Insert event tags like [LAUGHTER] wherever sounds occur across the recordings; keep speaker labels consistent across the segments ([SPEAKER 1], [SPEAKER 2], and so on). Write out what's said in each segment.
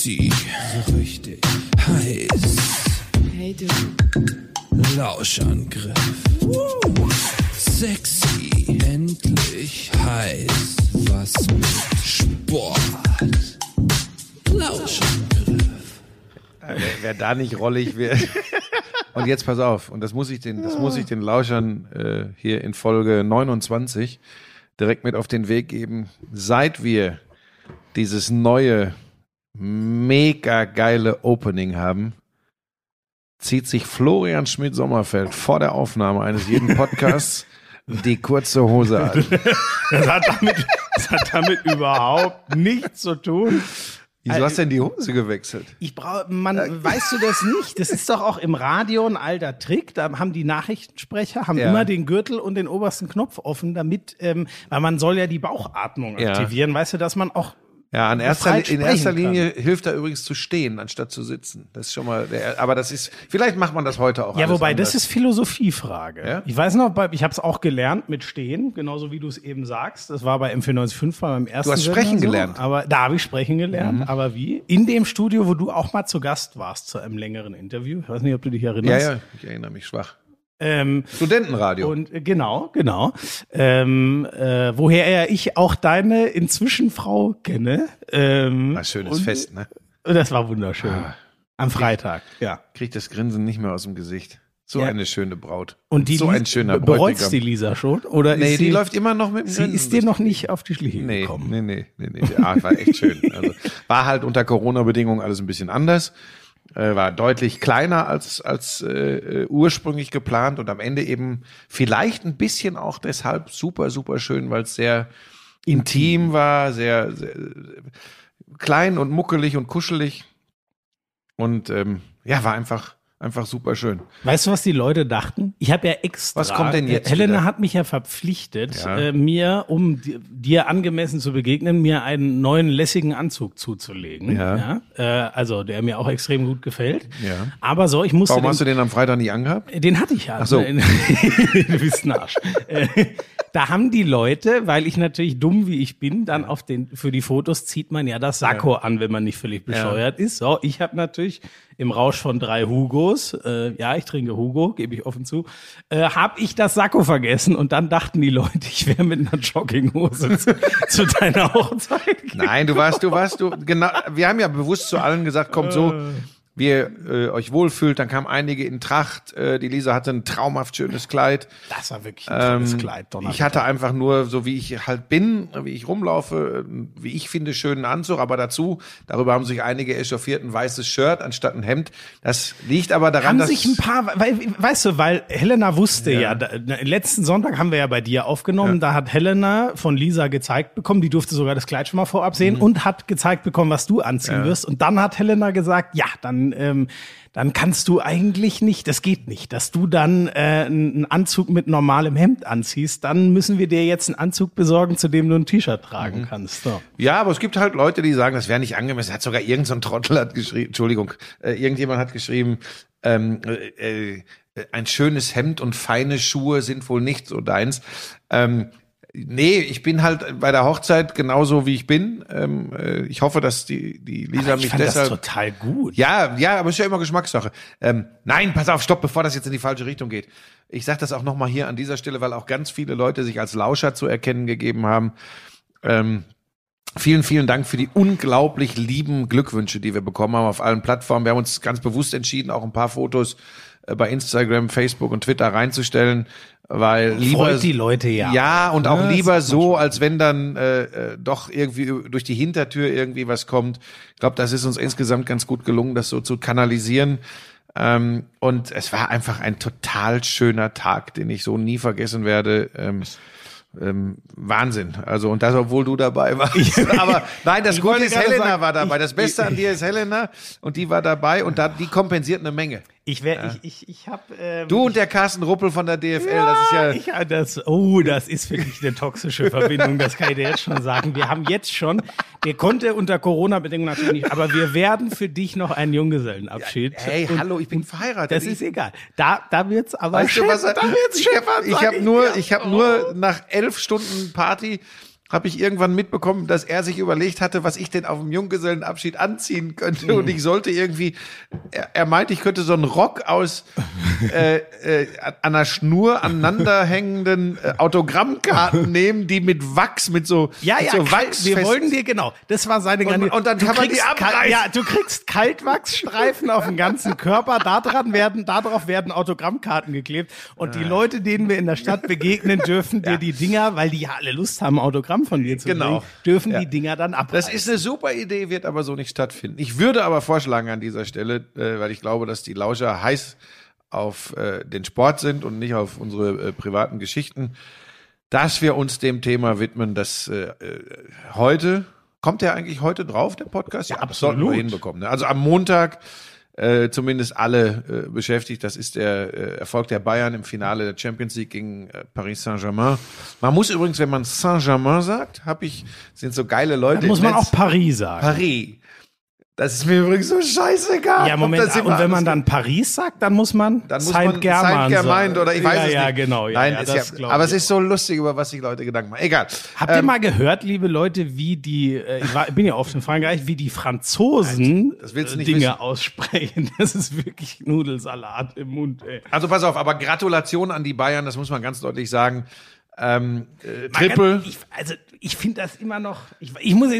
[SPEAKER 1] Sexy, so richtig heiß.
[SPEAKER 2] Hey du.
[SPEAKER 1] Lauschangriff. Sexy, endlich heiß. Was mit Sport. Lauschangriff.
[SPEAKER 3] Wer, wer da nicht rollig wird. [LAUGHS] Und jetzt pass auf, und das muss ich den, das muss ich den Lauschern äh, hier in Folge 29 direkt mit auf den Weg geben. Seit wir dieses neue, mega geile Opening haben, zieht sich Florian Schmidt-Sommerfeld vor der Aufnahme eines jeden [LAUGHS] Podcasts die kurze Hose an. [LAUGHS]
[SPEAKER 4] Das hat damit, das hat damit überhaupt nichts zu tun.
[SPEAKER 3] Wieso hast du denn die Hose gewechselt?
[SPEAKER 4] Ich brauche, man, weißt du das nicht? Das ist doch auch im Radio ein alter Trick. Da haben die Nachrichtensprecher haben
[SPEAKER 3] Ja.
[SPEAKER 4] immer den Gürtel und den obersten Knopf offen, damit, ähm, weil man soll ja die Bauchatmung
[SPEAKER 3] Ja.
[SPEAKER 4] aktivieren. Weißt du, dass man auch
[SPEAKER 3] Ja, an erster, in erster Linie hilft er übrigens zu stehen, anstatt zu sitzen. Das ist schon mal, der, aber das ist, vielleicht macht man das heute auch.
[SPEAKER 4] Ja, wobei,
[SPEAKER 3] anders.
[SPEAKER 4] das ist Philosophiefrage.
[SPEAKER 3] Ja?
[SPEAKER 4] Ich weiß noch, ich habe es auch gelernt mit Stehen, genauso wie du es eben sagst. Das war bei M495 bei meinem ersten
[SPEAKER 3] Du hast sprechen
[SPEAKER 4] so,
[SPEAKER 3] gelernt. Mhm.
[SPEAKER 4] Aber da habe ich sprechen gelernt. Aber wie? In dem Studio, wo du auch mal zu Gast warst, zu einem längeren Interview. Ich weiß nicht, ob du dich
[SPEAKER 3] Ja,
[SPEAKER 4] erinnerst.
[SPEAKER 3] ja, ich erinnere mich schwach.
[SPEAKER 4] Ähm,
[SPEAKER 3] Studentenradio.
[SPEAKER 4] und äh, genau, genau. Ähm, äh, woher ja ich auch deine inzwischen Frau kenne. Ähm,
[SPEAKER 3] Ein schönes
[SPEAKER 4] und-
[SPEAKER 3] Fest, ne?
[SPEAKER 4] Das war wunderschön.
[SPEAKER 3] Ah.
[SPEAKER 4] Am Freitag, ja.
[SPEAKER 3] Kriegt das Grinsen nicht mehr aus dem Gesicht. So
[SPEAKER 4] Ja.
[SPEAKER 3] eine schöne Braut.
[SPEAKER 4] Und die
[SPEAKER 3] so ein schöner
[SPEAKER 4] bereut's die. Lisa schon? Oder
[SPEAKER 3] Nee,
[SPEAKER 4] ist
[SPEAKER 3] die
[SPEAKER 4] sie,
[SPEAKER 3] läuft immer noch mit dem
[SPEAKER 4] Sie
[SPEAKER 3] Grinsen
[SPEAKER 4] ist dir noch nicht auf die Schliche
[SPEAKER 3] Nee,
[SPEAKER 4] gekommen.
[SPEAKER 3] nee, nee, nee, nee. Ah, war echt schön. Also, war halt unter Corona-Bedingungen alles ein bisschen anders. Äh, war deutlich kleiner als, als äh, äh, ursprünglich geplant und am Ende eben vielleicht ein bisschen auch deshalb super, super schön, weil es sehr intim war, sehr, sehr äh, klein und muckelig und kuschelig. Und ähm, ja, war einfach, einfach super schön.
[SPEAKER 4] Weißt du, was die Leute dachten? Ich habe ja extra.
[SPEAKER 3] Was kommt denn jetzt
[SPEAKER 4] Äh, Helena
[SPEAKER 3] wieder?
[SPEAKER 4] hat mich ja verpflichtet,
[SPEAKER 3] Ja.
[SPEAKER 4] Äh, mir, um di- dir angemessen zu begegnen, mir einen neuen lässigen Anzug zuzulegen.
[SPEAKER 3] Ja.
[SPEAKER 4] Äh, also, der mir auch extrem gut gefällt.
[SPEAKER 3] Ja.
[SPEAKER 4] Aber so, ich musste.
[SPEAKER 3] Warum
[SPEAKER 4] den,
[SPEAKER 3] hast du den am Freitag nicht angehabt?
[SPEAKER 4] Den hatte ich ja.
[SPEAKER 3] Ach so. [LAUGHS]
[SPEAKER 4] du bist ein Arsch. Äh, da haben die Leute, weil ich natürlich dumm wie ich bin, dann auf den, für die Fotos zieht man ja das Sakko an, wenn man nicht völlig bescheuert ist. So, ich habe natürlich im Rausch von drei Hugos, äh, ja, ich trinke Hugo, gebe ich offen zu, äh, habe ich das Sakko vergessen? Und dann dachten die Leute, ich wäre mit einer Jogginghose zu, [LAUGHS] zu deiner Hochzeit.
[SPEAKER 3] Nein, du warst, du warst, du, genau, wir haben ja bewusst zu allen gesagt, kommt so, wie ihr äh, euch wohlfühlt. Dann kamen einige in Tracht. Äh, die Lisa hatte ein traumhaft schönes Kleid.
[SPEAKER 4] Das war wirklich ein tolles
[SPEAKER 3] Ähm,
[SPEAKER 4] Kleid.
[SPEAKER 3] ich hatte einfach nur, so wie ich halt bin, wie ich rumlaufe, äh, wie ich finde, schönen Anzug, aber dazu, darüber haben sich einige echauffiert, ein weißes Shirt anstatt ein Hemd. Das liegt aber daran,
[SPEAKER 4] haben
[SPEAKER 3] dass
[SPEAKER 4] sich ein paar, weil, weißt du, weil Helena wusste ja, da, letzten Sonntag haben wir ja bei dir aufgenommen, da hat Helena von Lisa gezeigt bekommen, die durfte sogar das Kleid schon mal vorab sehen
[SPEAKER 3] Mhm.
[SPEAKER 4] und hat gezeigt bekommen, was du anziehen wirst. Und dann hat Helena gesagt, ja, dann, ähm, dann kannst du eigentlich nicht, das geht nicht, dass du dann äh, einen Anzug mit normalem Hemd anziehst, dann müssen wir dir jetzt einen Anzug besorgen, zu dem du ein T-Shirt
[SPEAKER 3] Mhm.
[SPEAKER 4] tragen kannst. So.
[SPEAKER 3] Ja, aber es gibt halt Leute, die sagen, das wäre nicht angemessen. Hat sogar irgendein so ein Trottel hat geschrieben, Entschuldigung, äh, irgendjemand hat geschrieben, ähm, äh, äh, ein schönes Hemd und feine Schuhe sind wohl nicht so deins. Ähm, nee, ich bin halt bei der Hochzeit genauso wie ich bin. Ähm, äh, ich hoffe, dass die, die Lisa
[SPEAKER 4] Aber ich
[SPEAKER 3] mich
[SPEAKER 4] fand das
[SPEAKER 3] deshalb.
[SPEAKER 4] total gut.
[SPEAKER 3] Ja, ja, aber ist ja immer Geschmackssache. Ähm, nein, pass auf, stopp, bevor das jetzt in die falsche Richtung geht. Ich sage das auch nochmal hier an dieser Stelle, weil auch ganz viele Leute sich als Lauscher zu erkennen gegeben haben. Ähm, vielen, vielen Dank für die unglaublich lieben Glückwünsche, die wir bekommen haben auf allen Plattformen. Wir haben uns ganz bewusst entschieden, auch ein paar Fotos bei Instagram, Facebook und Twitter reinzustellen, weil lieber
[SPEAKER 4] Freut die Leute ja.
[SPEAKER 3] ja und auch
[SPEAKER 4] Ja,
[SPEAKER 3] lieber so, als wenn dann äh, äh, doch irgendwie durch die Hintertür irgendwie was kommt. Ich glaube, das ist uns insgesamt ganz gut gelungen, das so zu kanalisieren. Ähm, und es war einfach ein total schöner Tag, den ich so nie vergessen werde. Ähm, ähm, Wahnsinn. Also und das, obwohl du dabei warst. [LAUGHS] Aber nein, das Gute ist, Helena
[SPEAKER 4] sagen,
[SPEAKER 3] war dabei. Das Beste an dir ist Helena und die war dabei und da, die kompensiert eine Menge.
[SPEAKER 4] Ich wär, ich, ich, ich hab, ähm,
[SPEAKER 3] Du und der Carsten Ruppel von der DFL, das ist ja.
[SPEAKER 4] Ich, ja, das, oh, das ist wirklich eine toxische Verbindung, das kann ich dir jetzt schon sagen. Wir haben jetzt schon, der konnte unter Corona-Bedingungen natürlich nicht, aber wir werden für dich noch einen Junggesellenabschied.
[SPEAKER 3] Hey,
[SPEAKER 4] Und
[SPEAKER 3] hallo, ich bin verheiratet.
[SPEAKER 4] Das ist egal. Da, da wird's aber
[SPEAKER 3] Weißt du, was er,
[SPEAKER 4] da wird's
[SPEAKER 3] ich habe ich
[SPEAKER 4] sag
[SPEAKER 3] hab nur, ich habe nur nach elf Stunden Party habe ich irgendwann mitbekommen, dass er sich überlegt hatte, was ich denn auf dem Junggesellenabschied anziehen könnte.
[SPEAKER 4] Mhm.
[SPEAKER 3] Und ich sollte irgendwie, er, er meinte, ich könnte so einen Rock aus [LAUGHS] äh, äh, an einer Schnur aneinanderhängenden äh, Autogrammkarten [LAUGHS] nehmen, die mit Wachs, mit so,
[SPEAKER 4] Ja,
[SPEAKER 3] mit
[SPEAKER 4] ja,
[SPEAKER 3] so Wachs
[SPEAKER 4] wir wollen dir, genau, das war seine Grandi-
[SPEAKER 3] und dann
[SPEAKER 4] du
[SPEAKER 3] kann man die abreißen.
[SPEAKER 4] Ja, du kriegst Kaltwachsstreifen auf dem ganzen Körper, daran werden, darauf werden Autogrammkarten geklebt und die Leute, denen wir in der Stadt begegnen, dürfen [LAUGHS] dir die Dinger, weil die ja alle Lust haben, Autogramm von dir zu
[SPEAKER 3] Genau.
[SPEAKER 4] bringen, dürfen
[SPEAKER 3] Ja.
[SPEAKER 4] die Dinger dann abreißen.
[SPEAKER 3] Das ist eine super Idee, wird aber so nicht stattfinden. Ich würde aber vorschlagen an dieser Stelle, äh, weil ich glaube, dass die Lauscher heiß auf äh, den Sport sind und nicht auf unsere äh, privaten Geschichten, dass wir uns dem Thema widmen, das äh, äh, heute, kommt der eigentlich heute drauf, der Podcast? Ja, das sollten wir
[SPEAKER 4] absolut.
[SPEAKER 3] hinbekommen. Ne? Also am Montag äh, zumindest alle äh, beschäftigt. Das ist der äh, Erfolg der Bayern im Finale der Champions League gegen äh, Paris Saint-Germain. Man muss übrigens, wenn man Saint-Germain sagt, habe ich, sind so geile Leute.
[SPEAKER 4] da muss man
[SPEAKER 3] Netz.
[SPEAKER 4] auch Paris sagen.
[SPEAKER 3] Paris. Das ist mir übrigens so scheißegal.
[SPEAKER 4] Ja, Moment, und wenn man dann Paris sagt, dann muss man
[SPEAKER 3] dann muss
[SPEAKER 4] Saint-Germain sagen.
[SPEAKER 3] oder ich weiß
[SPEAKER 4] ja,
[SPEAKER 3] es
[SPEAKER 4] ja,
[SPEAKER 3] nicht.
[SPEAKER 4] genau. Ja,
[SPEAKER 3] Nein,
[SPEAKER 4] ja,
[SPEAKER 3] ist
[SPEAKER 4] das
[SPEAKER 3] ja, aber es ist so lustig, über was sich Leute Gedanken machen. Egal.
[SPEAKER 4] Habt ihr
[SPEAKER 3] Ähm,
[SPEAKER 4] mal gehört, liebe Leute, wie die, äh, ich war, bin ja oft in Frankreich, wie die Franzosen
[SPEAKER 3] das willst du
[SPEAKER 4] äh,
[SPEAKER 3] nicht
[SPEAKER 4] Dinge
[SPEAKER 3] wissen.
[SPEAKER 4] aussprechen? [LAUGHS] Das ist wirklich Nudelsalat im Mund, ey.
[SPEAKER 3] Also pass auf, aber Gratulation an die Bayern, das muss man ganz deutlich sagen. Ähm, äh, Triple.
[SPEAKER 4] Ich, also ich finde das immer noch. Ich, ich muss.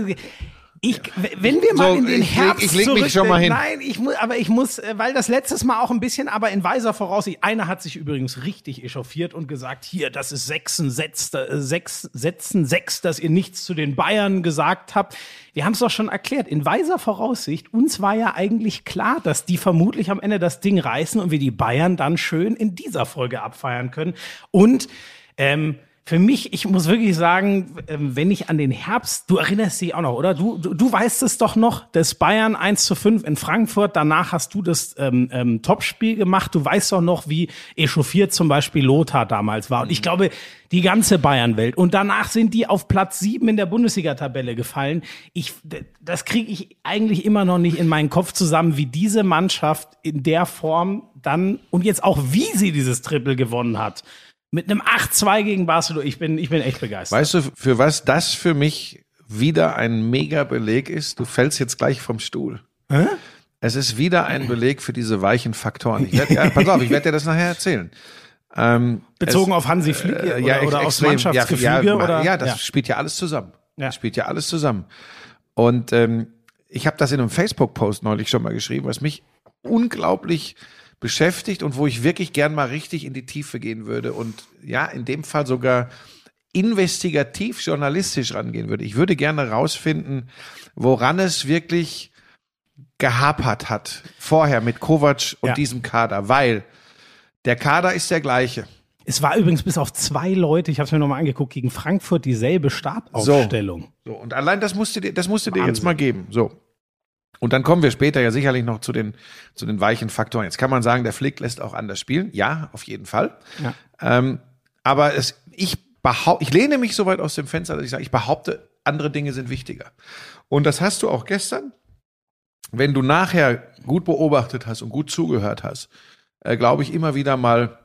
[SPEAKER 4] Ich, wenn wir mal
[SPEAKER 3] So,
[SPEAKER 4] in den
[SPEAKER 3] ich
[SPEAKER 4] Herbst
[SPEAKER 3] ich leg mich schon mal hin.
[SPEAKER 4] Nein, ich muss, aber ich muss, äh, weil das letztes Mal auch ein bisschen, aber in weiser Voraussicht. Einer hat sich übrigens richtig echauffiert und gesagt, hier, das ist Sechsen, Setz, äh, sechs, Setzen, sechs, dass ihr nichts zu den Bayern gesagt habt. Wir haben es doch schon erklärt. In weiser Voraussicht, uns war ja eigentlich klar, dass die vermutlich am Ende das Ding reißen und wir die Bayern dann schön in dieser Folge abfeiern können. Und ähm, für mich, ich muss wirklich sagen, ähm, wenn ich an den Herbst, du erinnerst dich auch noch, oder? Du, du, du weißt es doch noch, das Bayern 1 zu 5 in Frankfurt, danach hast du das ähm, ähm, Topspiel gemacht. Du weißt doch noch, wie echauffiert zum Beispiel Lothar damals war. Und ich glaube, die ganze Bayern-Welt. Und danach sind die auf Platz 7 in der Bundesliga-Tabelle gefallen. Ich, das kriege ich eigentlich immer noch nicht in meinen Kopf zusammen, wie diese Mannschaft in der Form dann und jetzt auch, wie sie dieses Triple gewonnen hat. Mit einem 8-2 gegen Barcelona. Ich bin, ich bin echt begeistert.
[SPEAKER 3] Weißt du, für was das für mich wieder ein mega Beleg ist? Du fällst jetzt gleich vom Stuhl. Es ist wieder ein Beleg für diese weichen Faktoren. Ich werd, ja, pass auf, ich werde dir das nachher erzählen. Ähm,
[SPEAKER 4] Bezogen auf Hansi Flick
[SPEAKER 3] äh,
[SPEAKER 4] oder,
[SPEAKER 3] ja,
[SPEAKER 4] oder aufs. Mannschaftsgefüge?
[SPEAKER 3] ja, ja,
[SPEAKER 4] oder?
[SPEAKER 3] ja, das
[SPEAKER 4] ja.
[SPEAKER 3] spielt ja alles zusammen.
[SPEAKER 4] Ja.
[SPEAKER 3] Das spielt ja alles zusammen. Und ähm, ich habe das in einem Facebook-Post neulich schon mal geschrieben, was mich unglaublich beschäftigt und wo ich wirklich gern mal richtig in die Tiefe gehen würde und ja, in dem Fall sogar investigativ journalistisch rangehen würde. Ich würde gerne rausfinden, woran es wirklich gehapert hat vorher mit Kovac und
[SPEAKER 4] Ja.
[SPEAKER 3] diesem Kader, weil der Kader ist der gleiche.
[SPEAKER 4] Es war übrigens bis auf zwei Leute, ich habe es mir nochmal angeguckt, gegen Frankfurt dieselbe Startaufstellung.
[SPEAKER 3] So, und allein das musst du dir, das musst du dir jetzt mal geben. So. Und dann kommen wir später ja sicherlich noch zu den, zu den weichen Faktoren. Jetzt kann man sagen, der Flick lässt auch anders spielen. Ja, auf jeden Fall.
[SPEAKER 4] Ja.
[SPEAKER 3] Ähm, aber es, ich behaupte, ich lehne mich so weit aus dem Fenster, dass ich sage, ich behaupte, andere Dinge sind wichtiger. Und das hast du auch gestern, wenn du nachher gut beobachtet hast und gut zugehört hast, äh, glaube ich, immer wieder mal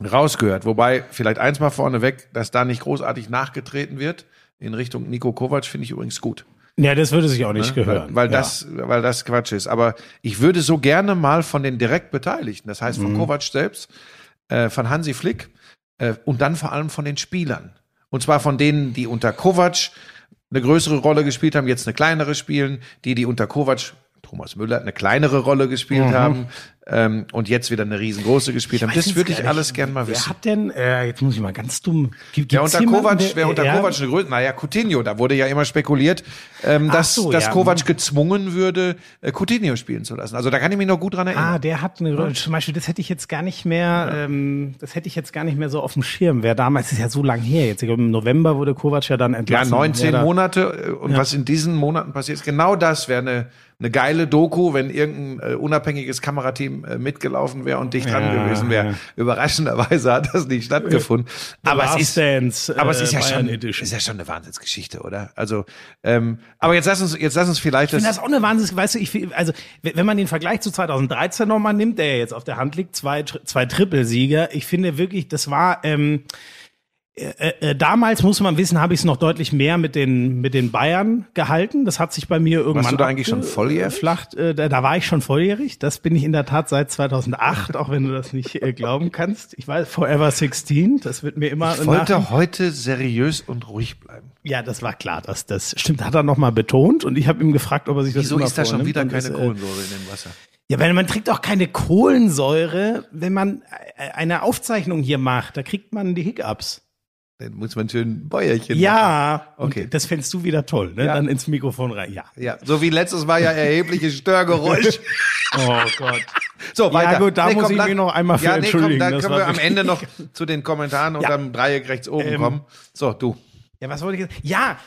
[SPEAKER 3] rausgehört. Wobei, vielleicht eins mal vorneweg, dass da nicht großartig nachgetreten wird in Richtung Nico Kovac, finde ich übrigens gut.
[SPEAKER 4] Ja, das würde sich auch nicht
[SPEAKER 3] Ne?
[SPEAKER 4] gehören.
[SPEAKER 3] Weil, weil,
[SPEAKER 4] ja.
[SPEAKER 3] das, weil das Quatsch ist. Aber ich würde so gerne mal von den direkt Beteiligten, das heißt
[SPEAKER 4] Mhm.
[SPEAKER 3] von Kovac selbst, äh, von Hansi Flick äh, und dann vor allem von den Spielern. Und zwar von denen, die unter Kovac eine größere Rolle gespielt haben, jetzt eine kleinere spielen, die, die unter Kovac, Thomas Müller, eine kleinere Rolle gespielt haben ähm, und jetzt wieder eine riesengroße gespielt haben. Das würde ich alles gern mal
[SPEAKER 4] Wer
[SPEAKER 3] wissen.
[SPEAKER 4] hat denn, äh, jetzt muss ich mal ganz dumm, gibt
[SPEAKER 3] Wer
[SPEAKER 4] gibt's
[SPEAKER 3] unter
[SPEAKER 4] jemanden,
[SPEAKER 3] Kovac, wer unter
[SPEAKER 4] ja,
[SPEAKER 3] Kovac eine Größe, naja, Coutinho, da wurde ja immer spekuliert, ähm, dass,
[SPEAKER 4] so,
[SPEAKER 3] dass
[SPEAKER 4] ja.
[SPEAKER 3] Kovac gezwungen würde, äh, Coutinho spielen zu lassen. Also da kann ich mich noch gut dran erinnern.
[SPEAKER 4] Ah, der hat eine Rolle. Zum Beispiel, das hätte ich jetzt gar nicht mehr, ähm, das hätte ich jetzt gar nicht mehr so auf dem Schirm. Wer damals ist ja so lang her. Jetzt im November wurde Kovac ja dann
[SPEAKER 3] Ja,
[SPEAKER 4] entlassen.
[SPEAKER 3] 19
[SPEAKER 4] Wer da-
[SPEAKER 3] Monate äh, und was in diesen Monaten passiert ist, genau das wäre eine, eine geile Doku, wenn irgendein äh, unabhängiges Kamerateam äh, mitgelaufen wäre und dicht dran
[SPEAKER 4] Ja,
[SPEAKER 3] gewesen wäre.
[SPEAKER 4] ja.
[SPEAKER 3] Überraschenderweise hat das nicht stattgefunden. aber es ist,
[SPEAKER 4] Dance,
[SPEAKER 3] aber es
[SPEAKER 4] äh,
[SPEAKER 3] ist ja
[SPEAKER 4] Bayern
[SPEAKER 3] schon,
[SPEAKER 4] Edition.
[SPEAKER 3] ist ja schon eine Wahnsinnsgeschichte, oder? Also, ähm, aber jetzt lass uns, jetzt lass uns vielleicht
[SPEAKER 4] Ich finde das auch eine Wahnsinns, weißt du, ich, also, wenn man den Vergleich zu 2013 nochmal nimmt, der ja jetzt auf der Hand liegt, zwei, zwei Trippelsieger, ich finde wirklich, das war, ähm, Äh, äh, damals muss man wissen, habe ich es noch deutlich mehr mit den mit den Bayern gehalten. Das hat sich bei mir irgendwann
[SPEAKER 3] Warst du da eigentlich schon volljährig?
[SPEAKER 4] Flacht, äh, da, da war ich schon volljährig. Das bin ich in der Tat seit 2008, auch wenn du das nicht äh, glauben kannst. Ich war Forever 16. Das wird mir immer.
[SPEAKER 3] Ich wollte heute seriös und ruhig bleiben.
[SPEAKER 4] Ja, das war klar. Das das stimmt. Hat er noch mal betont und ich habe ihm gefragt, ob er sich das
[SPEAKER 3] Wieso ist da schon wieder keine
[SPEAKER 4] das, äh,
[SPEAKER 3] Kohlensäure in dem Wasser?
[SPEAKER 4] Ja, weil man trinkt auch keine Kohlensäure, wenn man äh, eine Aufzeichnung hier macht. Da kriegt man die Hiccups.
[SPEAKER 3] Dann muss man schön ein Bäuerchen machen.
[SPEAKER 4] Ja,
[SPEAKER 3] Okay.
[SPEAKER 4] Und das fändest du wieder toll, ne?
[SPEAKER 3] Ja.
[SPEAKER 4] Dann ins Mikrofon rein. Ja.
[SPEAKER 3] Ja, so wie letztes Mal ja erhebliches Störgeräusch. [LAUGHS]
[SPEAKER 4] Oh Gott.
[SPEAKER 3] So, weiter.
[SPEAKER 4] Ja, gut, da muss ich
[SPEAKER 3] lass-
[SPEAKER 4] mich noch einmal für
[SPEAKER 3] ja, nee,
[SPEAKER 4] entschuldigen.
[SPEAKER 3] Komm, da können wir am Ende noch [LAUGHS] zu den Kommentaren und
[SPEAKER 4] Ja.
[SPEAKER 3] dann Dreieck rechts oben
[SPEAKER 4] Ähm,
[SPEAKER 3] kommen. So, du.
[SPEAKER 4] Ja, was wollte ich jetzt? Ja,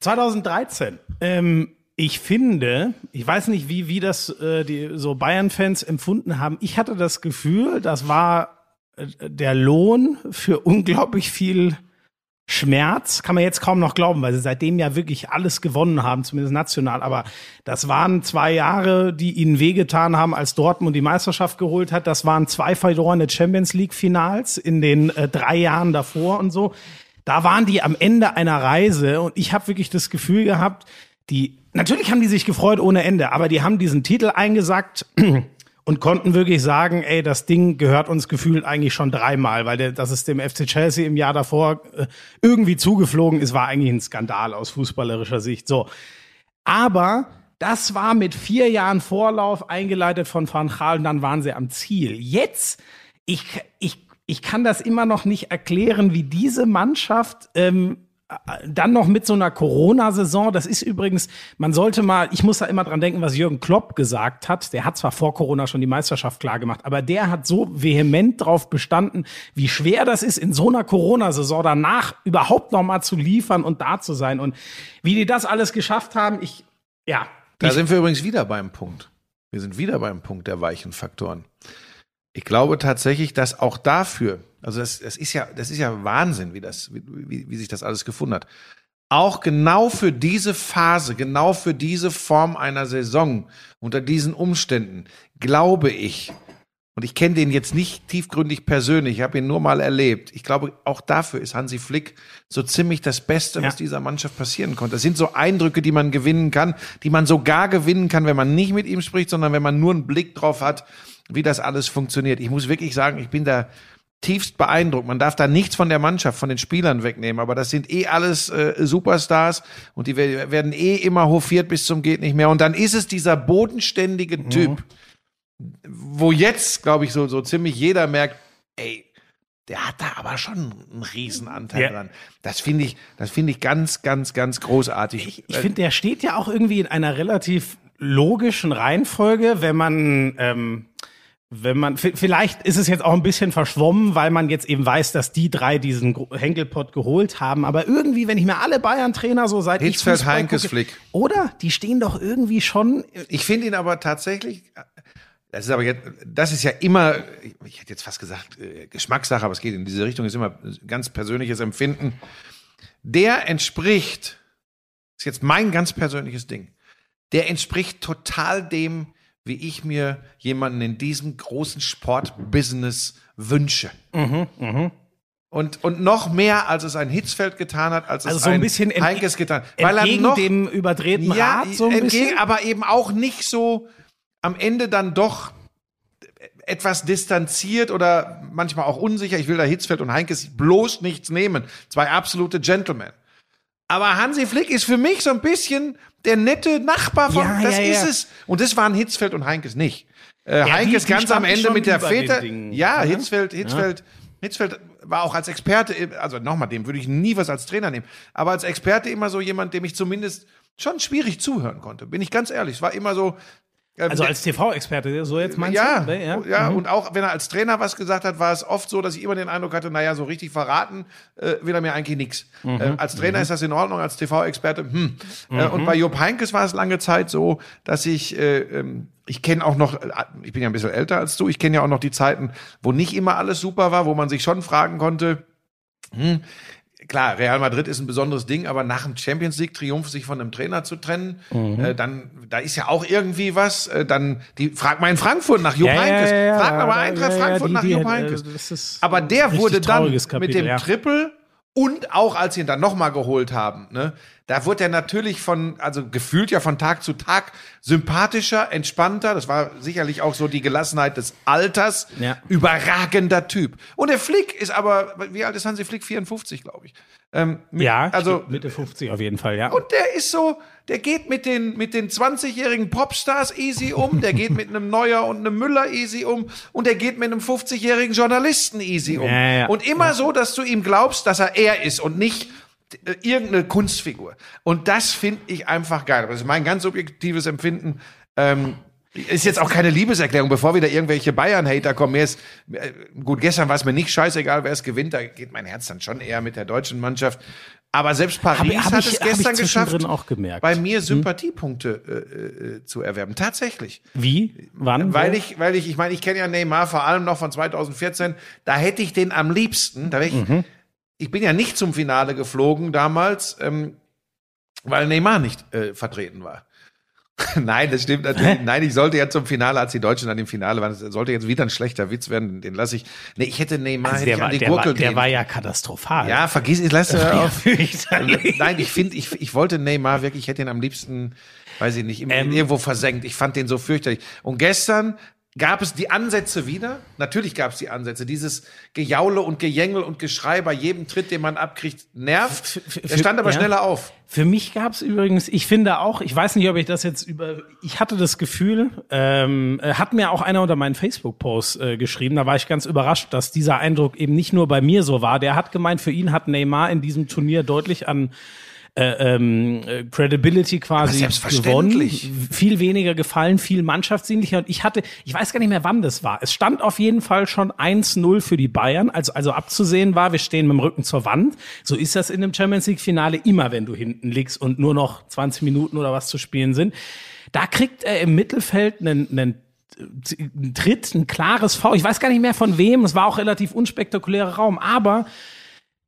[SPEAKER 4] 2013. Ähm, ich finde, ich weiß nicht, wie, wie das äh, die so Bayern-Fans empfunden haben. Ich hatte das Gefühl, das war der Lohn für unglaublich viel Schmerz, kann man jetzt kaum noch glauben, weil sie seitdem ja wirklich alles gewonnen haben, zumindest national. Aber das waren zwei Jahre, die ihnen wehgetan haben, als Dortmund die Meisterschaft geholt hat. Das waren zwei verlorene Champions League-Finals in den äh, drei Jahren davor und so. Da waren die am Ende einer Reise und ich habe wirklich das Gefühl gehabt, die natürlich haben die sich gefreut ohne Ende, aber die haben diesen Titel eingesackt [CLEARS THROAT] und konnten wirklich sagen, ey, das Ding gehört uns gefühlt eigentlich schon dreimal, weil der, dass es dem FC Chelsea im Jahr davor äh, irgendwie zugeflogen ist, war eigentlich ein Skandal aus fußballerischer Sicht. So, aber das war mit vier Jahren Vorlauf eingeleitet von Van Gaal und dann waren sie am Ziel. Jetzt, ich, ich, ich kann das immer noch nicht erklären, wie diese Mannschaft ähm, dann noch mit so einer Corona-Saison, das ist übrigens, man sollte mal, ich muss da immer dran denken, was Jürgen Klopp gesagt hat. Der hat zwar vor Corona schon die Meisterschaft klar gemacht, aber der hat so vehement drauf bestanden, wie schwer das ist, in so einer Corona-Saison danach überhaupt noch mal zu liefern und da zu sein. Und wie die das alles geschafft haben, ich, ja.
[SPEAKER 3] Da
[SPEAKER 4] ich,
[SPEAKER 3] sind wir übrigens wieder beim Punkt. Wir sind wieder beim Punkt der weichen Faktoren. Ich glaube tatsächlich, dass auch dafür, also das, das ist ja, das ist ja Wahnsinn, wie das, wie, wie, sich das alles gefunden hat. Auch genau für diese Phase, genau für diese Form einer Saison, unter diesen Umständen, glaube ich, und ich kenne den jetzt nicht tiefgründig persönlich, ich habe ihn nur mal erlebt. Ich glaube, auch dafür ist Hansi Flick so ziemlich das Beste, was
[SPEAKER 4] Ja.
[SPEAKER 3] dieser Mannschaft passieren konnte. Das sind so Eindrücke, die man gewinnen kann, die man sogar gewinnen kann, wenn man nicht mit ihm spricht, sondern wenn man nur einen Blick drauf hat, wie das alles funktioniert. Ich muss wirklich sagen, ich bin da tiefst beeindruckt. Man darf da nichts von der Mannschaft, von den Spielern wegnehmen, aber das sind eh alles äh, Superstars und die wer- werden eh immer hofiert bis zum geht nicht mehr. Und dann ist es dieser bodenständige Typ, wo jetzt, glaube ich, so, so ziemlich jeder merkt, ey, der hat da aber schon einen Riesenanteil
[SPEAKER 4] Ja.
[SPEAKER 3] dran. Das finde ich, das finde ich ganz, ganz, ganz großartig.
[SPEAKER 4] ich, ich finde, der steht ja auch irgendwie in einer relativ logischen Reihenfolge, wenn man, ähm, wenn man, vielleicht ist es jetzt auch ein bisschen verschwommen, weil man jetzt eben weiß, dass die drei diesen Henkelpott geholt haben. Aber irgendwie, wenn ich mir alle Bayern-Trainer so seit ich
[SPEAKER 3] Hitzfeld,
[SPEAKER 4] Fußball
[SPEAKER 3] Heinkes,
[SPEAKER 4] gucke-
[SPEAKER 3] Flick.
[SPEAKER 4] Oder? Die stehen doch irgendwie schon.
[SPEAKER 3] Ich finde ihn aber tatsächlich, das ist aber jetzt, das ist ja immer, ich hätte jetzt fast gesagt, äh, Geschmackssache, aber es geht in diese Richtung, ist immer ganz persönliches Empfinden. Der entspricht, ist jetzt mein ganz persönliches Ding, der entspricht total dem, wie ich mir jemanden in diesem großen Sportbusiness wünsche. Und, und noch mehr, als es ein Hitzfeld getan hat, als
[SPEAKER 4] Also
[SPEAKER 3] es
[SPEAKER 4] so ein
[SPEAKER 3] ein
[SPEAKER 4] bisschen
[SPEAKER 3] Heinkes getan hat. Weil er
[SPEAKER 4] Entgegen
[SPEAKER 3] noch,
[SPEAKER 4] dem überdrehten Rad so ein
[SPEAKER 3] entgegen,
[SPEAKER 4] bisschen.
[SPEAKER 3] aber eben auch nicht so am Ende dann doch etwas distanziert oder manchmal auch unsicher. Ich will da Hitzfeld und Heinkes bloß nichts nehmen. Zwei absolute Gentlemen. Aber Hansi Flick ist für mich so ein bisschen der nette Nachbar von,
[SPEAKER 4] Ja,
[SPEAKER 3] das
[SPEAKER 4] ja,
[SPEAKER 3] ist
[SPEAKER 4] ja.
[SPEAKER 3] es. Und das waren Hitzfeld und Heinkes nicht. Äh, Heinkes ganz am Ende mit der Väter. Ja? Hitzfeld, Hitzfeld, Hitzfeld war auch als Experte, also nochmal, dem würde ich nie was als Trainer nehmen, aber als Experte immer so jemand, dem ich zumindest schon schwierig zuhören konnte, bin ich ganz ehrlich. Es war immer so.
[SPEAKER 4] Also als TV-Experte, so jetzt meinst
[SPEAKER 3] ja,
[SPEAKER 4] du? Ne?
[SPEAKER 3] ja, ja und auch wenn er als Trainer was gesagt hat, war es oft so, dass ich immer den Eindruck hatte, naja, so richtig verraten äh, will er mir eigentlich nichts. Äh, als Trainer ist das in Ordnung, als TV-Experte, hm. Äh, und bei Jupp Heinkes war es lange Zeit so, dass ich, äh, ähm, ich kenne auch noch, äh, ich bin ja ein bisschen älter als du, ich kenne ja auch noch die Zeiten, wo nicht immer alles super war, wo man sich schon fragen konnte, hm, klar, Real Madrid ist ein besonderes Ding, aber nach dem Champions League Triumph sich von einem Trainer zu trennen,
[SPEAKER 4] Mhm.
[SPEAKER 3] äh, dann da ist ja auch irgendwie was. Äh, dann die frag mal in Frankfurt nach Jupp
[SPEAKER 4] Ja,
[SPEAKER 3] Heynckes,
[SPEAKER 4] ja, ja,
[SPEAKER 3] frag mal bei Eintracht Frankfurt
[SPEAKER 4] die-
[SPEAKER 3] nach
[SPEAKER 4] die-
[SPEAKER 3] Jupp
[SPEAKER 4] äh,
[SPEAKER 3] Heynckes. Aber der wurde dann
[SPEAKER 4] trauriges
[SPEAKER 3] mit
[SPEAKER 4] Kapitel,
[SPEAKER 3] dem. Triple Und auch als sie ihn dann nochmal geholt haben, ne, da wurde er natürlich von, also gefühlt ja von Tag zu Tag sympathischer, entspannter. Das war sicherlich auch so die Gelassenheit des Alters.
[SPEAKER 4] Ja.
[SPEAKER 3] Überragender Typ. Und der Flick ist aber, wie alt ist Hansi Flick? 54, glaube ich. Ähm, mit-
[SPEAKER 4] Ja,
[SPEAKER 3] also
[SPEAKER 4] Mitte 50 auf jeden Fall, ja.
[SPEAKER 3] und der ist so, der geht mit den, mit den 20-jährigen Popstars easy um, der geht mit einem Neuer und einem Müller easy um und der geht mit einem 50-jährigen Journalisten easy um.
[SPEAKER 4] Ja, ja.
[SPEAKER 3] Und immer so, dass du ihm glaubst, dass er er ist und nicht irgendeine Kunstfigur. Und das finde ich einfach geil. Das ist mein ganz subjektives Empfinden. Ähm, ist jetzt auch keine Liebeserklärung, bevor wieder irgendwelche Bayern-Hater kommen. Mir ist, äh, gut, gestern war es mir nicht scheißegal, wer es gewinnt. Da geht mein Herz dann schon eher mit der deutschen Mannschaft. Aber selbst Paris
[SPEAKER 4] Hab- hab
[SPEAKER 3] hat
[SPEAKER 4] ich-
[SPEAKER 3] es gestern geschafft,
[SPEAKER 4] auch gemerkt.
[SPEAKER 3] bei mir Sympathiepunkte äh, äh, zu erwerben. Tatsächlich.
[SPEAKER 4] Wie? Wann?
[SPEAKER 3] Weil ich, weil ich, ich meine, ich kenne ja Neymar vor allem noch von 2014. Da hätte ich den am liebsten. Da wär ich,
[SPEAKER 4] Mhm.
[SPEAKER 3] Ich bin ja nicht zum Finale geflogen damals, ähm, weil Neymar nicht äh, vertreten war. [LAUGHS] Nein, das stimmt natürlich. Nein, ich sollte ja zum Finale, als die Deutschen dann im Finale waren, das sollte jetzt wieder ein schlechter Witz werden, den lasse ich. Nee, ich hätte Neymar
[SPEAKER 4] Also
[SPEAKER 3] hätte
[SPEAKER 4] der,
[SPEAKER 3] ich
[SPEAKER 4] war,
[SPEAKER 3] an die
[SPEAKER 4] der, war,
[SPEAKER 3] Gurgel
[SPEAKER 4] der war ja katastrophal.
[SPEAKER 3] Ja, vergiss es, lass [LAUGHS]
[SPEAKER 4] ja,
[SPEAKER 3] auf.
[SPEAKER 4] fürchterlich.
[SPEAKER 3] Nein, ich finde, ich, ich wollte Neymar wirklich, ich hätte ihn am liebsten, weiß ich nicht,
[SPEAKER 4] Ähm.
[SPEAKER 3] irgendwo versenkt. Ich fand den so fürchterlich. Und gestern gab es die Ansätze wieder. Natürlich gab es die Ansätze. Dieses Gejaule und Gejängel und Geschrei bei jedem Tritt, den man abkriegt, nervt. Er stand aber
[SPEAKER 4] ja.
[SPEAKER 3] schneller auf.
[SPEAKER 4] Für mich gab es übrigens, ich finde auch, ich weiß nicht, ob ich das jetzt über, ich hatte das Gefühl, ähm, äh, hat mir auch einer unter meinen Facebook-Post äh, geschrieben, da war ich ganz überrascht, dass dieser Eindruck eben nicht nur bei mir so war. Der hat gemeint, für ihn hat Neymar in diesem Turnier deutlich an äh, ähm, äh, Credibility quasi gewonnen. Viel weniger gefallen, viel mannschaftsdienlicher. Und ich hatte, ich weiß gar nicht mehr, wann das war. Es stand auf jeden Fall schon 1-0 für die Bayern. Also, also abzusehen war, wir stehen mit dem Rücken zur Wand. So ist das in einem Champions League-Finale immer, wenn du hinten liegst und nur noch 20 Minuten oder was zu spielen sind. Da kriegt er im Mittelfeld einen, einen ein Tritt, ein klares V. Ich weiß gar nicht mehr von wem. Es war auch relativ unspektakulärer Raum, aber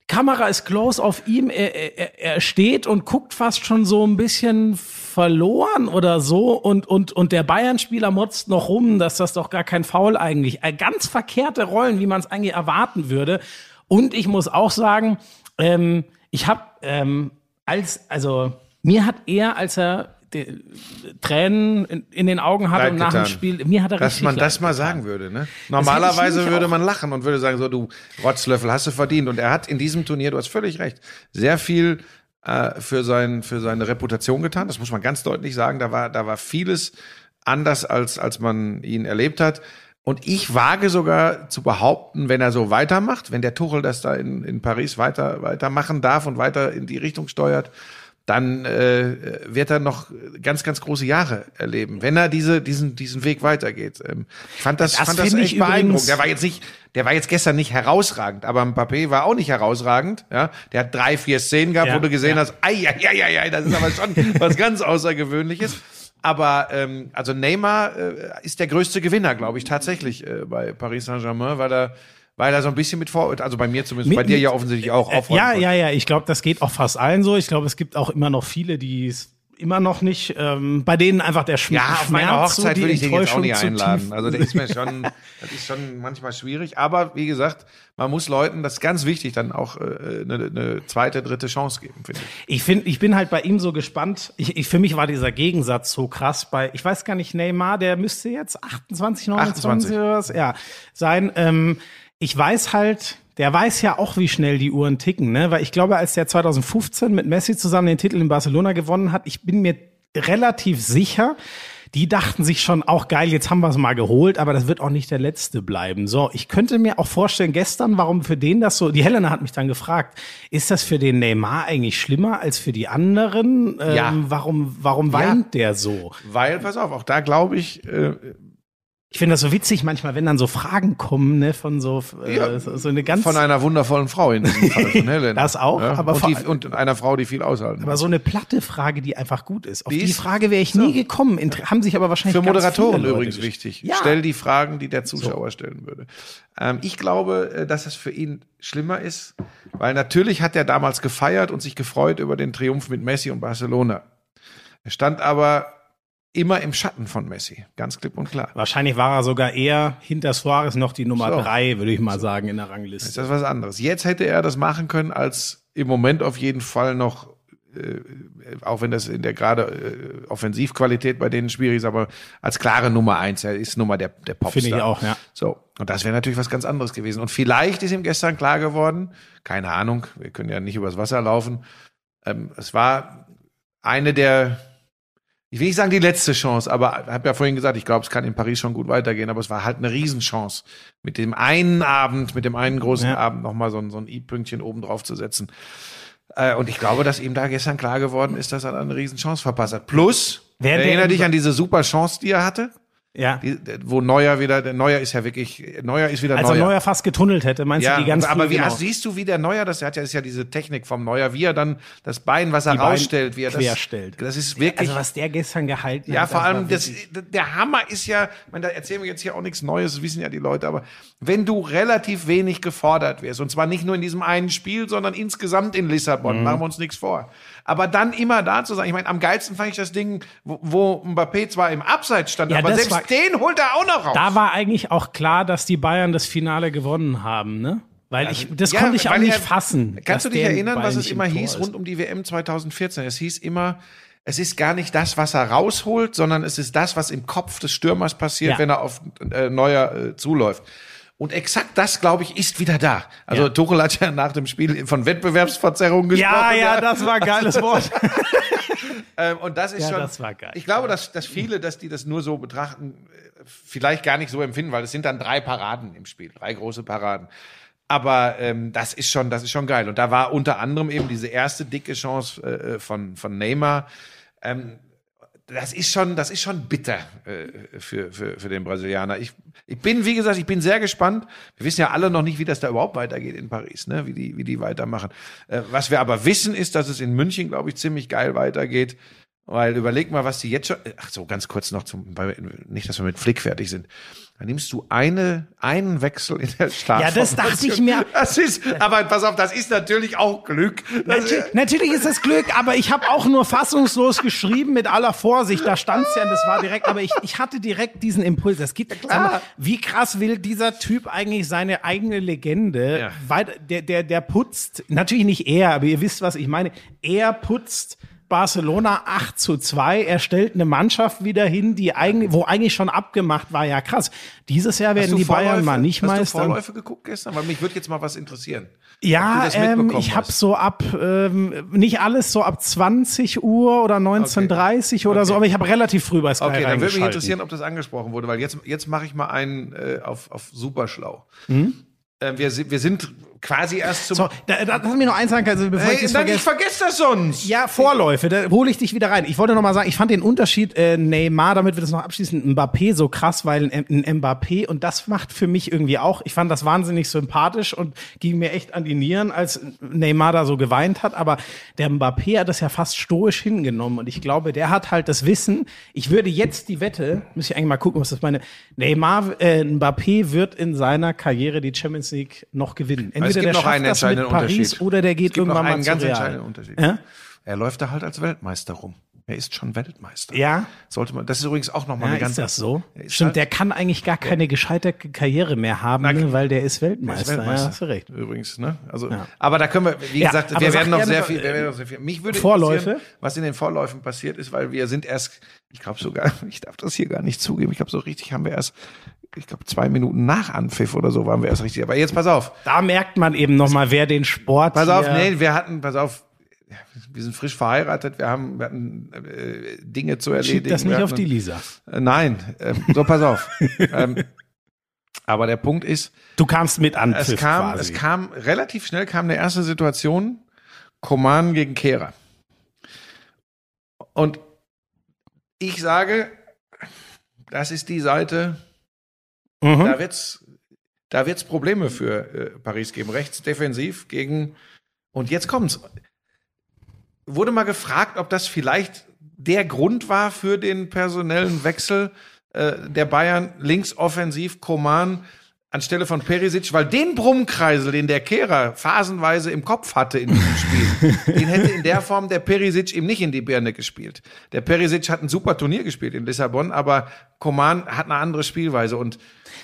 [SPEAKER 4] Kamera ist close auf ihm. Er, er, er steht und guckt fast schon so ein bisschen verloren oder so. Und, und, und der Bayern-Spieler motzt noch rum, dass das doch gar kein Foul eigentlich. Äh, Ganz verkehrte Rollen, wie man es eigentlich erwarten würde. Und ich muss auch sagen, ähm, ich habe ähm, als, also mir hat er, als er die, Tränen in, in den Augen hatte
[SPEAKER 3] Leid
[SPEAKER 4] und nach dem. Spiel, mir hat er
[SPEAKER 3] Dass man das mal
[SPEAKER 4] getan.
[SPEAKER 3] sagen würde, ne? Normalerweise würde man lachen und würde sagen, so, du Rotzlöffel, hast du verdient. Und er hat in diesem Turnier, du hast völlig recht, sehr viel äh, für, sein, für seine Reputation getan. Das muss man ganz deutlich sagen. Da war, da war vieles anders, als, als man ihn erlebt hat. Und ich wage sogar zu behaupten, wenn er so weitermacht, wenn der Tuchel das da in, in Paris weiter, weitermachen darf und weiter in die Richtung steuert, dann äh, wird er noch ganz, ganz große Jahre erleben, wenn er diese, diesen, diesen Weg weitergeht. Ähm, ich fand das,
[SPEAKER 4] Das
[SPEAKER 3] fand das echt beeindruckend. Der war jetzt nicht, der war jetzt gestern nicht herausragend, aber Mbappé war auch nicht herausragend. Ja, der hat drei, vier Szenen gehabt,
[SPEAKER 4] Ja,
[SPEAKER 3] wo du gesehen
[SPEAKER 4] ja.
[SPEAKER 3] hast, ei, ei, ei, ei, das ist aber schon [LAUGHS] was ganz Außergewöhnliches. Aber ähm, also Neymar äh, ist der größte Gewinner, glaube ich, tatsächlich äh, bei Paris Saint-Germain, weil er, weil er so ein bisschen mit Vorurteilen, also bei mir zumindest,
[SPEAKER 4] Mit-
[SPEAKER 3] bei dir ja offensichtlich auch
[SPEAKER 4] Äh,
[SPEAKER 3] aufräumen
[SPEAKER 4] Ja,
[SPEAKER 3] konnte.
[SPEAKER 4] ja, ja. Ich glaube, das geht auch fast allen so. Ich glaube, es gibt auch immer noch viele, die es immer noch nicht, ähm, bei denen einfach der Schm
[SPEAKER 3] Ja, auf meiner
[SPEAKER 4] Schmerz, so
[SPEAKER 3] Hochzeit
[SPEAKER 4] die
[SPEAKER 3] würde ich den jetzt auch nicht einladen. Also der ist mir [LAUGHS] schon, das ist schon manchmal schwierig. Aber wie gesagt, man muss Leuten, das ist ganz wichtig, dann auch äh, eine, eine zweite, dritte Chance geben, finde ich.
[SPEAKER 4] Ich finde, ich bin halt bei ihm so gespannt. Ich, ich, für mich war dieser Gegensatz so krass bei, ich weiß gar nicht, Neymar, der müsste jetzt 28, 29
[SPEAKER 3] 28.
[SPEAKER 4] oder was, ja, sein. Ähm, ich weiß halt, der weiß ja auch, wie schnell die Uhren ticken, ne? Weil ich glaube, als der 2015 mit Messi zusammen den Titel in Barcelona gewonnen hat, ich bin mir relativ sicher, die dachten sich schon auch geil, jetzt haben wir es mal geholt, aber das wird auch nicht der letzte bleiben. So, ich könnte mir auch vorstellen, gestern, warum für den das so, die Helena hat mich dann gefragt, ist das für den Neymar eigentlich schlimmer als für die anderen? Ähm,
[SPEAKER 3] Ja.
[SPEAKER 4] Warum, warum weint der so?
[SPEAKER 3] Weil, pass auf, auch da glaube ich, äh,
[SPEAKER 4] Ich finde das so witzig manchmal, wenn dann so Fragen kommen, ne, von so, äh,
[SPEAKER 3] Ja,
[SPEAKER 4] so, so eine ganz,
[SPEAKER 3] von einer wundervollen Frau in diesem Fall, [LAUGHS] von Helena.
[SPEAKER 4] Das auch, aber
[SPEAKER 3] und, die, und einer Frau, die viel aushalten
[SPEAKER 4] aber so eine platte Frage, die einfach gut ist. Auf
[SPEAKER 3] Die
[SPEAKER 4] die, Frage wäre ich
[SPEAKER 3] so.
[SPEAKER 4] nie gekommen. Inter haben sich aber wahrscheinlich
[SPEAKER 3] Für Moderatoren übrigens
[SPEAKER 4] gestellt.
[SPEAKER 3] wichtig.
[SPEAKER 4] Ja.
[SPEAKER 3] Stell die Fragen, die der Zuschauer stellen würde. Ähm, ich glaube, äh, dass es für ihn schlimmer ist, weil natürlich hat er damals gefeiert und sich gefreut über den Triumph mit Messi und Barcelona. Er stand aber immer im Schatten von Messi. Ganz klipp und klar.
[SPEAKER 4] Wahrscheinlich war er sogar eher hinter Suarez noch die Nummer
[SPEAKER 3] So.
[SPEAKER 4] drei, würde ich mal sagen, in der
[SPEAKER 3] Ist
[SPEAKER 4] Rangliste.
[SPEAKER 3] das was anderes. Jetzt hätte er das machen können, als im Moment auf jeden Fall noch, äh, auch wenn das in der gerade äh, Offensivqualität bei denen schwierig ist, aber als klare Nummer eins. Er ist Nummer der, der Popstar.
[SPEAKER 4] Finde ich auch, ja.
[SPEAKER 3] So. Und das wäre natürlich was ganz anderes gewesen. Und vielleicht ist ihm gestern klar geworden, keine Ahnung, wir können ja nicht übers Wasser laufen. Ähm, es war eine der, ich will nicht sagen die letzte Chance, aber ich habe ja vorhin gesagt, ich glaube, es kann in Paris schon gut weitergehen, aber es war halt eine Riesenchance, mit dem einen Abend, mit dem einen großen
[SPEAKER 4] Ja.
[SPEAKER 3] Abend nochmal so ein, so ein I-Pünktchen oben drauf zu setzen. Äh, und ich glaube, dass ihm da gestern klar geworden ist, dass er eine Riesenchance verpasst hat. Plus,
[SPEAKER 4] Während
[SPEAKER 3] erinnere dich an diese super Chance, die er hatte?
[SPEAKER 4] Ja.
[SPEAKER 3] Die, wo Neuer wieder, der Neuer ist ja wirklich, Neuer ist wieder
[SPEAKER 4] Als er
[SPEAKER 3] Neuer.
[SPEAKER 4] Neuer fast getunnelt hätte, meinst
[SPEAKER 3] ja,
[SPEAKER 4] du die ganz
[SPEAKER 3] aber
[SPEAKER 4] früh,
[SPEAKER 3] wie
[SPEAKER 4] genau.
[SPEAKER 3] hast, siehst du, wie der Neuer, das hat ja, ist ja diese Technik vom Neuer, wie er dann das Bein, was er
[SPEAKER 4] Die
[SPEAKER 3] rausstellt, wie er das
[SPEAKER 4] querstellt.
[SPEAKER 3] Das ist wirklich,
[SPEAKER 4] Also was der gestern gehalten
[SPEAKER 3] ja,
[SPEAKER 4] hat.
[SPEAKER 3] vor
[SPEAKER 4] das
[SPEAKER 3] allem, das, der Hammer ist ja, ich meine, da erzählen wir jetzt hier auch nichts Neues, das wissen ja die Leute, aber wenn du relativ wenig gefordert wirst, und zwar nicht nur in diesem einen Spiel, sondern insgesamt in
[SPEAKER 4] Mhm.
[SPEAKER 3] Lissabon, machen wir uns nichts vor. Aber dann immer da zu sein, ich meine, am geilsten fand ich das Ding, wo, wo Mbappé zwar im Abseits stand,
[SPEAKER 4] Ja,
[SPEAKER 3] aber selbst
[SPEAKER 4] war-
[SPEAKER 3] den holt er auch noch raus.
[SPEAKER 4] Da war eigentlich auch klar, dass die Bayern das Finale gewonnen haben, ne? Weil ich, das
[SPEAKER 3] Ja,
[SPEAKER 4] konnte ich auch nicht
[SPEAKER 3] er-
[SPEAKER 4] fassen.
[SPEAKER 3] Kannst du dich erinnern, was es immer hieß
[SPEAKER 4] ist?
[SPEAKER 3] rund um die WM 2014? Es hieß immer, es ist gar nicht das, was er rausholt, sondern es ist das, was im Kopf des Stürmers passiert,
[SPEAKER 4] Ja.
[SPEAKER 3] wenn er auf äh, Neuer äh, zuläuft. Und exakt das, glaube ich, ist wieder da. Also
[SPEAKER 4] Ja.
[SPEAKER 3] Tuchel hat ja nach dem Spiel von Wettbewerbsverzerrung gesprochen.
[SPEAKER 4] Ja, ja, das war ein geiles Wort. [LAUGHS] [LAUGHS]
[SPEAKER 3] Ähm, und das ist
[SPEAKER 4] Ja,
[SPEAKER 3] schon.
[SPEAKER 4] das war geil.
[SPEAKER 3] Ich glaube, dass, dass viele, dass die das nur so betrachten, äh, vielleicht gar nicht so empfinden, weil es sind dann drei Paraden im Spiel, drei große Paraden. Aber ähm, das ist schon, das ist schon geil. Und da war unter anderem eben diese erste dicke Chance äh, von von Neymar. Ähm, das ist schon, das ist schon bitter äh, für, für, für den Brasilianer. Ich, ich bin, wie gesagt, ich bin sehr gespannt. Wir wissen ja alle noch nicht, wie das da überhaupt weitergeht in Paris, ne? wie, die, wie die weitermachen. Äh, was wir aber wissen, ist, dass es in München, glaube ich, ziemlich geil weitergeht. Weil überleg mal, was die jetzt schon. Ach so, ganz kurz noch zum, weil nicht, dass wir mit Flick fertig sind. Dann nimmst du eine, einen Wechsel in der Startformation.
[SPEAKER 4] Ja, das dachte ich mir. [LAUGHS]
[SPEAKER 3] Das ist, aber pass auf, das ist natürlich auch Glück.
[SPEAKER 4] Natu natürlich ist das Glück, aber ich habe auch nur fassungslos geschrieben mit aller Vorsicht. Da stand ja und das war direkt, aber ich, ich hatte direkt diesen Impuls. Es gibt, sag mal, wie krass will dieser Typ eigentlich seine eigene Legende?
[SPEAKER 3] Ja.
[SPEAKER 4] Weit, der, der, der putzt, natürlich nicht er, aber ihr wisst, was ich meine. Er putzt Barcelona 8 zu 2. Er stellt eine Mannschaft wieder hin, die eigentlich, wo eigentlich schon abgemacht war. Ja, krass. Dieses Jahr werden
[SPEAKER 3] Hast du
[SPEAKER 4] die Bayern
[SPEAKER 3] Vorläufe-
[SPEAKER 4] mal nicht
[SPEAKER 3] Hast du
[SPEAKER 4] Meister.
[SPEAKER 3] Vorläufe geguckt gestern? Weil mich würde jetzt mal was interessieren. Du
[SPEAKER 4] Ja, ähm, ich habe
[SPEAKER 3] hast.
[SPEAKER 4] so ab, ähm, nicht alles so ab 20 Uhr oder 19.30 oder so,
[SPEAKER 3] Okay.
[SPEAKER 4] aber ich habe relativ früh bei Sky
[SPEAKER 3] Okay, dann würde mich interessieren, ob das angesprochen wurde, weil jetzt, jetzt mache ich mal einen äh, auf, auf Superschlau. Äh, wir, wir sind quasi erst zum.
[SPEAKER 4] So, da, da, lass mich noch eins sagen, also bevor ich
[SPEAKER 3] hey,
[SPEAKER 4] das
[SPEAKER 3] dann, ich
[SPEAKER 4] vergesse.
[SPEAKER 3] vergesse das sonst.
[SPEAKER 4] Ja, Vorläufe, da hole ich dich wieder rein. Ich wollte noch mal sagen, ich fand den Unterschied äh, Neymar, damit wir das noch abschließen, Mbappé so krass, weil ein, ein Mbappé und das macht für mich irgendwie auch, ich fand das wahnsinnig sympathisch und ging mir echt an die Nieren, als Neymar da so geweint hat, aber der Mbappé hat das ja fast stoisch hingenommen und ich glaube, der hat halt das Wissen, ich würde jetzt die Wette, muss ich eigentlich mal gucken, was das meine, Neymar, äh, Mbappé wird in seiner Karriere die Champions League noch gewinnen. Entweder
[SPEAKER 3] es gibt
[SPEAKER 4] der
[SPEAKER 3] noch einen entscheidenden
[SPEAKER 4] Paris
[SPEAKER 3] Unterschied.
[SPEAKER 4] oder der geht
[SPEAKER 3] es gibt noch
[SPEAKER 4] irgendwann
[SPEAKER 3] einen
[SPEAKER 4] mal zu
[SPEAKER 3] ganz
[SPEAKER 4] Real.
[SPEAKER 3] entscheidenden Unterschied.
[SPEAKER 4] Ja?
[SPEAKER 3] Er läuft da halt als Weltmeister rum. Er ist schon Weltmeister.
[SPEAKER 4] Ja.
[SPEAKER 3] Sollte man, das ist übrigens auch nochmal
[SPEAKER 4] Ja,
[SPEAKER 3] eine ganz.
[SPEAKER 4] ist das so? Stimmt,
[SPEAKER 3] halt-
[SPEAKER 4] der kann eigentlich gar keine gescheite Karriere mehr haben, ne, weil der ist
[SPEAKER 3] Er
[SPEAKER 4] Weltmeister.
[SPEAKER 3] ist Weltmeister.
[SPEAKER 4] Ja, hast du recht.
[SPEAKER 3] Übrigens, ne? Also,
[SPEAKER 4] Ja.
[SPEAKER 3] aber da können wir, wie
[SPEAKER 4] Ja,
[SPEAKER 3] gesagt, wir werden noch sehr viel, wir
[SPEAKER 4] äh,
[SPEAKER 3] werden noch sehr viel. Mich würde
[SPEAKER 4] Vorläufe?
[SPEAKER 3] was in den Vorläufen passiert ist, weil wir sind erst, ich glaube sogar, [LAUGHS] ich darf das hier gar nicht zugeben, ich glaube so richtig haben wir erst, ich glaube zwei Minuten nach Anpfiff oder so waren wir erst richtig. Aber jetzt pass auf,
[SPEAKER 4] Da merkt man eben noch mal, wer den Sport
[SPEAKER 3] pass auf, nee, wir hatten, pass auf, wir sind frisch verheiratet, wir haben, wir hatten äh, Dinge zu erledigen.
[SPEAKER 4] Schieb das nicht auf die Lisa.
[SPEAKER 3] Äh, nein, ähm, so pass auf. [LAUGHS] ähm, aber der Punkt ist,
[SPEAKER 4] Du kamst mit an.
[SPEAKER 3] es kam, es kam relativ schnell kam eine erste Situation, Koman gegen Kehrer. Und ich sage, das ist die Seite,
[SPEAKER 4] Mhm.
[SPEAKER 3] da wird's, da wird's Probleme für äh, Paris geben. Rechts defensiv gegen, und jetzt kommt's. Wurde mal gefragt, ob das vielleicht der Grund war für den personellen Wechsel äh, der Bayern links offensiv Koman anstelle von Perisic, weil den Brummkreisel, den der Kehrer phasenweise im Kopf hatte in diesem Spiel, [LAUGHS] den hätte in der Form der Perisic ihm nicht in die Birne gespielt. Der Perisic hat ein super Turnier gespielt in Lissabon, aber Koman hat eine andere Spielweise und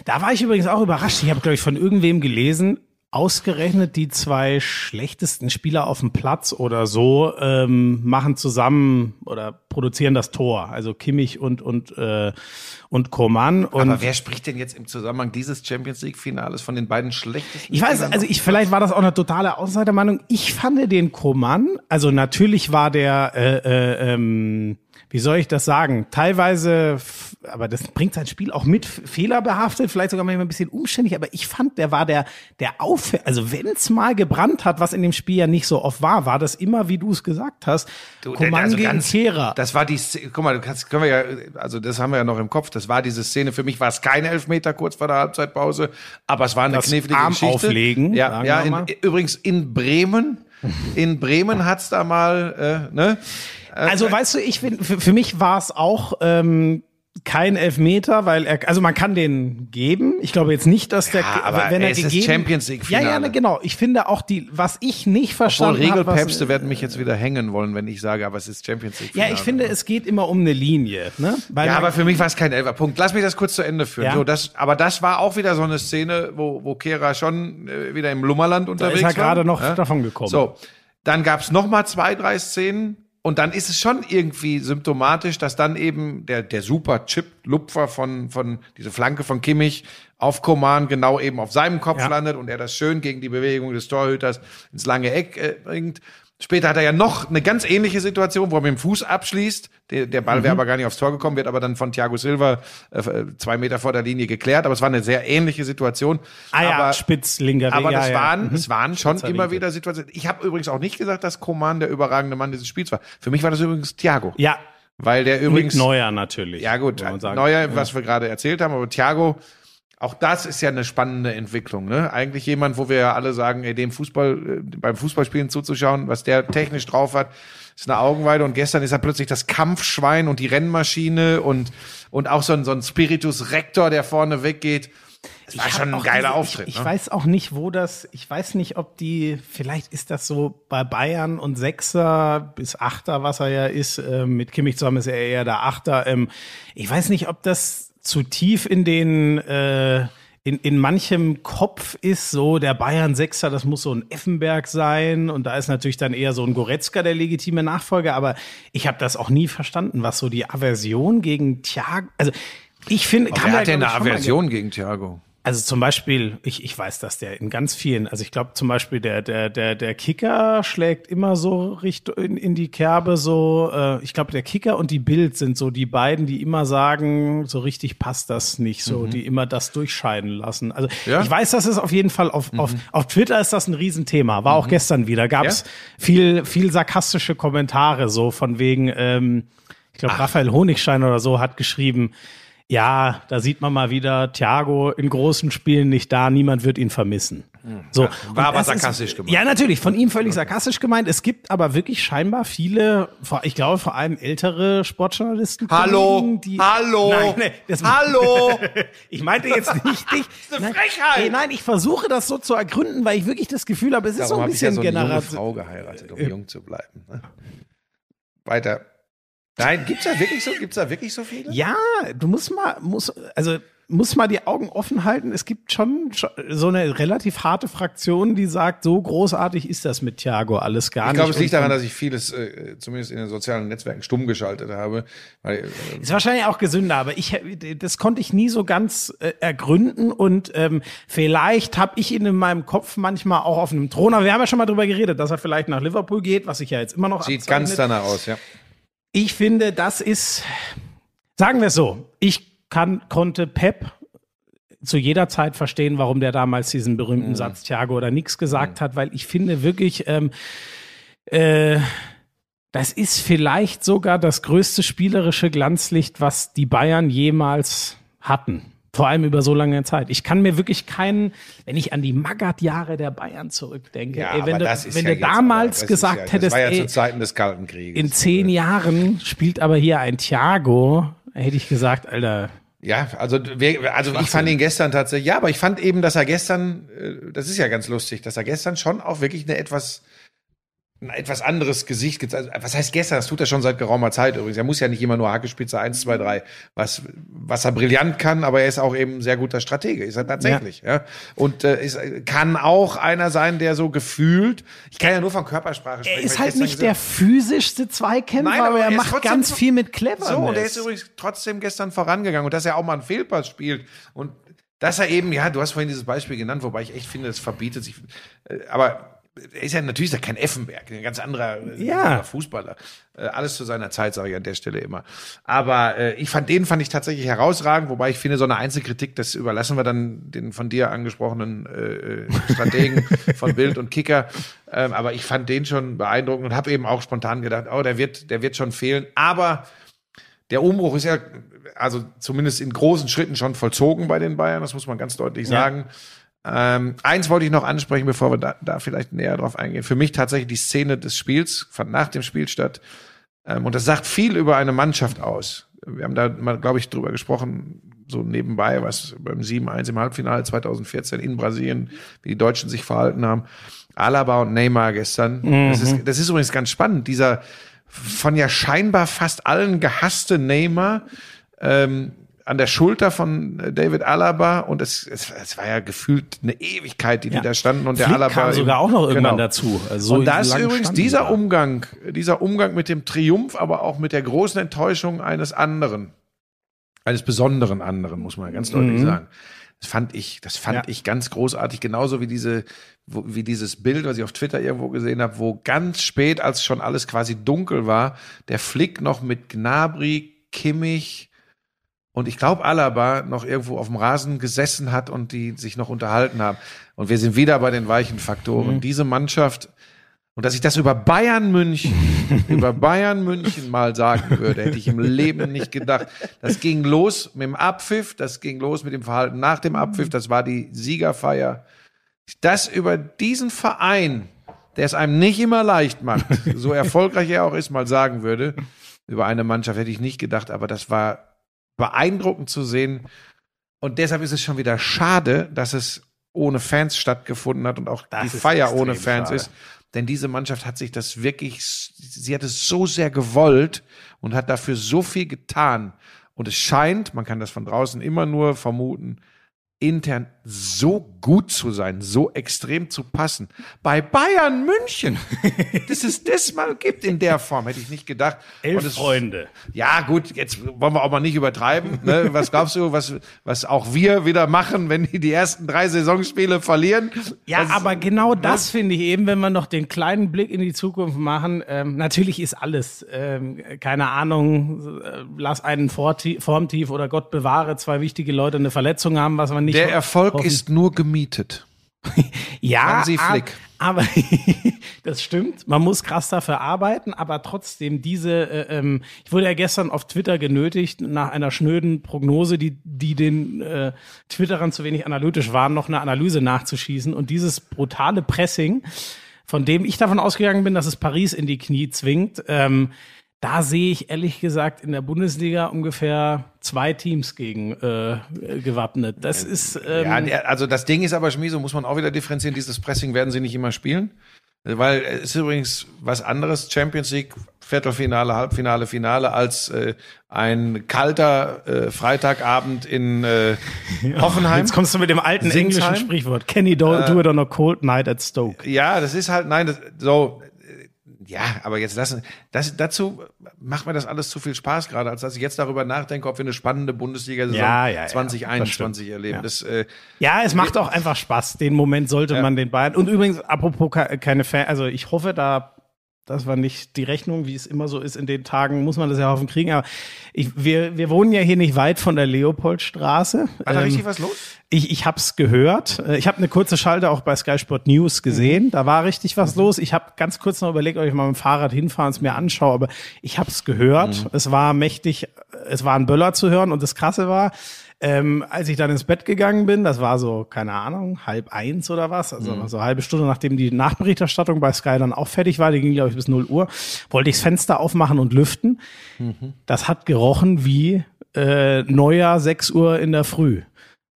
[SPEAKER 4] Da war ich übrigens auch überrascht. Ich habe, glaube ich, von irgendwem gelesen, ausgerechnet die zwei schlechtesten Spieler auf dem Platz oder so ähm, machen zusammen oder produzieren das Tor. Also Kimmich und und äh, und Koman. Und
[SPEAKER 3] aber wer spricht denn jetzt im Zusammenhang dieses Champions League Finales von den beiden schlechtesten?
[SPEAKER 4] Ich weiß,
[SPEAKER 3] Spielern
[SPEAKER 4] also ich, vielleicht war das auch eine totale Außenseitermeinung. Ich fand den Koman, also natürlich war der, äh, äh, ähm, wie soll ich das sagen, teilweise, aber das bringt sein Spiel auch mit, fehlerbehaftet, vielleicht sogar manchmal ein bisschen umständlich, aber ich fand, der war der, der auf, also wenn es mal gebrannt hat, was in dem Spiel ja nicht so oft war, war das immer, wie du es gesagt hast,
[SPEAKER 3] Du,
[SPEAKER 4] Koman
[SPEAKER 3] also
[SPEAKER 4] gegen
[SPEAKER 3] ganz-
[SPEAKER 4] Kehrer.
[SPEAKER 3] Das war die, Szene- guck mal, du kannst, können wir ja, also das haben wir ja noch im Kopf. Das war diese Szene. Für mich war es kein Elfmeter kurz vor der Halbzeitpause, aber es war eine
[SPEAKER 4] Das
[SPEAKER 3] knifflige
[SPEAKER 4] Arm
[SPEAKER 3] Geschichte.
[SPEAKER 4] auflegen,
[SPEAKER 3] ja, ja. In, übrigens in Bremen, in Bremen hat's da mal, äh, ne?
[SPEAKER 4] Also weißt du, ich finde, für, für mich war es auch ähm, kein Elfmeter, weil er, also man kann den geben. Ich glaube jetzt nicht, dass der,
[SPEAKER 3] Ja, aber
[SPEAKER 4] wenn er
[SPEAKER 3] es ist
[SPEAKER 4] gegeben,
[SPEAKER 3] Champions League
[SPEAKER 4] Ja, ja,
[SPEAKER 3] Finale.
[SPEAKER 4] ne, genau. Ich finde auch die, was ich nicht verstanden habe,
[SPEAKER 3] Regelpäpste werden mich jetzt wieder hängen wollen, wenn ich sage, aber es ist Champions League.
[SPEAKER 4] Ja, ich
[SPEAKER 3] Finale.
[SPEAKER 4] finde, es geht immer um eine Linie, ne? Weil
[SPEAKER 3] Ja, aber für mich war es kein Elferpunkt. Lass mich das kurz zu Ende führen.
[SPEAKER 4] Ja.
[SPEAKER 3] So, das, aber das war auch wieder so eine Szene, wo, wo Kehra schon äh, wieder im Lummerland unterwegs
[SPEAKER 4] ist er
[SPEAKER 3] war.
[SPEAKER 4] gerade noch
[SPEAKER 3] Ja?
[SPEAKER 4] davon gekommen.
[SPEAKER 3] So, dann gab's noch mal zwei, drei Szenen und dann ist es schon irgendwie symptomatisch, dass dann eben der, der super Chip-Lupfer von, von, diese Flanke von Kimmich auf Koman genau eben auf seinem Kopf
[SPEAKER 4] Ja.
[SPEAKER 3] landet und er das schön gegen die Bewegung des Torhüters ins lange Eck äh, bringt. Später hat er ja noch eine ganz ähnliche Situation, wo er mit dem Fuß abschließt. Der, der Ball
[SPEAKER 4] Mhm.
[SPEAKER 3] wäre aber gar nicht aufs Tor gekommen, wird aber dann von Thiago Silva äh, zwei Meter vor der Linie geklärt. Aber es war eine sehr ähnliche Situation.
[SPEAKER 4] ah ja,
[SPEAKER 3] aber,
[SPEAKER 4] spitz, linker
[SPEAKER 3] aber
[SPEAKER 4] ja,
[SPEAKER 3] das
[SPEAKER 4] ja.
[SPEAKER 3] waren,
[SPEAKER 4] Mhm.
[SPEAKER 3] es waren schon immer wieder Situationen. Ich habe übrigens auch nicht gesagt, dass Koman der überragende Mann dieses Spiels war. Für mich war das übrigens Thiago.
[SPEAKER 4] Ja,
[SPEAKER 3] Weil der übrigens.
[SPEAKER 4] mit Neuer natürlich.
[SPEAKER 3] Ja, gut,
[SPEAKER 4] sagen.
[SPEAKER 3] Neuer, was wir gerade erzählt haben, aber Thiago, auch das ist ja eine spannende Entwicklung. Ne? Eigentlich jemand, wo wir ja alle sagen, ey, dem Fußball, äh, beim Fußballspielen zuzuschauen, was der technisch drauf hat, ist eine Augenweide. Und gestern ist er plötzlich das Kampfschwein und die Rennmaschine und, und auch so ein, so ein Spiritus Rector, der vorne weggeht. Es war schon ein geiler
[SPEAKER 4] diese-
[SPEAKER 3] Auftritt.
[SPEAKER 4] Ich, ich
[SPEAKER 3] ne?
[SPEAKER 4] weiß auch nicht, wo das, ich weiß nicht, ob die, vielleicht ist das so bei Bayern und Sechser bis Achter, was er ja ist, ähm, mit Kimmich zusammen ist er eher der Achter. Ähm, ich weiß nicht, ob das zu tief in den, äh, in, in manchem Kopf ist so, der Bayern Sechser, das muss so ein Effenberg sein und da ist natürlich dann eher so ein Goretzka der legitime Nachfolger, aber ich habe das auch nie verstanden, was so die Aversion gegen Thiago, also ich finde,
[SPEAKER 3] Wer
[SPEAKER 4] kann man
[SPEAKER 3] hat denn eine Aversion gegen Thiago?
[SPEAKER 4] Also zum Beispiel, ich, ich weiß, dass der in ganz vielen, also ich glaube zum Beispiel der, der, der, der Kicker schlägt immer so Richtung in, in die Kerbe so, äh, ich glaube der Kicker und die Bild sind so die beiden, die immer sagen, so richtig passt das nicht, so, die immer das durchscheiden lassen. Also
[SPEAKER 3] Ja?
[SPEAKER 4] ich weiß, dass es auf jeden Fall auf, auf, auf Twitter ist das ein Riesenthema, war auch gestern wieder, gab es
[SPEAKER 3] Ja?
[SPEAKER 4] viel, viel sarkastische Kommentare, so von wegen, ähm, ich glaube, Raphael Honigstein oder so hat geschrieben, ja, da sieht man mal wieder, Thiago in großen Spielen nicht da, niemand wird ihn vermissen. So,
[SPEAKER 3] War aber
[SPEAKER 4] das
[SPEAKER 3] sarkastisch gemeint.
[SPEAKER 4] Ja, natürlich, von ihm völlig sarkastisch gemeint. Es gibt aber wirklich scheinbar viele, ich glaube vor allem ältere Sportjournalisten.
[SPEAKER 3] Hallo,
[SPEAKER 4] die,
[SPEAKER 3] hallo,
[SPEAKER 4] Nein, nee, das,
[SPEAKER 3] hallo. [LAUGHS]
[SPEAKER 4] ich meinte jetzt nicht dich. [LAUGHS]
[SPEAKER 3] ist eine
[SPEAKER 4] nein,
[SPEAKER 3] Frechheit.
[SPEAKER 4] Ey, nein, ich versuche das so zu ergründen, weil ich wirklich das Gefühl habe, es ist so ein
[SPEAKER 3] habe ich ja
[SPEAKER 4] bisschen
[SPEAKER 3] so eine junge. Frau geheiratet, um jung zu bleiben. Ne? Weiter. Nein, gibt's da wirklich so, gibt's da wirklich so viele?
[SPEAKER 4] Ja, du musst mal, muss, also muss mal die Augen offen halten. Es gibt schon so eine relativ harte Fraktion, die sagt, so großartig ist das mit Thiago alles gar
[SPEAKER 3] Ich
[SPEAKER 4] nicht.
[SPEAKER 3] glaube, es liegt daran, dass ich vieles, äh, zumindest in den sozialen Netzwerken, stumm geschaltet habe. Weil, äh,
[SPEAKER 4] Ist wahrscheinlich auch gesünder, aber ich das konnte ich nie so ganz äh, ergründen und ähm, vielleicht habe ich ihn in meinem Kopf manchmal auch auf einem Thron. Aber wir haben ja schon mal drüber geredet, dass er vielleicht nach Liverpool geht, was sich ja jetzt immer noch
[SPEAKER 3] sieht
[SPEAKER 4] abzeichnet.
[SPEAKER 3] ganz danach aus, ja.
[SPEAKER 4] Ich finde, das ist, sagen wir es so, ich kann, konnte Pep zu jeder Zeit verstehen, warum der damals diesen berühmten Satz Thiago oder nix gesagt hat, weil ich finde wirklich, ähm, äh, das ist vielleicht sogar das größte spielerische Glanzlicht, was die Bayern jemals hatten. Vor allem über so lange Zeit. Ich kann mir wirklich keinen, wenn ich an die Magath-Jahre der Bayern zurückdenke, ey, wenn du, wenn du
[SPEAKER 3] jetzt
[SPEAKER 4] damals
[SPEAKER 3] aber-
[SPEAKER 4] gesagt
[SPEAKER 3] ja,
[SPEAKER 4] hättest,
[SPEAKER 3] ja
[SPEAKER 4] ey,
[SPEAKER 3] zu Zeiten des Kalten Krieges.
[SPEAKER 4] in zehn Jahren spielt aber hier ein Thiago, hätte ich gesagt, Alter,
[SPEAKER 3] Ja, also, also ich fand ihn gestern tatsächlich, ja, aber ich fand eben, dass er gestern, äh, das ist ja ganz lustig, dass er gestern schon auch wirklich eine etwas ein etwas anderes Gesicht gibt. Also, was heißt gestern? Das tut er schon seit geraumer Zeit übrigens. Er muss ja nicht immer nur Hackespitze 1, 2, 3, was, was er brillant kann, aber er ist auch eben ein sehr guter Stratege. Ist er tatsächlich. Ja. ja. Und äh, ist, kann auch einer sein, der so gefühlt, ich kann ja nur von Körpersprache sprechen.
[SPEAKER 4] Er ist halt nicht der physischste Zweikämpfer, Nein, aber, aber er, er macht ganz viel mit Cleverness. So,
[SPEAKER 3] und er ist übrigens trotzdem gestern vorangegangen und dass er auch mal einen Fehlpass spielt und dass er eben, ja, du hast vorhin dieses Beispiel genannt, wobei ich echt finde, das verbietet sich. Äh, aber er ist ja natürlich ist kein Effenberg, ein ganz anderer,
[SPEAKER 4] ja.
[SPEAKER 3] anderer Fußballer. Äh, alles zu seiner Zeit, sage ich an der Stelle immer. Aber äh, ich fand den fand ich tatsächlich herausragend, wobei ich finde, so eine Einzelkritik, das überlassen wir dann den von dir angesprochenen äh, Strategen [LAUGHS] von Bild und Kicker. Ähm, aber ich fand den schon beeindruckend und habe eben auch spontan gedacht, oh, der wird, der wird schon fehlen. Aber der Umbruch ist ja, also zumindest in großen Schritten schon vollzogen bei den Bayern, das muss man ganz deutlich ja. Ähm, eins wollte ich noch ansprechen, bevor wir da, da vielleicht näher drauf eingehen. Für mich tatsächlich die Szene des Spiels, fand nach dem Spiel statt. Ähm, und das sagt viel über eine Mannschaft aus. Wir haben da mal, glaube ich, drüber gesprochen, so nebenbei, was beim 7-1 im Halbfinale 2014 in Brasilien, wie die Deutschen sich verhalten haben. Alaba und Neymar gestern. Mhm. Das, ist, das ist übrigens ganz spannend. Dieser von ja scheinbar fast allen gehasste Neymar, ähm, an der Schulter von äh, David Alaba und es, es, es war ja gefühlt eine Ewigkeit, die ja. die da standen und
[SPEAKER 4] Flick
[SPEAKER 3] der Alaba
[SPEAKER 4] kam sogar auch noch irgendwann genau. dazu.
[SPEAKER 3] Also so und da ist übrigens dieser Umgang, dieser Umgang mit dem Triumph, aber auch mit der großen Enttäuschung eines anderen, eines besonderen anderen, muss man ganz deutlich mhm. sagen. Das fand ich, das fand ja. ich ganz großartig, genauso wie diese, wie dieses Bild, was ich auf Twitter irgendwo gesehen habe, wo ganz spät, als schon alles quasi dunkel war, der Flick noch mit Gnabry, Kimmich, und ich glaube, Alaba noch irgendwo auf dem Rasen gesessen hat und die sich noch unterhalten haben. Und wir sind wieder bei den weichen Faktoren. Mhm. Diese Mannschaft, und dass ich das über Bayern München, [LAUGHS] über Bayern München mal sagen würde, hätte ich im Leben nicht gedacht. Das ging los mit dem Abpfiff, das ging los mit dem Verhalten nach dem Abpfiff, das war die Siegerfeier. Das über diesen Verein, der es einem nicht immer leicht macht, so erfolgreich er auch ist, mal sagen würde, über eine Mannschaft hätte ich nicht gedacht, aber das war beeindruckend zu sehen. Und deshalb ist es schon wieder schade, dass es ohne Fans stattgefunden hat und auch das die Feier ohne Fans schade. ist. Denn diese Mannschaft hat sich das wirklich, sie hat es so sehr gewollt und hat dafür so viel getan. Und es scheint, man kann das von draußen immer nur vermuten, intern so gut zu sein, so extrem zu passen. Bei Bayern München, [LAUGHS] dass es das mal gibt in der Form, hätte ich nicht gedacht.
[SPEAKER 4] Elf es, Freunde.
[SPEAKER 3] Ja, gut, jetzt wollen wir auch mal nicht übertreiben. Ne? Was glaubst du, was, was auch wir wieder machen, wenn die die ersten drei Saisonspiele verlieren?
[SPEAKER 4] Ja,
[SPEAKER 3] das,
[SPEAKER 4] aber genau das finde ich eben, wenn wir noch den kleinen Blick in die Zukunft machen. Ähm, natürlich ist alles, ähm, keine Ahnung, äh, lass einen Formtief oder Gott bewahre zwei wichtige Leute eine Verletzung haben, was man nicht.
[SPEAKER 3] Der Erfolg hoffen. ist nur gemietet. [LAUGHS]
[SPEAKER 4] ja, Flick. aber [LAUGHS] das stimmt. Man muss krass dafür arbeiten, aber trotzdem diese. Äh, ähm, ich wurde ja gestern auf Twitter genötigt, nach einer schnöden Prognose, die die den äh, Twitterern zu wenig analytisch waren, noch eine Analyse nachzuschießen und dieses brutale Pressing, von dem ich davon ausgegangen bin, dass es Paris in die Knie zwingt. Ähm, da sehe ich ehrlich gesagt in der Bundesliga ungefähr zwei Teams gegen äh, gewappnet. Das ist ähm
[SPEAKER 3] ja, also das Ding ist aber Schmieso muss man auch wieder differenzieren. Dieses Pressing werden sie nicht immer spielen, weil es ist übrigens was anderes Champions League Viertelfinale, Halbfinale, Finale als äh, ein kalter äh, Freitagabend in äh, [LAUGHS] Hoffenheim.
[SPEAKER 4] Jetzt kommst du mit dem alten Singsheim. englischen Sprichwort. Kenny do, äh, do it on a cold night at Stoke.
[SPEAKER 3] Ja, das ist halt nein, das, so ja, aber jetzt lassen, das, dazu macht mir das alles zu viel Spaß gerade, als dass ich jetzt darüber nachdenke, ob wir eine spannende Bundesliga-Saison
[SPEAKER 4] ja, ja, ja,
[SPEAKER 3] 2021 erleben.
[SPEAKER 4] Ja.
[SPEAKER 3] Das, äh,
[SPEAKER 4] ja, es macht auch einfach Spaß. Den Moment sollte man den beiden. Und übrigens, apropos keine Fan, also ich hoffe, da das war nicht die Rechnung, wie es immer so ist in den Tagen, muss man das ja hoffen kriegen. Aber ich, wir, wir wohnen ja hier nicht weit von der Leopoldstraße.
[SPEAKER 3] War da ähm, richtig was los?
[SPEAKER 4] Ich, ich habe es gehört. Äh, ich habe eine kurze Schalte auch bei Sky Sport News gesehen. Mhm. Da war richtig was mhm. los. Ich habe ganz kurz noch überlegt, ob ich mal mit dem Fahrrad hinfahre und es mir anschaue. Aber ich habe es gehört. Mhm. Es war mächtig. Es war ein Böller zu hören. Und das Krasse war, ähm, als ich dann ins Bett gegangen bin, das war so, keine Ahnung, halb eins oder was, also mhm. so eine halbe Stunde, nachdem die Nachberichterstattung bei Sky dann auch fertig war, die ging, glaube ich, bis 0 Uhr, wollte ich das Fenster aufmachen und lüften. Mhm. Das hat gerochen wie äh, Neujahr 6 Uhr in der Früh.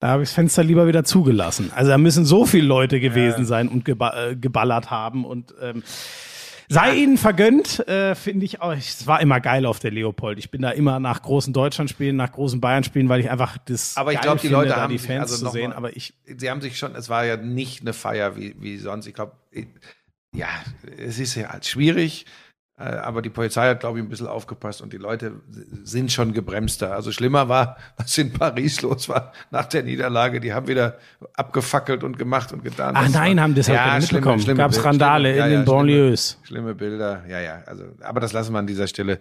[SPEAKER 4] Da habe ich das Fenster lieber wieder zugelassen. Also da müssen so viele Leute gewesen sein und geba äh, geballert haben und ähm, Sei ihnen vergönnt, äh, finde ich auch. Es war immer geil auf der Leopold. Ich bin da immer nach großen Deutschlandspielen, nach großen Bayern-Spielen, weil ich einfach das.
[SPEAKER 3] Aber ich glaube, die
[SPEAKER 4] finde,
[SPEAKER 3] Leute haben
[SPEAKER 4] die Fans
[SPEAKER 3] also
[SPEAKER 4] zu sehen.
[SPEAKER 3] mal-
[SPEAKER 4] Aber ich,
[SPEAKER 3] Sie haben sich schon, es war ja nicht eine Feier wie, wie sonst. Ich glaube, ja, es ist ja halt schwierig, aber die Polizei hat, glaube ich, ein bisschen aufgepasst und die Leute sind schon gebremster. Also schlimmer war, [LAUGHS] was in Paris los war nach der Niederlage. Die haben wieder abgefackelt und gemacht und getan.
[SPEAKER 4] ach
[SPEAKER 3] Das
[SPEAKER 4] nein,
[SPEAKER 3] war-
[SPEAKER 4] haben das halt
[SPEAKER 3] ja,
[SPEAKER 4] nicht
[SPEAKER 3] schlimme,
[SPEAKER 4] mitbekommen.
[SPEAKER 3] schlimme
[SPEAKER 4] Gab Randale
[SPEAKER 3] schlimme-
[SPEAKER 4] in
[SPEAKER 3] ja,
[SPEAKER 4] den
[SPEAKER 3] schlimme-
[SPEAKER 4] Banlieues.
[SPEAKER 3] Schlimme Bilder, ja, ja. Also, aber das lassen wir an dieser Stelle.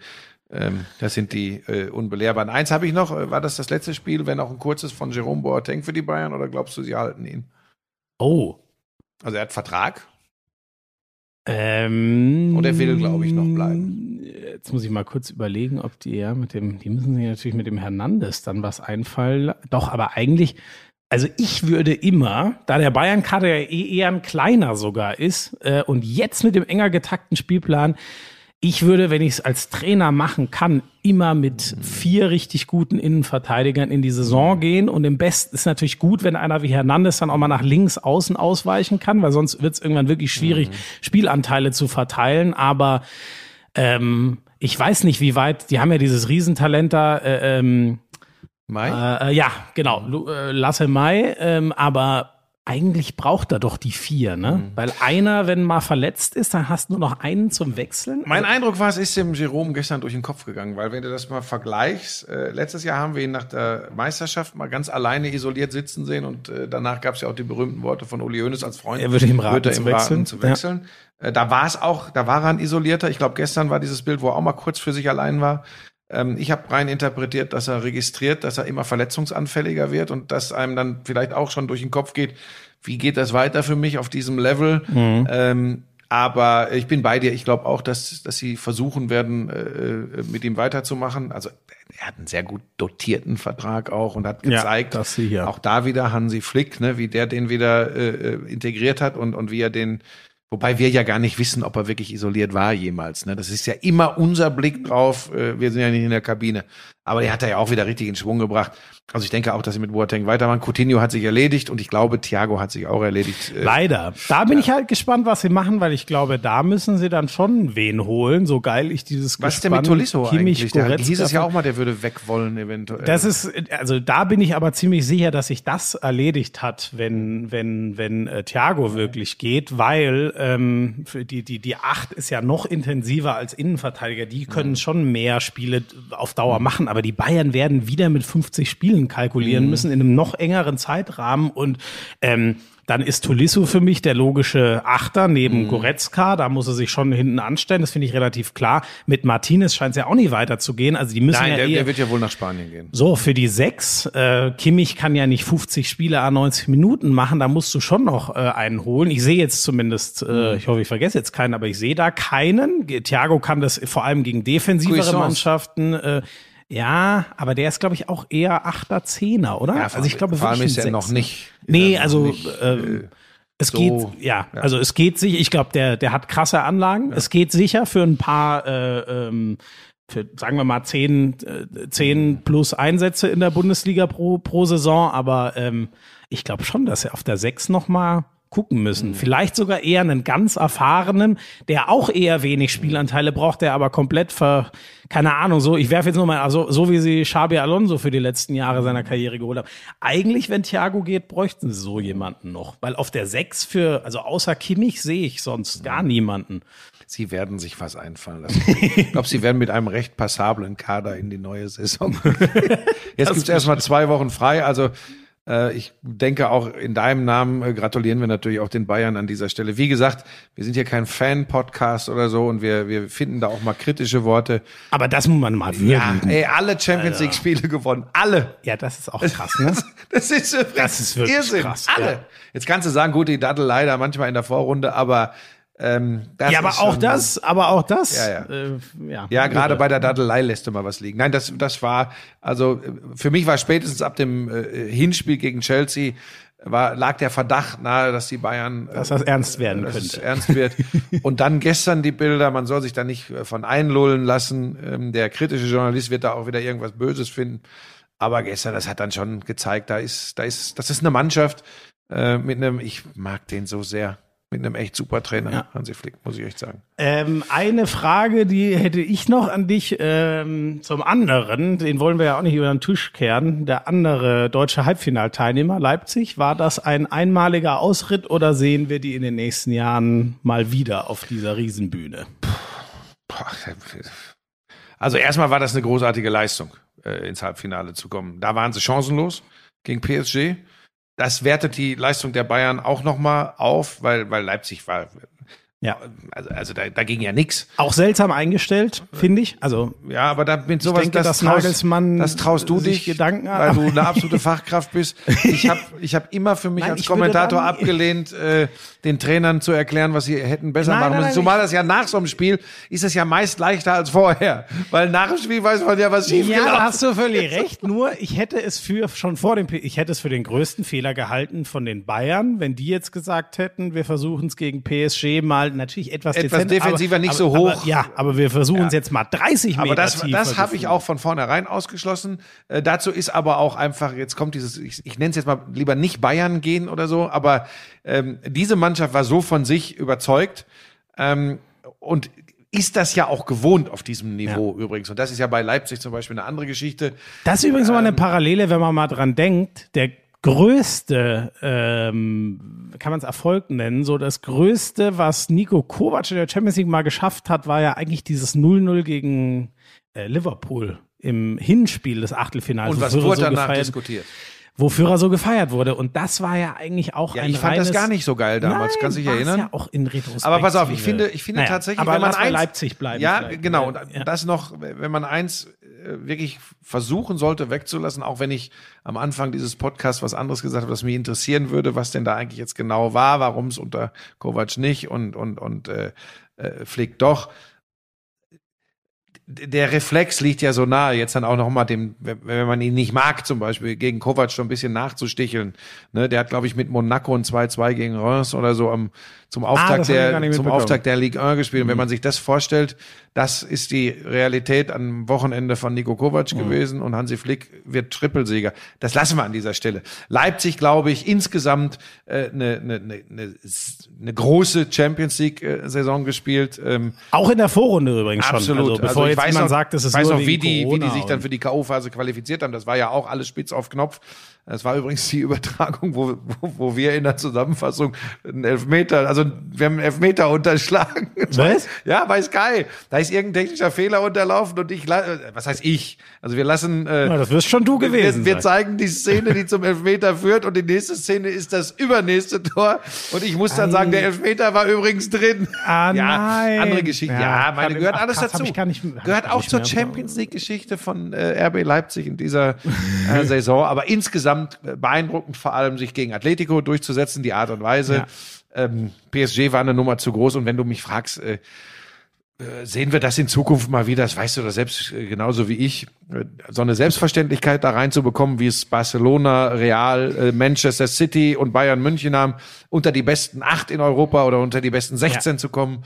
[SPEAKER 3] Ähm, das sind die äh, unbelehrbaren. Eins habe ich noch. Äh, War das das letzte Spiel, wenn auch ein kurzes von Jerome Boateng für die Bayern oder glaubst du, sie halten ihn?
[SPEAKER 4] Oh.
[SPEAKER 3] Also er hat Vertrag.
[SPEAKER 4] Ähm,
[SPEAKER 3] Und er will, glaube ich, noch bleiben.
[SPEAKER 4] Jetzt muss ich mal kurz überlegen, ob die ja mit dem, die müssen sich natürlich mit dem Hernandez dann was einfallen. Doch, aber eigentlich, also ich würde immer, da der Bayern-Kader ja eh eher ein kleiner sogar ist äh, und jetzt mit dem enger getakten Spielplan, ich würde, wenn ich es als Trainer machen kann, immer mit vier richtig guten Innenverteidigern in die Saison gehen. Und im Besten ist natürlich gut, wenn einer wie Hernandez dann auch mal nach links außen ausweichen kann, weil sonst wird es irgendwann wirklich schwierig, Spielanteile zu verteilen. Aber ähm, ich weiß nicht, wie weit, die haben ja dieses Riesentalent da, äh, ähm,
[SPEAKER 3] Mai?
[SPEAKER 4] äh, äh, ja, genau, äh, Lasse Mai, ähm, aber eigentlich braucht er doch die vier, ne?
[SPEAKER 3] Mhm.
[SPEAKER 4] Weil einer, wenn mal verletzt ist, dann hast du nur noch einen zum Wechseln.
[SPEAKER 3] mein Eindruck war, es ist dem Jerome gestern durch den Kopf gegangen, weil wenn du das mal vergleichst, äh, letztes Jahr haben wir ihn nach der Meisterschaft mal ganz alleine isoliert sitzen sehen und äh, danach gab es ja auch die berühmten Worte von Uli Hoeneß als Freund.
[SPEAKER 4] Er würde ihm raten,
[SPEAKER 3] würde
[SPEAKER 4] zu
[SPEAKER 3] ihm
[SPEAKER 4] wechseln.
[SPEAKER 3] raten, zu wechseln. Äh, da war es auch, da war er ein isolierter. Ich glaube, gestern war dieses Bild, wo er auch mal kurz für sich allein war. Ähm, ich habe rein interpretiert, dass er registriert, dass er immer verletzungsanfälliger wird und dass einem dann vielleicht auch schon durch den Kopf geht, wie geht das weiter für mich auf diesem Level? Ähm, aber ich bin bei dir. Ich glaube auch, dass, dass sie versuchen werden, äh, mit ihm weiterzumachen. Also er hat einen sehr gut dotierten Vertrag auch und hat
[SPEAKER 4] Ja,
[SPEAKER 3] gezeigt,
[SPEAKER 4] das sicher.
[SPEAKER 3] auch da wieder Hansi Flick, ne, wie der den wieder äh, äh, integriert hat und, und wie er den, wobei wir ja gar nicht wissen, ob er wirklich isoliert war jemals. Ne? Das ist ja immer unser Blick drauf. Äh, wir sind ja nicht in der Kabine. Aber der hat er ja auch wieder richtig in Schwung gebracht. Also ich denke auch, dass sie mit Boateng weitermachen. Coutinho hat sich erledigt und ich glaube, Thiago hat sich auch erledigt. Äh,
[SPEAKER 4] Leider. Da bin ich halt gespannt, was sie machen, weil ich glaube, da müssen sie dann schon wen holen, so geil ich dieses
[SPEAKER 3] was ist denn mit Tolisso
[SPEAKER 4] Kimmich,
[SPEAKER 3] eigentlich?
[SPEAKER 4] Goretzka
[SPEAKER 3] hieß es ja auch mal, der würde weg wollen eventuell.
[SPEAKER 4] Das ist, also da bin ich aber ziemlich sicher, dass sich das erledigt hat, wenn, wenn, wenn äh, Thiago wirklich geht, weil ähm, für die, die, die Acht ist ja noch intensiver als Innenverteidiger. Die können schon mehr Spiele auf Dauer machen, aber die Bayern werden wieder mit 50 Spielen kalkulieren müssen in einem noch engeren Zeitrahmen und ähm, dann ist Tolisso für mich der logische Achter neben Goretzka. Da muss er sich schon hinten anstellen. Das finde ich relativ klar. Mit Martinez scheint es ja auch nicht weiterzugehen. Also die müssen
[SPEAKER 3] Nein,
[SPEAKER 4] ja
[SPEAKER 3] der,
[SPEAKER 4] eher
[SPEAKER 3] der wird ja wohl nach Spanien gehen.
[SPEAKER 4] so, für die sechs, äh, Kimmich kann ja nicht 50 Spiele a 90 Minuten machen, da musst du schon noch äh, einen holen. Ich sehe jetzt zumindest, äh, ich hoffe, ich vergesse jetzt keinen, aber ich sehe da keinen. Thiago kann das vor allem gegen defensivere. Mannschaften. Äh, ja, aber der ist, glaube ich, auch eher Achter, Zehner, oder?
[SPEAKER 3] Ja,
[SPEAKER 4] also ich glaube
[SPEAKER 3] vor allem ist er noch
[SPEAKER 4] Sechser.
[SPEAKER 3] nicht.
[SPEAKER 4] Nee, also
[SPEAKER 3] nicht,
[SPEAKER 4] ähm,
[SPEAKER 3] äh,
[SPEAKER 4] es
[SPEAKER 3] so-
[SPEAKER 4] geht, ja,
[SPEAKER 3] ja.
[SPEAKER 4] also es geht sich. Ich glaube, der, der hat krasse Anlagen. Es geht sicher für ein paar, äh, ähm, für, sagen wir mal, zehn, äh, zehn plus Einsätze in der Bundesliga pro, pro Saison. Aber ähm, ich glaube schon, dass er auf der sechs noch mal gucken müssen. Vielleicht sogar eher einen ganz erfahrenen, der auch eher wenig Spielanteile braucht, der aber komplett ver, keine Ahnung, so, ich werfe jetzt nur mal, also, so wie sie Xabi Alonso für die letzten Jahre seiner Karriere geholt haben. Eigentlich, wenn Thiago geht, bräuchten sie so jemanden noch. Weil auf der Sechs für, also außer Kimmich sehe ich sonst gar niemanden.
[SPEAKER 3] Sie werden sich was einfallen lassen. Ich glaube, sie werden mit einem recht passablen Kader in die neue Saison. [LAUGHS] Jetzt gibt es erstmal zwei Wochen frei. Also ich denke auch in deinem Namen äh, gratulieren wir natürlich auch den Bayern an dieser Stelle. Wie gesagt, wir sind hier kein Fan-Podcast oder so und wir, wir finden da auch mal kritische Worte.
[SPEAKER 4] Aber das muss man mal
[SPEAKER 3] Ja,
[SPEAKER 4] würdigen.
[SPEAKER 3] ey, alle Champions League-Spiele gewonnen. Alle.
[SPEAKER 4] Ja, das ist auch krass, ne? [LAUGHS]
[SPEAKER 3] Das ist,
[SPEAKER 4] Das ist wirklich
[SPEAKER 3] Irrsinn.
[SPEAKER 4] krass,
[SPEAKER 3] Alle.
[SPEAKER 4] ja.
[SPEAKER 3] Jetzt kannst du sagen, gut, die Dattel leider manchmal in der Vorrunde, aber ähm,
[SPEAKER 4] ja, aber auch
[SPEAKER 3] schon-
[SPEAKER 4] das, aber auch das.
[SPEAKER 3] Ja, ja.
[SPEAKER 4] Äh, ja,
[SPEAKER 3] Ja, gerade bei der Dattelei lässt du mal was liegen. Nein, das, das war, also äh, für mich war spätestens ab dem äh, Hinspiel gegen Chelsea war, lag der Verdacht nahe, dass die Bayern
[SPEAKER 4] Dass das ernst werden
[SPEAKER 3] dass es
[SPEAKER 4] könnte.
[SPEAKER 3] ernst wird. [LAUGHS] Und dann gestern die Bilder, man soll sich da nicht äh, von einlullen lassen. Ähm, Der kritische Journalist wird da auch wieder irgendwas Böses finden. Aber gestern, das hat dann schon gezeigt, da ist, da ist, das ist eine Mannschaft äh, mit einem, ich mag den so sehr, mit einem echt super Trainer,
[SPEAKER 4] Ja.
[SPEAKER 3] Hansi Flick, muss ich echt sagen.
[SPEAKER 4] Ähm, eine Frage, die hätte ich noch an dich ähm, zum anderen. Den wollen wir ja auch nicht über den Tisch kehren. Der andere deutsche Halbfinalteilnehmer, Leipzig, war das ein einmaliger Ausritt oder sehen wir die in den nächsten Jahren mal wieder auf dieser Riesenbühne?
[SPEAKER 3] Also erstmal war das eine großartige Leistung, äh, ins Halbfinale zu kommen. Da waren sie chancenlos gegen PSG. Das wertet die Leistung der Bayern auch nochmal auf, weil, weil Leipzig war,
[SPEAKER 4] Ja.
[SPEAKER 3] also, also da, da ging ja nix.
[SPEAKER 4] Auch seltsam eingestellt, finde ich. Also
[SPEAKER 3] Ja, aber da mit sowas,
[SPEAKER 4] denke, dass
[SPEAKER 3] traust, das traust du dich,
[SPEAKER 4] Gedanken
[SPEAKER 3] weil du eine absolute Fachkraft bist. Ich habe [LAUGHS] ich hab immer für mich
[SPEAKER 4] Nein,
[SPEAKER 3] als Kommentator
[SPEAKER 4] dann-
[SPEAKER 3] abgelehnt, äh, den Trainern zu erklären, was sie hätten besser
[SPEAKER 4] Nein,
[SPEAKER 3] machen müssen.
[SPEAKER 4] nein,
[SPEAKER 3] Zumal das ja nach so einem Spiel ist es ja meist leichter als vorher, weil nach dem Spiel weiß man ja, was schief
[SPEAKER 4] Ja, da hast du völlig [LAUGHS] recht. Nur ich hätte es für schon vor dem, ich hätte es für den größten Fehler gehalten von den Bayern, wenn die jetzt gesagt hätten, wir versuchen es gegen PSG mal natürlich etwas,
[SPEAKER 3] Etwas
[SPEAKER 4] dezent,
[SPEAKER 3] defensiver,
[SPEAKER 4] aber,
[SPEAKER 3] nicht so hoch.
[SPEAKER 4] Aber, ja, aber wir versuchen es jetzt mal 30 Meter
[SPEAKER 3] Aber das, das habe ich auch von vornherein ausgeschlossen. Äh, dazu ist aber auch einfach, jetzt kommt dieses, ich, ich nenne es jetzt mal lieber nicht Bayern gehen oder so, aber ähm, diese Mannschaft war so von sich überzeugt ähm, und ist das ja auch gewohnt auf diesem Niveau übrigens. Und das ist ja bei Leipzig zum Beispiel eine andere Geschichte.
[SPEAKER 4] Das ist übrigens mal
[SPEAKER 3] Ähm,
[SPEAKER 4] eine Parallele, wenn man mal dran denkt. Der größte, ähm, kann man es Erfolg nennen, so das größte, was Nico Kovac in der Champions League mal geschafft hat, war ja eigentlich dieses 0-0 gegen äh, Liverpool im Hinspiel des Achtelfinals.
[SPEAKER 3] Und was wurde
[SPEAKER 4] so
[SPEAKER 3] danach
[SPEAKER 4] gefeiert,
[SPEAKER 3] diskutiert?
[SPEAKER 4] wofür er so gefeiert wurde. Und das war ja eigentlich auch
[SPEAKER 3] Ja,
[SPEAKER 4] ein
[SPEAKER 3] ich fand das
[SPEAKER 4] reines,
[SPEAKER 3] gar nicht so geil damals.
[SPEAKER 4] Nein,
[SPEAKER 3] Kannst du dich erinnern?
[SPEAKER 4] Ja auch in Retrospektive.
[SPEAKER 3] Aber pass auf, ich finde, ich finde
[SPEAKER 4] Naja,
[SPEAKER 3] tatsächlich,
[SPEAKER 4] aber
[SPEAKER 3] wenn man eins,
[SPEAKER 4] Leipzig bleiben.
[SPEAKER 3] Ja, genau. Und
[SPEAKER 4] Ja.
[SPEAKER 3] das noch, wenn man eins wirklich versuchen sollte wegzulassen, auch wenn ich am Anfang dieses Podcasts was anderes gesagt habe, was mich interessieren würde, was denn da eigentlich jetzt genau war, warum es unter Kovac nicht und und und äh, äh, Flick doch. Der Reflex liegt ja so nahe, jetzt dann auch noch mal dem, wenn wenn man ihn nicht mag, zum Beispiel gegen Kovac schon ein bisschen nachzusticheln. Ne, der hat, glaube ich, mit Monaco ein 2-2 gegen Reims oder so am, zum
[SPEAKER 4] Ah,
[SPEAKER 3] Auftakt
[SPEAKER 4] ich
[SPEAKER 3] der, zum. Auftakt der Ligue 1 gespielt. Und
[SPEAKER 4] Mhm.
[SPEAKER 3] wenn man sich das vorstellt, das ist die Realität am Wochenende von Nico Kovac
[SPEAKER 4] Mhm.
[SPEAKER 3] gewesen und Hansi Flick wird Trippelsieger. Das lassen wir an dieser Stelle. Leipzig, glaube ich, insgesamt äh, eine, eine, eine, eine, eine große Champions League-Saison gespielt. Ähm,
[SPEAKER 4] Auch in der Vorrunde übrigens schon.
[SPEAKER 3] Absolut.
[SPEAKER 4] Also, bevor
[SPEAKER 3] ich
[SPEAKER 4] jetzt
[SPEAKER 3] weiß
[SPEAKER 4] jemand
[SPEAKER 3] noch,
[SPEAKER 4] sagt, das ist
[SPEAKER 3] weiß
[SPEAKER 4] nur
[SPEAKER 3] noch, wie die, wie die sich dann für die K.O.-Phase qualifiziert haben. Das war ja auch alles spitz auf Knopf. Das war übrigens die Übertragung, wo, wo, wo wir in der Zusammenfassung einen Elfmeter, also wir haben einen Elfmeter unterschlagen. [LAUGHS]
[SPEAKER 4] Was?
[SPEAKER 3] Ja, bei Sky. Da ist irgendein technischer Fehler unterlaufen und ich, was heißt ich? Also wir lassen, äh,
[SPEAKER 4] Ja, das wirst schon du gewesen
[SPEAKER 3] wir, wir zeigen die Szene, die [LAUGHS] zum Elfmeter führt und die nächste Szene ist das übernächste Tor und ich muss dann
[SPEAKER 4] Ei.
[SPEAKER 3] sagen, der Elfmeter war übrigens drin.
[SPEAKER 4] Ah,
[SPEAKER 3] ja,
[SPEAKER 4] nein.
[SPEAKER 3] andere Geschichte. Ja,
[SPEAKER 4] Ja,
[SPEAKER 3] meine gehört alles dazu.
[SPEAKER 4] nicht-
[SPEAKER 3] gehört auch zur. Champions League Geschichte von äh, RB Leipzig in dieser äh, Saison, aber insgesamt äh, beeindruckend vor allem sich gegen Atletico durchzusetzen, die Art und Weise.
[SPEAKER 4] Ja.
[SPEAKER 3] Ähm, PSG war eine Nummer zu groß und wenn du mich fragst, äh, äh, sehen wir das in Zukunft mal wieder, das weißt du doch selbst äh, genauso wie ich, so eine Selbstverständlichkeit da reinzubekommen, wie es Barcelona, Real, Manchester City und Bayern München haben, unter die besten acht in Europa oder unter die besten 16 zu kommen.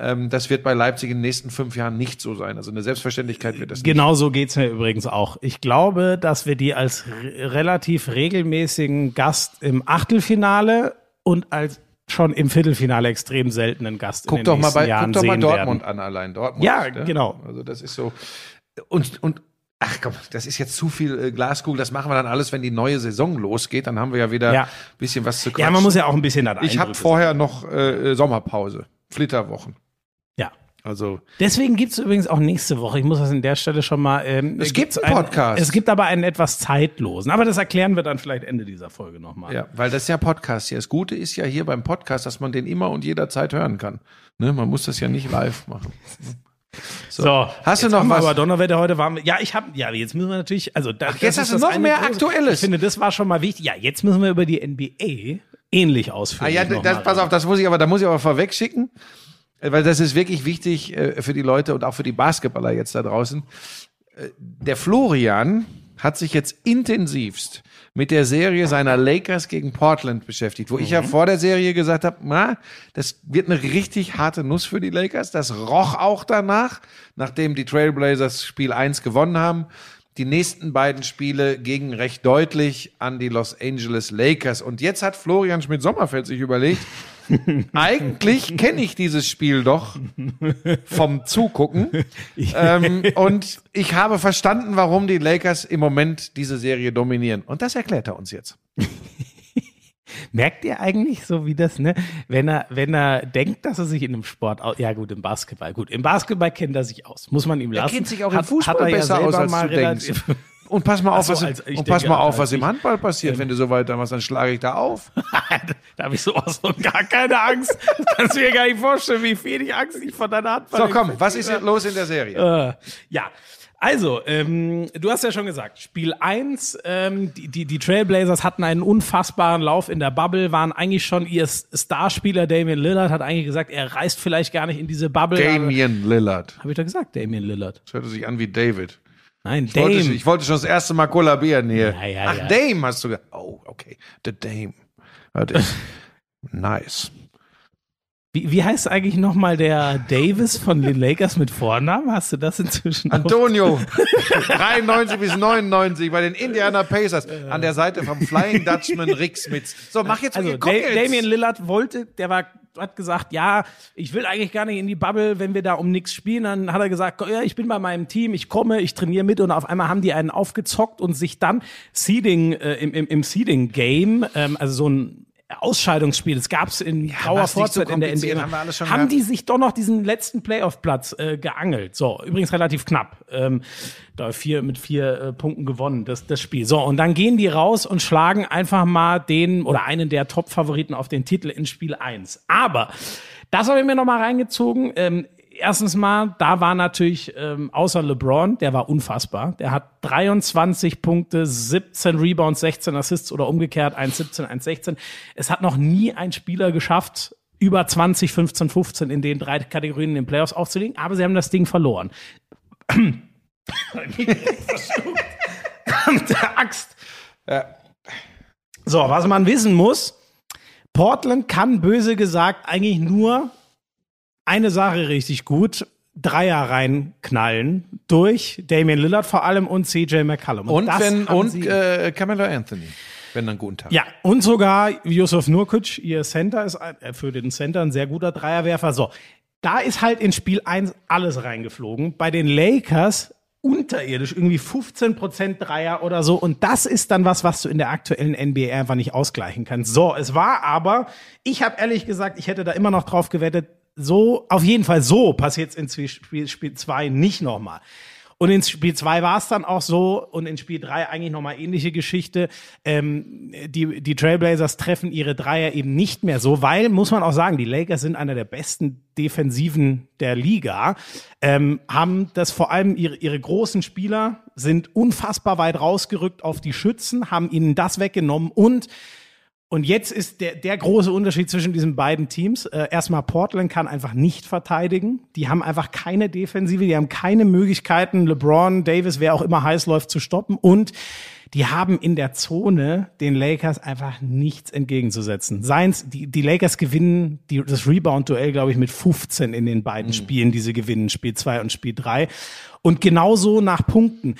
[SPEAKER 3] Ähm, das wird bei Leipzig in den nächsten fünf Jahren nicht so sein. Also eine Selbstverständlichkeit wird das nicht.
[SPEAKER 4] Genau so geht's mir übrigens auch. Ich glaube, dass wir die als re relativ regelmäßigen Gast im Achtelfinale und als schon im Viertelfinale extrem seltenen Gast in
[SPEAKER 3] Guck
[SPEAKER 4] den
[SPEAKER 3] doch mal
[SPEAKER 4] nächsten
[SPEAKER 3] bei,
[SPEAKER 4] Jahren
[SPEAKER 3] guck doch mal Dortmund
[SPEAKER 4] werden.
[SPEAKER 3] an allein. Dortmund.
[SPEAKER 4] Ja,
[SPEAKER 3] ne?
[SPEAKER 4] genau.
[SPEAKER 3] Also das ist so. Und, und, ach komm, das ist jetzt zu viel äh, Glaskugel. Das machen wir dann alles, wenn die neue Saison losgeht. Dann haben wir ja wieder
[SPEAKER 4] Ja.
[SPEAKER 3] ein bisschen was zu quatschen.
[SPEAKER 4] Ja, man muss ja auch ein bisschen das
[SPEAKER 3] Ich habe vorher noch äh, Sommerpause, Flitterwochen. Also
[SPEAKER 4] Deswegen gibt's übrigens auch nächste Woche, ich muss das an der Stelle schon mal. Ähm,
[SPEAKER 3] Es gibt einen Podcast.
[SPEAKER 4] es gibt aber einen etwas zeitlosen. Aber das erklären wir dann vielleicht Ende dieser Folge nochmal.
[SPEAKER 3] ja, weil das ist ja Podcast hier. Das Gute ist ja hier beim Podcast, dass man den immer und jederzeit hören kann. Ne, man muss das ja nicht live machen. [LAUGHS]
[SPEAKER 4] So,
[SPEAKER 3] Hast du
[SPEAKER 4] jetzt
[SPEAKER 3] noch was?
[SPEAKER 4] Aber Donnerwetter heute waren wir. Ja, ich habe. Ja, jetzt müssen wir natürlich. Also da,
[SPEAKER 3] jetzt
[SPEAKER 4] das
[SPEAKER 3] hast
[SPEAKER 4] ist
[SPEAKER 3] du noch mehr
[SPEAKER 4] große-
[SPEAKER 3] Aktuelles.
[SPEAKER 4] Ich finde, das war schon mal wichtig. Ja, jetzt müssen wir über die NBA ähnlich
[SPEAKER 3] Ah
[SPEAKER 4] ausführen.
[SPEAKER 3] ja, das, pass auf, das muss ich aber, da muss ich aber vorweg schicken, weil das ist wirklich wichtig äh, für die Leute und auch für die Basketballer jetzt da draußen. Äh, Der Florian hat sich jetzt intensivst mit der Serie seiner Lakers gegen Portland beschäftigt, wo ich ja vor der Serie gesagt habe, na, das wird eine richtig harte Nuss für die Lakers. Das roch auch danach, nachdem die Trailblazers Spiel 1 gewonnen haben. Die nächsten beiden Spiele gingen recht deutlich an die Los Angeles Lakers. Und jetzt hat Florian Schmidt-Sommerfeld sich überlegt, [LAUGHS] eigentlich kenne ich dieses Spiel doch vom Zugucken. [LAUGHS] ähm, und ich habe verstanden, warum die Lakers im Moment diese Serie dominieren. Und das erklärt er uns jetzt. [LAUGHS]
[SPEAKER 4] Merkt ihr eigentlich so, wie das, ne? Wenn er, wenn er denkt, dass er sich in einem Sport, au- ja gut, im Basketball, gut, im Basketball kennt er sich aus, muss man ihm
[SPEAKER 3] Er
[SPEAKER 4] lassen.
[SPEAKER 3] kennt sich auch
[SPEAKER 4] Hat-
[SPEAKER 3] im Fußball
[SPEAKER 4] hat er ja
[SPEAKER 3] besser aus,
[SPEAKER 4] selber
[SPEAKER 3] als
[SPEAKER 4] mal
[SPEAKER 3] du denkst. Und pass mal auf,
[SPEAKER 4] so,
[SPEAKER 3] was,
[SPEAKER 4] als- ich
[SPEAKER 3] und pass
[SPEAKER 4] denke,
[SPEAKER 3] mal auf, was im
[SPEAKER 4] ich-
[SPEAKER 3] Handball passiert, wenn du so weiter machst, dann schlage ich da auf. [LAUGHS]
[SPEAKER 4] da habe ich sowas von gar keine Angst. Das kannst du dir gar nicht vorstellen, wie wenig Angst ich von deiner Hand
[SPEAKER 3] So, komm, was ist jetzt los in der Serie?
[SPEAKER 4] Äh, ja. Also, ähm, du hast ja schon gesagt, Spiel 1, ähm, die, die, die Trailblazers hatten einen unfassbaren Lauf in der Bubble, waren eigentlich schon ihr Starspieler Damian Lillard, hat eigentlich gesagt, er reist vielleicht gar nicht in diese Bubble.
[SPEAKER 3] Damian Lillard.
[SPEAKER 4] Habe ich doch gesagt, Damian Lillard.
[SPEAKER 3] Das hörte sich an wie David.
[SPEAKER 4] Nein,
[SPEAKER 3] Ich wollte,
[SPEAKER 4] Dame.
[SPEAKER 3] ich wollte schon das erste Mal kollabieren hier.
[SPEAKER 4] Ja, ja,
[SPEAKER 3] Ach,
[SPEAKER 4] ja.
[SPEAKER 3] Dame hast du gesagt. Oh, okay. The Dame. [LAUGHS] Nice.
[SPEAKER 4] Wie, wie heißt eigentlich nochmal der Davis von den Lakers mit Vornamen? Hast du das inzwischen?
[SPEAKER 3] Antonio, 93 [LAUGHS] bis 99 bei den Indiana Pacers an der Seite vom Flying [LAUGHS] Dutchman Rick Smith. So, mach jetzt
[SPEAKER 4] Also
[SPEAKER 3] komm jetzt.
[SPEAKER 4] Damian Lillard wollte, der war, hat gesagt, ja, ich will eigentlich gar nicht in die Bubble, wenn wir da um nichts spielen. Dann hat er gesagt, ja, ich bin bei meinem Team, ich komme, ich trainiere mit und auf einmal haben die einen aufgezockt und sich dann Seeding äh, im, im, im Seeding Game, ähm, also so ein Ausscheidungsspiel, das gab's in grauer
[SPEAKER 3] mach's nicht so
[SPEAKER 4] Vorzeit in der NBA.
[SPEAKER 3] haben
[SPEAKER 4] haben
[SPEAKER 3] gehabt.
[SPEAKER 4] die sich doch noch diesen letzten Playoff-Platz äh, geangelt. So, übrigens relativ knapp. Ähm, da vier mit vier äh, Punkten gewonnen, das, das Spiel. So, und dann gehen die raus und schlagen einfach mal den oder einen der Top-Favoriten auf den Titel in Spiel 1. Aber das habe ich mir noch mal reingezogen. Ähm, Erstens mal, da war natürlich ähm, außer LeBron, der war unfassbar. Der hat 23 Punkte, 17 Rebounds, 16 Assists oder umgekehrt 1,17, 1,16. Es hat noch nie ein Spieler geschafft, über 20, 15, 15 in den drei Kategorien in den Playoffs aufzulegen, aber sie haben das Ding verloren. Der Axt. So, was man wissen muss, Portland kann böse gesagt eigentlich nur eine Sache richtig gut. Dreier reinknallen durch Damian Lillard vor allem und CJ McCollum.
[SPEAKER 3] Und,
[SPEAKER 4] das
[SPEAKER 3] wenn, und
[SPEAKER 4] sie-
[SPEAKER 3] äh, Camelo Anthony, wenn dann guten Tag.
[SPEAKER 4] ja, und sogar Yusuf Nurkic, ihr Center, ist äh, für den Center ein sehr guter Dreierwerfer. So, da ist halt in Spiel 1 alles reingeflogen. Bei den Lakers unterirdisch, irgendwie 15% Dreier oder so. Und das ist dann was, was du in der aktuellen NBA einfach nicht ausgleichen kannst. So, es war aber, ich habe ehrlich gesagt, ich hätte da immer noch drauf gewettet, so, auf jeden Fall so passiert es in Spiel, Spiel 2 nicht nochmal. Und in Spiel 2 war es dann auch so und in Spiel 3 eigentlich nochmal ähnliche Geschichte. Ähm, die, die Trailblazers treffen ihre Dreier eben nicht mehr so, weil, muss man auch sagen, die Lakers sind einer der besten Defensiven der Liga, ähm, haben das vor allem ihre, ihre großen Spieler sind unfassbar weit rausgerückt auf die Schützen, haben ihnen das weggenommen und und jetzt ist der, der große Unterschied zwischen diesen beiden Teams. Äh, erstmal, Portland kann einfach nicht verteidigen. Die haben einfach keine Defensive, die haben keine Möglichkeiten, LeBron, Davis, wer auch immer heiß läuft, zu stoppen. Und die haben in der Zone den Lakers einfach nichts entgegenzusetzen. Seins, die, die Lakers gewinnen die, das Rebound-Duell, glaube ich, mit 15 in den beiden Spielen, die sie gewinnen, Spiel 2 und Spiel 3. Und genauso nach Punkten.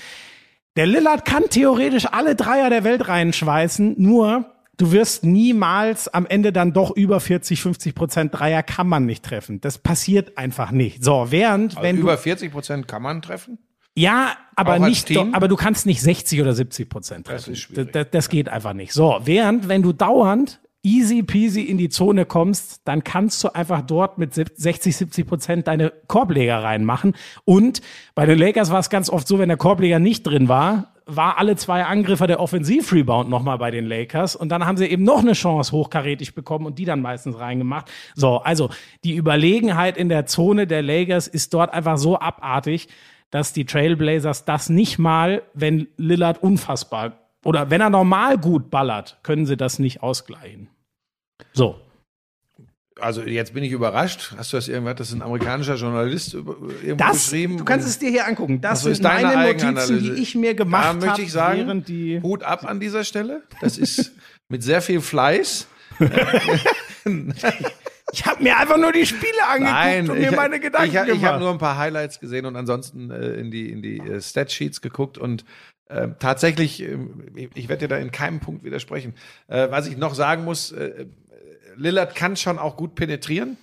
[SPEAKER 4] Der Lillard kann theoretisch alle Dreier der Welt reinschweißen, nur du wirst niemals am Ende dann doch über 40, 50 Prozent Dreier kann man nicht treffen. Das passiert einfach nicht. So, während, wenn
[SPEAKER 3] Also Über
[SPEAKER 4] du,
[SPEAKER 3] 40 Prozent kann man treffen.
[SPEAKER 4] ja, aber
[SPEAKER 3] Auch
[SPEAKER 4] nicht, do, aber du kannst nicht 60 oder 70 Prozent treffen.
[SPEAKER 3] ist schwierig.
[SPEAKER 4] Das, das geht einfach nicht. So, während, wenn du dauernd easy peasy in die Zone kommst, dann kannst du einfach dort mit 60, 70 Prozent deine Korbleger reinmachen. Und bei den Lakers war es ganz oft so, wenn der Korbleger nicht drin war, war alle zwei Angriffe der Offensiv-Rebound nochmal bei den Lakers. Und dann haben sie eben noch eine Chance hochkarätig bekommen und die dann meistens reingemacht. So, also die Überlegenheit in der Zone der Lakers ist dort einfach so abartig, dass die Trailblazers das nicht mal, wenn Lillard unfassbar oder wenn er normal gut ballert, können sie das nicht ausgleichen. So.
[SPEAKER 3] Also jetzt bin ich überrascht. Hast du das irgendwas, das ist ein amerikanischer Journalist irgendwo
[SPEAKER 4] Das,
[SPEAKER 3] geschrieben?
[SPEAKER 4] du kannst es dir hier angucken. Das
[SPEAKER 3] so
[SPEAKER 4] sind meine Notizen, die ich mir gemacht
[SPEAKER 3] da
[SPEAKER 4] habe,
[SPEAKER 3] möchte ich sagen,
[SPEAKER 4] während die
[SPEAKER 3] Hut ab an dieser Stelle. Das ist mit sehr viel Fleiß. [LAUGHS]
[SPEAKER 4] Ich habe mir einfach nur die Spiele angeguckt
[SPEAKER 3] Nein,
[SPEAKER 4] und mir
[SPEAKER 3] ich,
[SPEAKER 4] meine Gedanken
[SPEAKER 3] ich, ich, ich
[SPEAKER 4] gemacht.
[SPEAKER 3] habe nur ein paar Highlights gesehen und ansonsten äh, in die, in die äh, Stat-Sheets geguckt und äh, tatsächlich, äh, ich, ich werde dir da in keinem Punkt widersprechen. Äh, was ich noch sagen muss, äh, Lillard kann schon auch gut penetrieren.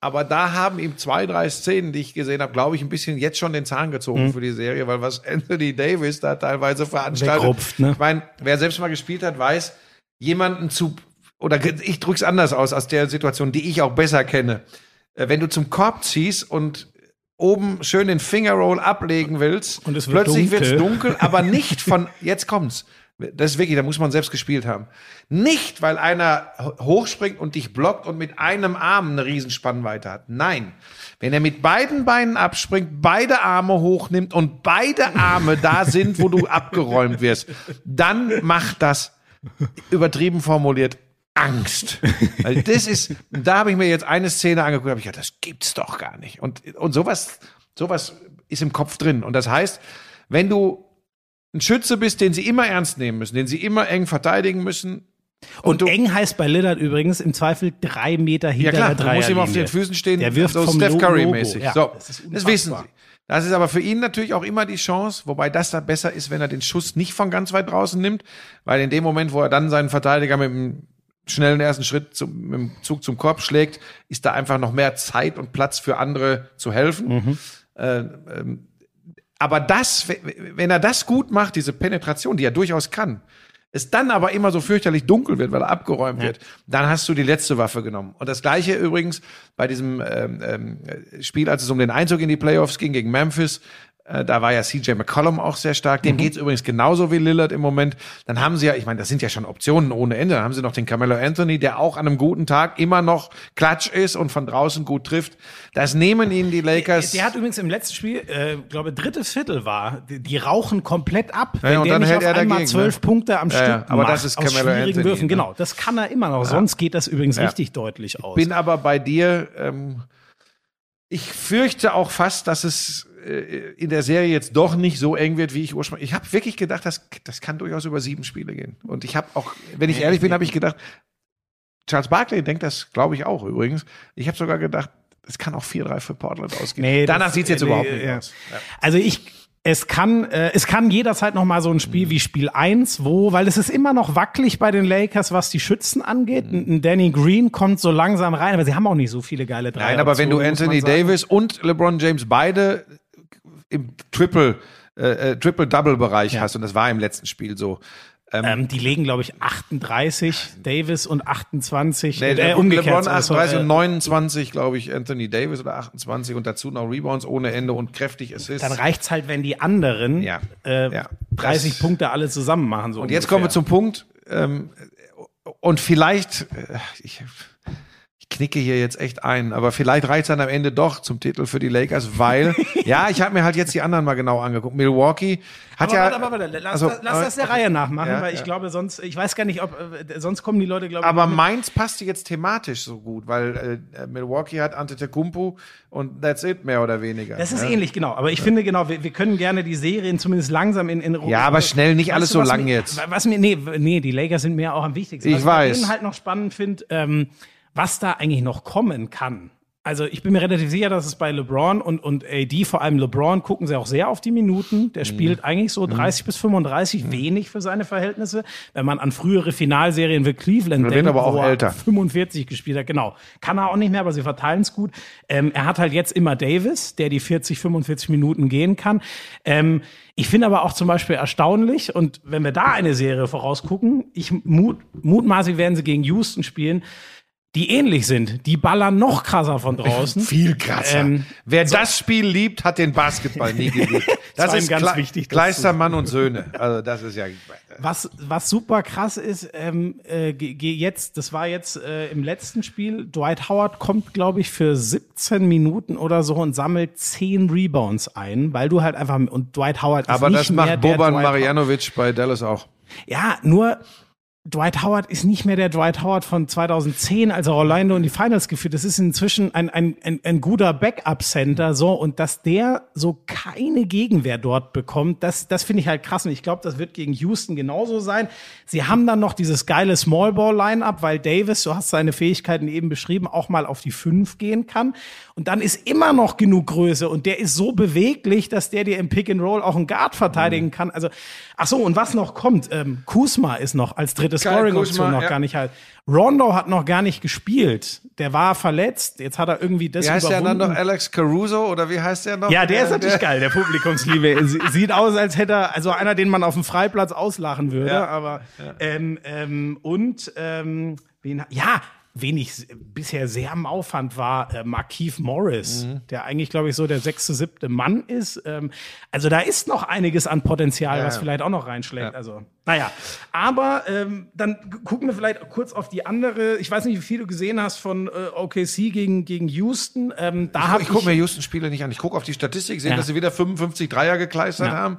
[SPEAKER 3] Aber da haben ihm zwei, drei Szenen, die ich gesehen habe, glaube ich, ein bisschen jetzt schon den Zahn gezogen für die Serie, weil was Anthony Davis da teilweise veranstaltet.
[SPEAKER 4] Wegrupft, ne?
[SPEAKER 3] Ich meine, wer selbst mal gespielt hat, weiß, jemanden zu, oder ich drück's anders aus, aus der Situation, die ich auch besser kenne. Äh, Wenn du zum Korb ziehst und oben schön den Fingerroll ablegen willst,
[SPEAKER 4] Und es wird
[SPEAKER 3] plötzlich
[SPEAKER 4] dunkel.
[SPEAKER 3] wird's dunkel, aber nicht von, jetzt kommt's. Das ist wirklich, da muss man selbst gespielt haben. Nicht, weil einer ho- hochspringt und dich blockt und mit einem Arm eine Riesenspannweite hat. Nein. Wenn er mit beiden Beinen abspringt, beide Arme hochnimmt und beide Arme da sind, wo du abgeräumt wirst, dann macht das übertrieben formuliert Angst. Weil das ist, da habe ich mir jetzt eine Szene angeguckt, habe ich gedacht, das gibt's doch gar nicht. Und, und sowas, sowas ist im Kopf drin. Und das heißt, wenn du ein Schütze bist, den sie immer ernst nehmen müssen, den sie immer eng verteidigen müssen,
[SPEAKER 4] Und,
[SPEAKER 3] du-
[SPEAKER 4] eng heißt bei Lillard übrigens im Zweifel drei Meter
[SPEAKER 3] ja
[SPEAKER 4] hinter
[SPEAKER 3] klar,
[SPEAKER 4] der
[SPEAKER 3] du musst ihm auf
[SPEAKER 4] Dreierlinie.
[SPEAKER 3] den Füßen stehen,
[SPEAKER 4] Der wirft
[SPEAKER 3] so
[SPEAKER 4] vom
[SPEAKER 3] Steph Curry-mäßig.
[SPEAKER 4] Ja,
[SPEAKER 3] so,
[SPEAKER 4] das
[SPEAKER 3] das, wissen sie. Das ist aber für ihn natürlich auch immer die Chance, wobei das da besser ist, wenn er den Schuss nicht von ganz weit draußen nimmt, weil in dem Moment, wo er dann seinen Verteidiger mit dem schnellen ersten Schritt zum, mit dem Zug zum Korb schlägt, ist da einfach noch mehr Zeit und Platz für andere zu helfen.
[SPEAKER 4] Mhm.
[SPEAKER 3] Äh, ähm, aber das, wenn er das gut macht, diese Penetration, die er durchaus kann, es dann aber immer so fürchterlich dunkel wird, weil er abgeräumt wird, dann hast du die letzte Waffe genommen. Und das gleiche übrigens bei diesem ähm, ähm, Spiel, als es um den Einzug in die Playoffs ging gegen Memphis, da war ja CJ McCollum auch sehr stark. Dem geht's übrigens genauso wie Lillard im Moment. Dann haben sie ja, ich meine, das sind ja schon Optionen ohne Ende. Dann haben sie noch den Carmelo Anthony, der auch an einem guten Tag immer noch klatsch ist und von draußen gut trifft. Das nehmen ihnen die Lakers.
[SPEAKER 4] Der hat übrigens im letzten Spiel, äh, glaube dritte Viertel war, die, die rauchen komplett ab.
[SPEAKER 3] Ja, und
[SPEAKER 4] der
[SPEAKER 3] dann
[SPEAKER 4] nicht
[SPEAKER 3] hält
[SPEAKER 4] auf
[SPEAKER 3] er
[SPEAKER 4] einmal
[SPEAKER 3] dagegen,
[SPEAKER 4] zwölf
[SPEAKER 3] ne?
[SPEAKER 4] Punkte am
[SPEAKER 3] Ja,
[SPEAKER 4] Stück
[SPEAKER 3] ja, aber
[SPEAKER 4] macht,
[SPEAKER 3] das ist Carmelo
[SPEAKER 4] schwierigen
[SPEAKER 3] Anthony,
[SPEAKER 4] Würfen.
[SPEAKER 3] ne?
[SPEAKER 4] Genau, das kann er immer noch. Sonst geht das übrigens richtig deutlich aus.
[SPEAKER 3] bin aber bei dir. Ähm, ich fürchte auch fast, dass es äh, in der Serie jetzt doch nicht so eng wird, wie ich ursprünglich. Ich habe wirklich gedacht, das, das kann durchaus über sieben Spiele gehen. Und ich habe auch, wenn ich ehrlich bin, habe ich gedacht, Charles Barkley denkt das, glaube ich auch übrigens. Ich habe sogar gedacht, es kann auch 4-3 für Portland ausgehen.
[SPEAKER 4] Nee,
[SPEAKER 3] Danach sieht es jetzt
[SPEAKER 4] äh,
[SPEAKER 3] überhaupt
[SPEAKER 4] nee,
[SPEAKER 3] nicht
[SPEAKER 4] ja.
[SPEAKER 3] aus.
[SPEAKER 4] Also ich, es kann, äh, es kann jederzeit noch mal so ein Spiel wie Spiel 1, wo, weil es ist immer noch wackelig bei den Lakers, was die Schützen angeht.
[SPEAKER 3] Mhm.
[SPEAKER 4] Ein ein Danny Green kommt so langsam rein, aber sie haben auch nicht so viele geile Dreier.
[SPEAKER 3] Nein, aber wenn du Anthony Davis und LeBron James beide im Triple, äh, äh, Triple-Double-Bereich hast, und das war im letzten Spiel so,
[SPEAKER 4] ähm, die legen, glaube ich, 38, Davis und 28.
[SPEAKER 3] Nee,
[SPEAKER 4] äh, umgekehrt.
[SPEAKER 3] LeBron
[SPEAKER 4] also,
[SPEAKER 3] 38
[SPEAKER 4] äh,
[SPEAKER 3] und 29, glaube ich, Anthony Davis oder 28 und dazu noch Rebounds ohne Ende und kräftig Assists.
[SPEAKER 4] dann reicht's halt, wenn die anderen
[SPEAKER 3] Ja.
[SPEAKER 4] Äh,
[SPEAKER 3] Ja.
[SPEAKER 4] 30
[SPEAKER 3] Das-
[SPEAKER 4] Punkte alle zusammen machen. So
[SPEAKER 3] und jetzt kommen wir zum Punkt, ähm, und vielleicht, äh, ich, ich knicke hier jetzt echt ein, aber vielleicht reicht dann am Ende doch zum Titel für die Lakers, weil, [LAUGHS] ja, ich habe mir halt jetzt die anderen mal genau angeguckt. Milwaukee hat
[SPEAKER 4] aber
[SPEAKER 3] ja.
[SPEAKER 4] warte, warte, warte, lass,
[SPEAKER 3] also,
[SPEAKER 4] das, lass
[SPEAKER 3] aber-
[SPEAKER 4] das der Reihe nachmachen,
[SPEAKER 3] Ja,
[SPEAKER 4] weil ich
[SPEAKER 3] ja.
[SPEAKER 4] glaube sonst, ich weiß gar nicht, ob, äh, sonst kommen die Leute, glaube ich,
[SPEAKER 3] Aber Mainz passte jetzt thematisch so gut, weil äh, Milwaukee hat Antetokounmpo und that's it, mehr oder weniger.
[SPEAKER 4] Das ist
[SPEAKER 3] ja.
[SPEAKER 4] ähnlich, genau. Aber ich finde, genau, wir, wir können gerne die Serien zumindest langsam in, in Ruhe.
[SPEAKER 3] Ja, aber schnell, nicht alles so
[SPEAKER 4] was
[SPEAKER 3] lang
[SPEAKER 4] mir,
[SPEAKER 3] jetzt.
[SPEAKER 4] Was mir, nee, nee, die Lakers sind mir auch am wichtigsten.
[SPEAKER 3] Ich
[SPEAKER 4] was
[SPEAKER 3] weiß.
[SPEAKER 4] ich bei denen halt noch spannend finde, ähm, was da eigentlich noch kommen kann. Also ich bin mir relativ sicher, dass es bei LeBron und, und AD, vor allem LeBron, gucken sie auch sehr auf die Minuten.
[SPEAKER 3] Mhm.
[SPEAKER 4] Der spielt eigentlich so 30 bis 35, wenig für seine Verhältnisse. Wenn man an frühere Finalserien wie Cleveland denkt,
[SPEAKER 3] aber auch
[SPEAKER 4] wo er
[SPEAKER 3] älter.
[SPEAKER 4] 45 gespielt hat, genau. Kann er auch nicht mehr, aber sie verteilen es gut. Ähm, er hat halt jetzt immer Davis, der die 40, 45 Minuten gehen kann. Ähm, ich finde aber auch zum Beispiel erstaunlich, und wenn wir da eine Serie vorausgucken, ich mut, mutmaßlich werden sie gegen Houston spielen, die ähnlich sind. Die ballern noch krasser von [LAUGHS] draußen.
[SPEAKER 3] Viel krasser.
[SPEAKER 4] Ähm,
[SPEAKER 3] Wer das Spiel liebt, hat den Basketball nie geliebt. [LAUGHS] Das,
[SPEAKER 4] ihm
[SPEAKER 3] ist
[SPEAKER 4] ganz
[SPEAKER 3] Kle-
[SPEAKER 4] wichtig, das
[SPEAKER 3] Kleister Mann und Söhne. Also das ist ja.
[SPEAKER 4] Was, was super krass ist, ähm, äh, jetzt, das war jetzt äh, im letzten Spiel, Dwight Howard kommt, glaube ich, für 17 Minuten oder so und sammelt 10 Rebounds ein, weil du halt einfach, und Dwight Howard ist
[SPEAKER 3] Aber
[SPEAKER 4] nicht
[SPEAKER 3] das
[SPEAKER 4] mehr
[SPEAKER 3] macht Boban. Marjanovic bei Dallas auch.
[SPEAKER 4] Ja, nur Dwight Howard ist nicht mehr der Dwight Howard von 2010, als er Orlando in die Finals geführt. Das ist inzwischen ein, ein, ein, ein guter Backup-Center, so. Und dass der so keine Gegenwehr dort bekommt, das, das finde ich halt krass. Und ich glaube, das wird gegen Houston genauso sein. Sie haben dann noch dieses geile Small-Ball-Line-Up, weil Davis, du hast seine Fähigkeiten eben beschrieben, auch mal auf die fünf gehen kann. Und dann ist immer noch genug Größe und der ist so beweglich, dass der dir im Pick and Roll auch einen Guard verteidigen kann. Also, ach so, und was noch kommt, ähm, Kusma ist noch als dritte Scoring-Option noch
[SPEAKER 3] ja.
[SPEAKER 4] gar nicht halt. Rondo hat noch gar nicht gespielt. Der war verletzt. Jetzt hat er irgendwie das
[SPEAKER 3] Wie heißt der
[SPEAKER 4] überwunden.
[SPEAKER 3] dann noch? Alex Caruso oder wie heißt der noch?
[SPEAKER 4] Ja, der ist
[SPEAKER 3] Äh,
[SPEAKER 4] natürlich geil, der Publikumsliebe. [LAUGHS] Sie- Sieht aus, als hätte er, also einer, den man auf dem Freiplatz auslachen würde.
[SPEAKER 3] Ja.
[SPEAKER 4] Aber ähm, ähm, und ähm, wen, ja, wen ich s- bisher sehr mau fand, war äh, Markeith Morris,
[SPEAKER 3] Mhm.
[SPEAKER 4] der eigentlich, glaube ich, so der sechste, siebte Mann ist. Ähm, also da ist noch einiges an Potenzial, was
[SPEAKER 3] ja.
[SPEAKER 4] vielleicht auch noch reinschlägt. Also, naja. Aber ähm, dann gucken wir vielleicht kurz auf die andere. Ich weiß nicht, wie viel du gesehen hast von äh, OKC gegen, gegen Houston. Ähm, da hab
[SPEAKER 3] Ich gucke mir Houston-Spiele nicht an. Ich gucke auf die Statistik, sehe,
[SPEAKER 4] Ja.
[SPEAKER 3] dass sie wieder 55 Dreier gekleistert
[SPEAKER 4] Ja.
[SPEAKER 3] haben.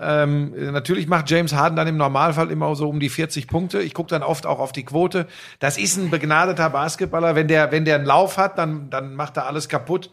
[SPEAKER 3] Ähm, natürlich macht James Harden dann im Normalfall immer so um die 40 Punkte. Ich gucke dann oft auch auf die Quote. Das ist ein begnadeter Basketballer. Wenn der, wenn der einen Lauf hat, dann, dann macht er alles kaputt.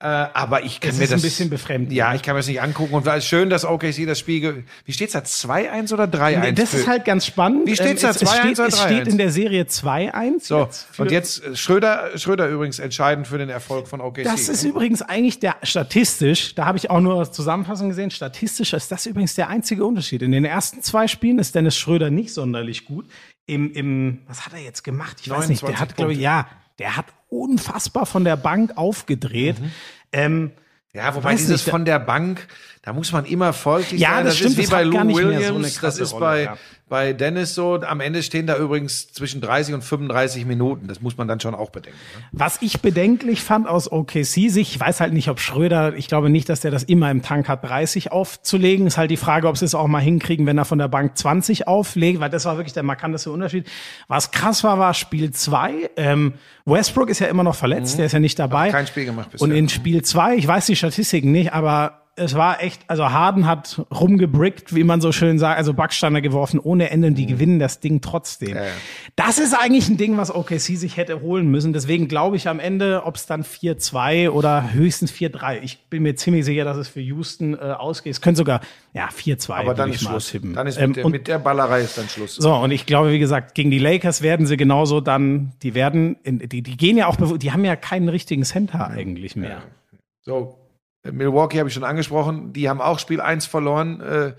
[SPEAKER 3] Äh, aber ich kann
[SPEAKER 4] Das
[SPEAKER 3] mir
[SPEAKER 4] ist ein
[SPEAKER 3] das
[SPEAKER 4] bisschen befremdend.
[SPEAKER 3] Ja, ich kann mir das nicht angucken. Und es ist schön, dass OKC das Spiel. Wie steht's da? 2-1 oder 3-1?
[SPEAKER 4] Das ist halt ganz spannend.
[SPEAKER 3] Wie steht's da?
[SPEAKER 4] Ähm, es, es
[SPEAKER 3] 2-1
[SPEAKER 4] steht,
[SPEAKER 3] oder
[SPEAKER 4] es steht
[SPEAKER 3] 3-1?
[SPEAKER 4] in der Serie 2-1.
[SPEAKER 3] So,
[SPEAKER 4] jetzt
[SPEAKER 3] und jetzt äh, Schröder, Schröder übrigens entscheidend für den Erfolg von OKC.
[SPEAKER 4] Das ist übrigens eigentlich der statistisch, da habe ich auch nur Zusammenfassung gesehen, statistisch ist das übrigens der einzige Unterschied. In den ersten zwei Spielen ist Dennis Schröder nicht sonderlich gut. Im, im was hat er jetzt gemacht? Ich weiß nicht, der
[SPEAKER 3] 29
[SPEAKER 4] hat, glaube ich, ja, der hat unfassbar von der Bank aufgedreht. Ähm,
[SPEAKER 3] Ja, wobei dieses
[SPEAKER 4] nicht,
[SPEAKER 3] von der Bank, da muss man immer folglich
[SPEAKER 4] Ja,
[SPEAKER 3] sein.
[SPEAKER 4] das
[SPEAKER 3] Das,
[SPEAKER 4] stimmt,
[SPEAKER 3] ist wie
[SPEAKER 4] das
[SPEAKER 3] bei
[SPEAKER 4] hat
[SPEAKER 3] Lou
[SPEAKER 4] mehr so
[SPEAKER 3] Williams, das ist
[SPEAKER 4] Rolle,
[SPEAKER 3] bei,
[SPEAKER 4] ja.
[SPEAKER 3] bei Dennis so. Am Ende stehen da übrigens zwischen 30 und 35 Minuten. Das muss man dann schon auch bedenken. Ne?
[SPEAKER 4] Was ich bedenklich fand aus OKC sich, ich weiß halt nicht, ob Schröder, ich glaube nicht, dass der das immer im Tank hat, 30 aufzulegen. Ist halt die Frage, ob sie es auch mal hinkriegen, wenn er von der Bank 20 auflegt, weil das war wirklich der markanteste Unterschied. Was krass war, war Spiel 2. Ähm, Westbrook ist ja immer noch verletzt, der ist ja nicht dabei.
[SPEAKER 3] Mhm. kein Spiel gemacht bisher.
[SPEAKER 4] Und in Spiel 2, ich weiß die Statistiken nicht, aber es war echt, also Harden hat rumgebrickt, wie man so schön sagt, also Backsteiner geworfen ohne Ende und die gewinnen das Ding trotzdem.
[SPEAKER 3] ja.
[SPEAKER 4] Das ist eigentlich ein Ding, was OKC sich hätte holen müssen. Deswegen glaube ich am Ende, ob es dann 4-2 oder höchstens 4-3. Ich bin mir ziemlich sicher, dass es für Houston äh, ausgeht. Es könnte sogar, ja, 4-2.
[SPEAKER 3] Aber dann ist Schluss.
[SPEAKER 4] tippen.
[SPEAKER 3] Dann ist
[SPEAKER 4] Ähm,
[SPEAKER 3] mit, der,
[SPEAKER 4] und
[SPEAKER 3] mit der Ballerei ist dann Schluss.
[SPEAKER 4] so, und ich glaube, wie gesagt, gegen die Lakers werden sie genauso dann, die werden, in, die, die gehen ja auch, die haben ja keinen richtigen Center eigentlich mehr.
[SPEAKER 3] So, äh, Milwaukee habe ich schon angesprochen. Die haben auch Spiel 1 verloren. Äh,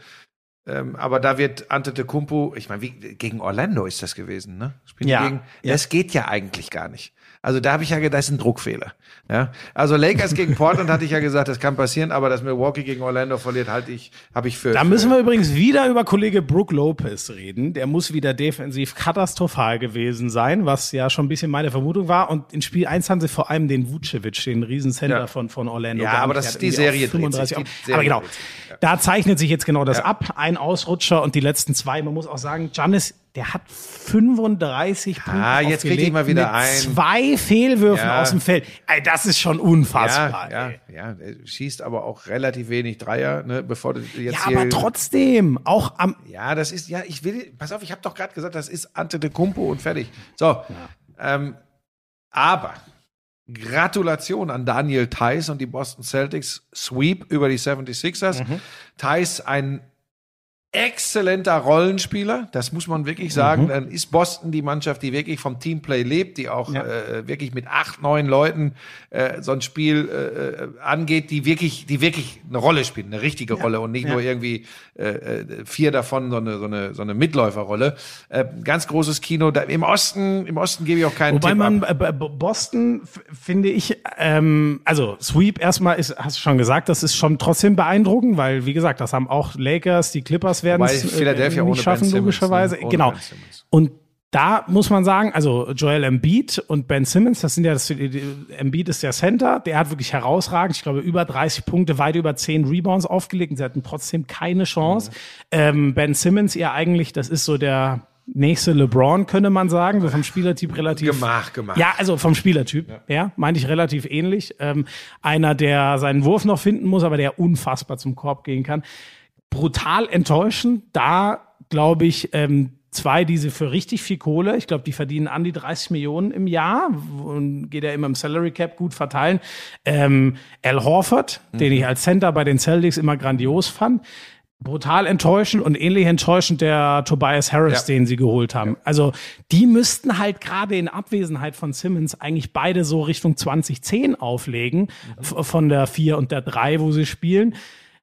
[SPEAKER 3] ähm, aber da wird Antetokounmpo, ich meine, wie gegen Orlando ist das gewesen, ne? Spielen die
[SPEAKER 4] Ja,
[SPEAKER 3] gegen,
[SPEAKER 4] ja.
[SPEAKER 3] Das geht ja eigentlich gar nicht. Also da habe ich ja gedacht, das ist ein Druckfehler. Ja? Also Lakers gegen Portland hatte ich ja gesagt, das kann passieren, aber dass Milwaukee gegen Orlando verliert, halte ich, habe ich für.
[SPEAKER 4] Da müssen wir übrigens wieder über Kollege Brook Lopez reden. Der muss wieder defensiv katastrophal gewesen sein, was ja schon ein bisschen meine Vermutung war. Und in Spiel 1 haben sie vor allem den Vucevic, den Riesencenter
[SPEAKER 3] Ja.
[SPEAKER 4] von, von Orlando.
[SPEAKER 3] Ja, aber das ist die Serie dreht sich.
[SPEAKER 4] 35
[SPEAKER 3] Die Serie
[SPEAKER 4] Aber genau,
[SPEAKER 3] ja.
[SPEAKER 4] da zeichnet sich jetzt genau das
[SPEAKER 3] Ja.
[SPEAKER 4] ab. Ein Ausrutscher und die letzten zwei. Man muss auch sagen, Giannis, der hat 35 Punkte
[SPEAKER 3] Ah, jetzt krieg ich mal wieder ein.
[SPEAKER 4] zwei Fehlwürfen
[SPEAKER 3] Ja.
[SPEAKER 4] aus dem Feld. Ey, das ist schon unfassbar.
[SPEAKER 3] ja,
[SPEAKER 4] ey.
[SPEAKER 3] ja, ja, er schießt aber auch relativ wenig Dreier, ne, bevor du jetzt
[SPEAKER 4] ja
[SPEAKER 3] hier
[SPEAKER 4] aber trotzdem, auch am
[SPEAKER 3] Ja, das ist, ja, ich will, pass auf, ich habe doch gerade gesagt, das ist Antetokounmpo und fertig. So, ähm, aber Gratulation an Daniel Theiss und die Boston Celtics. Sweep über die 76ers.
[SPEAKER 4] Mhm.
[SPEAKER 3] Theiss ein exzellenter Rollenspieler, das muss man wirklich sagen.
[SPEAKER 4] Mhm.
[SPEAKER 3] Dann ist Boston die Mannschaft, die wirklich vom Teamplay lebt, die auch
[SPEAKER 4] Ja.
[SPEAKER 3] äh, wirklich mit acht, neun Leuten äh, so ein Spiel äh, angeht, die wirklich, die wirklich eine Rolle spielen, eine richtige Rolle und nicht
[SPEAKER 4] Ja.
[SPEAKER 3] nur irgendwie äh, äh, vier davon so eine so eine so eine Mitläuferrolle. Äh, ganz großes Kino. Da, Im Osten, im Osten gebe ich auch keinen
[SPEAKER 4] Wobei
[SPEAKER 3] Tipp
[SPEAKER 4] man Boston finde ich, ähm, also Sweep erstmal ist, hast du schon gesagt, das ist schon trotzdem beeindruckend, weil wie gesagt, das haben auch Lakers, die Clippers werden
[SPEAKER 3] Wobei
[SPEAKER 4] es
[SPEAKER 3] Philadelphia
[SPEAKER 4] nicht
[SPEAKER 3] ohne Ben
[SPEAKER 4] schaffen
[SPEAKER 3] Simmons,
[SPEAKER 4] logischerweise.
[SPEAKER 3] ne?
[SPEAKER 4] Genau. Und da muss man sagen, also Joel Embiid und Ben Simmons, das sind ja das, Embiid ist der Center, der hat wirklich herausragend, ich glaube über 30 Punkte, weit über 10 Rebounds aufgelegt und sie hatten trotzdem keine Chance. Ähm, ben Simmons ja eigentlich, das ist so der nächste LeBron, könnte man sagen, so vom Spielertyp relativ
[SPEAKER 3] Gemacht, gemacht.
[SPEAKER 4] ja, also vom Spielertyp, ja, meinte ich relativ ähnlich. Ähm, einer, der seinen Wurf noch finden muss, aber der unfassbar zum Korb gehen kann. Brutal enttäuschend, da glaube ich, ähm, zwei, die sie für richtig viel Kohle, ich glaube, die verdienen an die 30 Millionen im Jahr und geht ja immer im Salary Cap gut verteilen. Ähm, Al Horford, mhm. den ich als Center bei den Celtics immer grandios fand. Brutal enttäuschend und ähnlich enttäuschend der Tobias Harris, ja. den sie geholt haben. Ja. Also die müssten halt gerade in Abwesenheit von Simmons eigentlich beide so Richtung 2010 auflegen, mhm. von der 4 und der 3, wo sie spielen.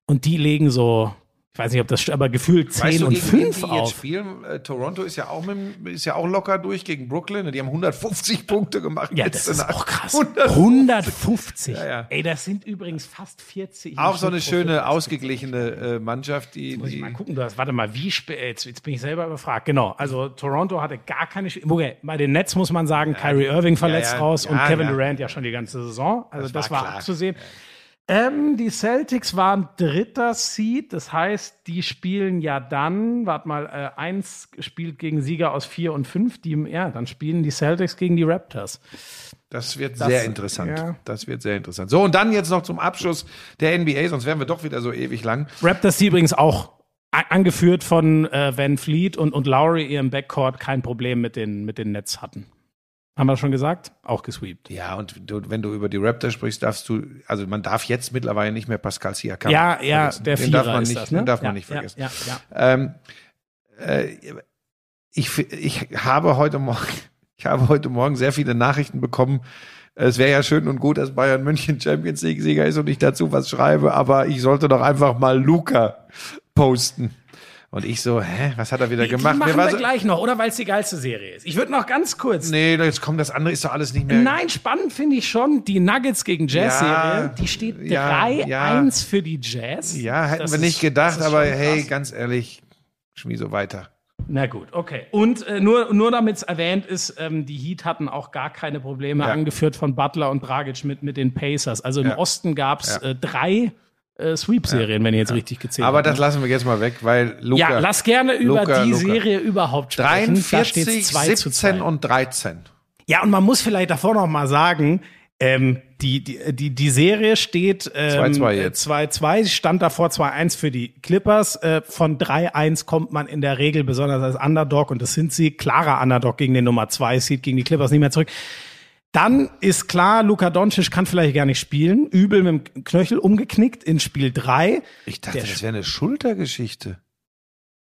[SPEAKER 4] Und die legen so ich weiß nicht, ob das aber gefühlt 10 weißt du, und 5 auf. Jetzt
[SPEAKER 3] spielen, äh, Toronto ist ja, auch mit, ist ja auch locker durch gegen Brooklyn. Die haben 150 [LAUGHS] Punkte gemacht.
[SPEAKER 4] Ja, das ist auch krass. 150. 150. Ja, ja. Ey, das sind übrigens fast 40.
[SPEAKER 3] Auch so eine schöne, ausgeglichene äh, Mannschaft. Die,
[SPEAKER 4] jetzt muss
[SPEAKER 3] ich
[SPEAKER 4] mal gucken, du hast, warte mal, wie spät, jetzt, jetzt bin ich selber überfragt. Genau, also Toronto hatte gar keine, okay, bei den Nets muss man sagen, ja, Kyrie Irving verletzt raus und Kevin Durant ja schon die ganze Saison. Also das, das war, war abzusehen. Ähm, die Celtics waren dritter Seed, das heißt, die spielen ja dann, warte mal, äh, eins spielt gegen Sieger aus vier und fünf, die, ja, dann spielen die Celtics gegen die Raptors.
[SPEAKER 3] Das wird das, sehr interessant. Ja. Das wird sehr interessant. So, und dann jetzt noch zum Abschluss der NBA, sonst wären wir doch wieder so ewig lang.
[SPEAKER 4] Raptors, die übrigens auch angeführt von äh, Van Fleet und, und Lowry ihrem Backcourt kein Problem mit den, mit den Nets hatten. Haben wir schon gesagt? Auch gesweept.
[SPEAKER 3] Ja, und du, wenn du über die Raptors sprichst, darfst du, also man darf jetzt mittlerweile nicht mehr Pascal Siakam
[SPEAKER 4] Ja, ja, vergessen. der
[SPEAKER 3] den darf man nicht, das, ne? Den darf ja, man nicht vergessen. Ja, ja. Ähm, äh, ich, ich habe heute Morgen, [LAUGHS] ich habe heute Morgen sehr viele Nachrichten bekommen. Es wäre ja schön und gut, dass Bayern München Champions League Sieger ist und ich dazu was schreibe, aber ich sollte doch einfach mal Luca posten. Und ich so, hä, was hat er wieder gemacht? Die
[SPEAKER 4] machen wir so, gleich noch, oder weil es die geilste Serie ist. Ich würde noch ganz kurz.
[SPEAKER 3] Nee, jetzt kommt das andere, ist doch alles nicht mehr.
[SPEAKER 4] Nein, spannend finde ich schon. Die Nuggets gegen Jazz-Serie, ja, die steht 3-1 ja, ja. für die Jazz.
[SPEAKER 3] Ja, hätten das wir nicht ist, gedacht, aber hey, ganz ehrlich, schmier so weiter.
[SPEAKER 4] Na gut, okay. Und äh, nur, nur damit es erwähnt ist, ähm, die Heat hatten auch gar keine Probleme, ja. angeführt von Butler und Dragic mit, mit den Pacers. Also im ja. Osten gab es ja. äh, drei äh, Sweep-Serien, ja. wenn ich jetzt richtig gezählt
[SPEAKER 3] habe. Aber das lassen wir jetzt mal weg, weil
[SPEAKER 4] Luca. Ja, lass gerne über Luca, die Luca. Serie überhaupt
[SPEAKER 3] sprechen. 43, 17 und 13.
[SPEAKER 4] Ja, und man muss vielleicht davor noch mal sagen, ähm, die, die, die, die Serie steht 2-2
[SPEAKER 3] ähm, jetzt.
[SPEAKER 4] 2-2, stand davor 2-1 für die Clippers. Äh, von 3-1 kommt man in der Regel besonders als Underdog und das sind sie. Klarer Underdog gegen den Nummer 2, sieht gegen die Clippers nicht mehr zurück. Dann ist klar, Luka Doncic kann vielleicht gar nicht spielen. Übel mit dem Knöchel umgeknickt in Spiel 3.
[SPEAKER 3] Ich dachte, der das wäre eine Schultergeschichte.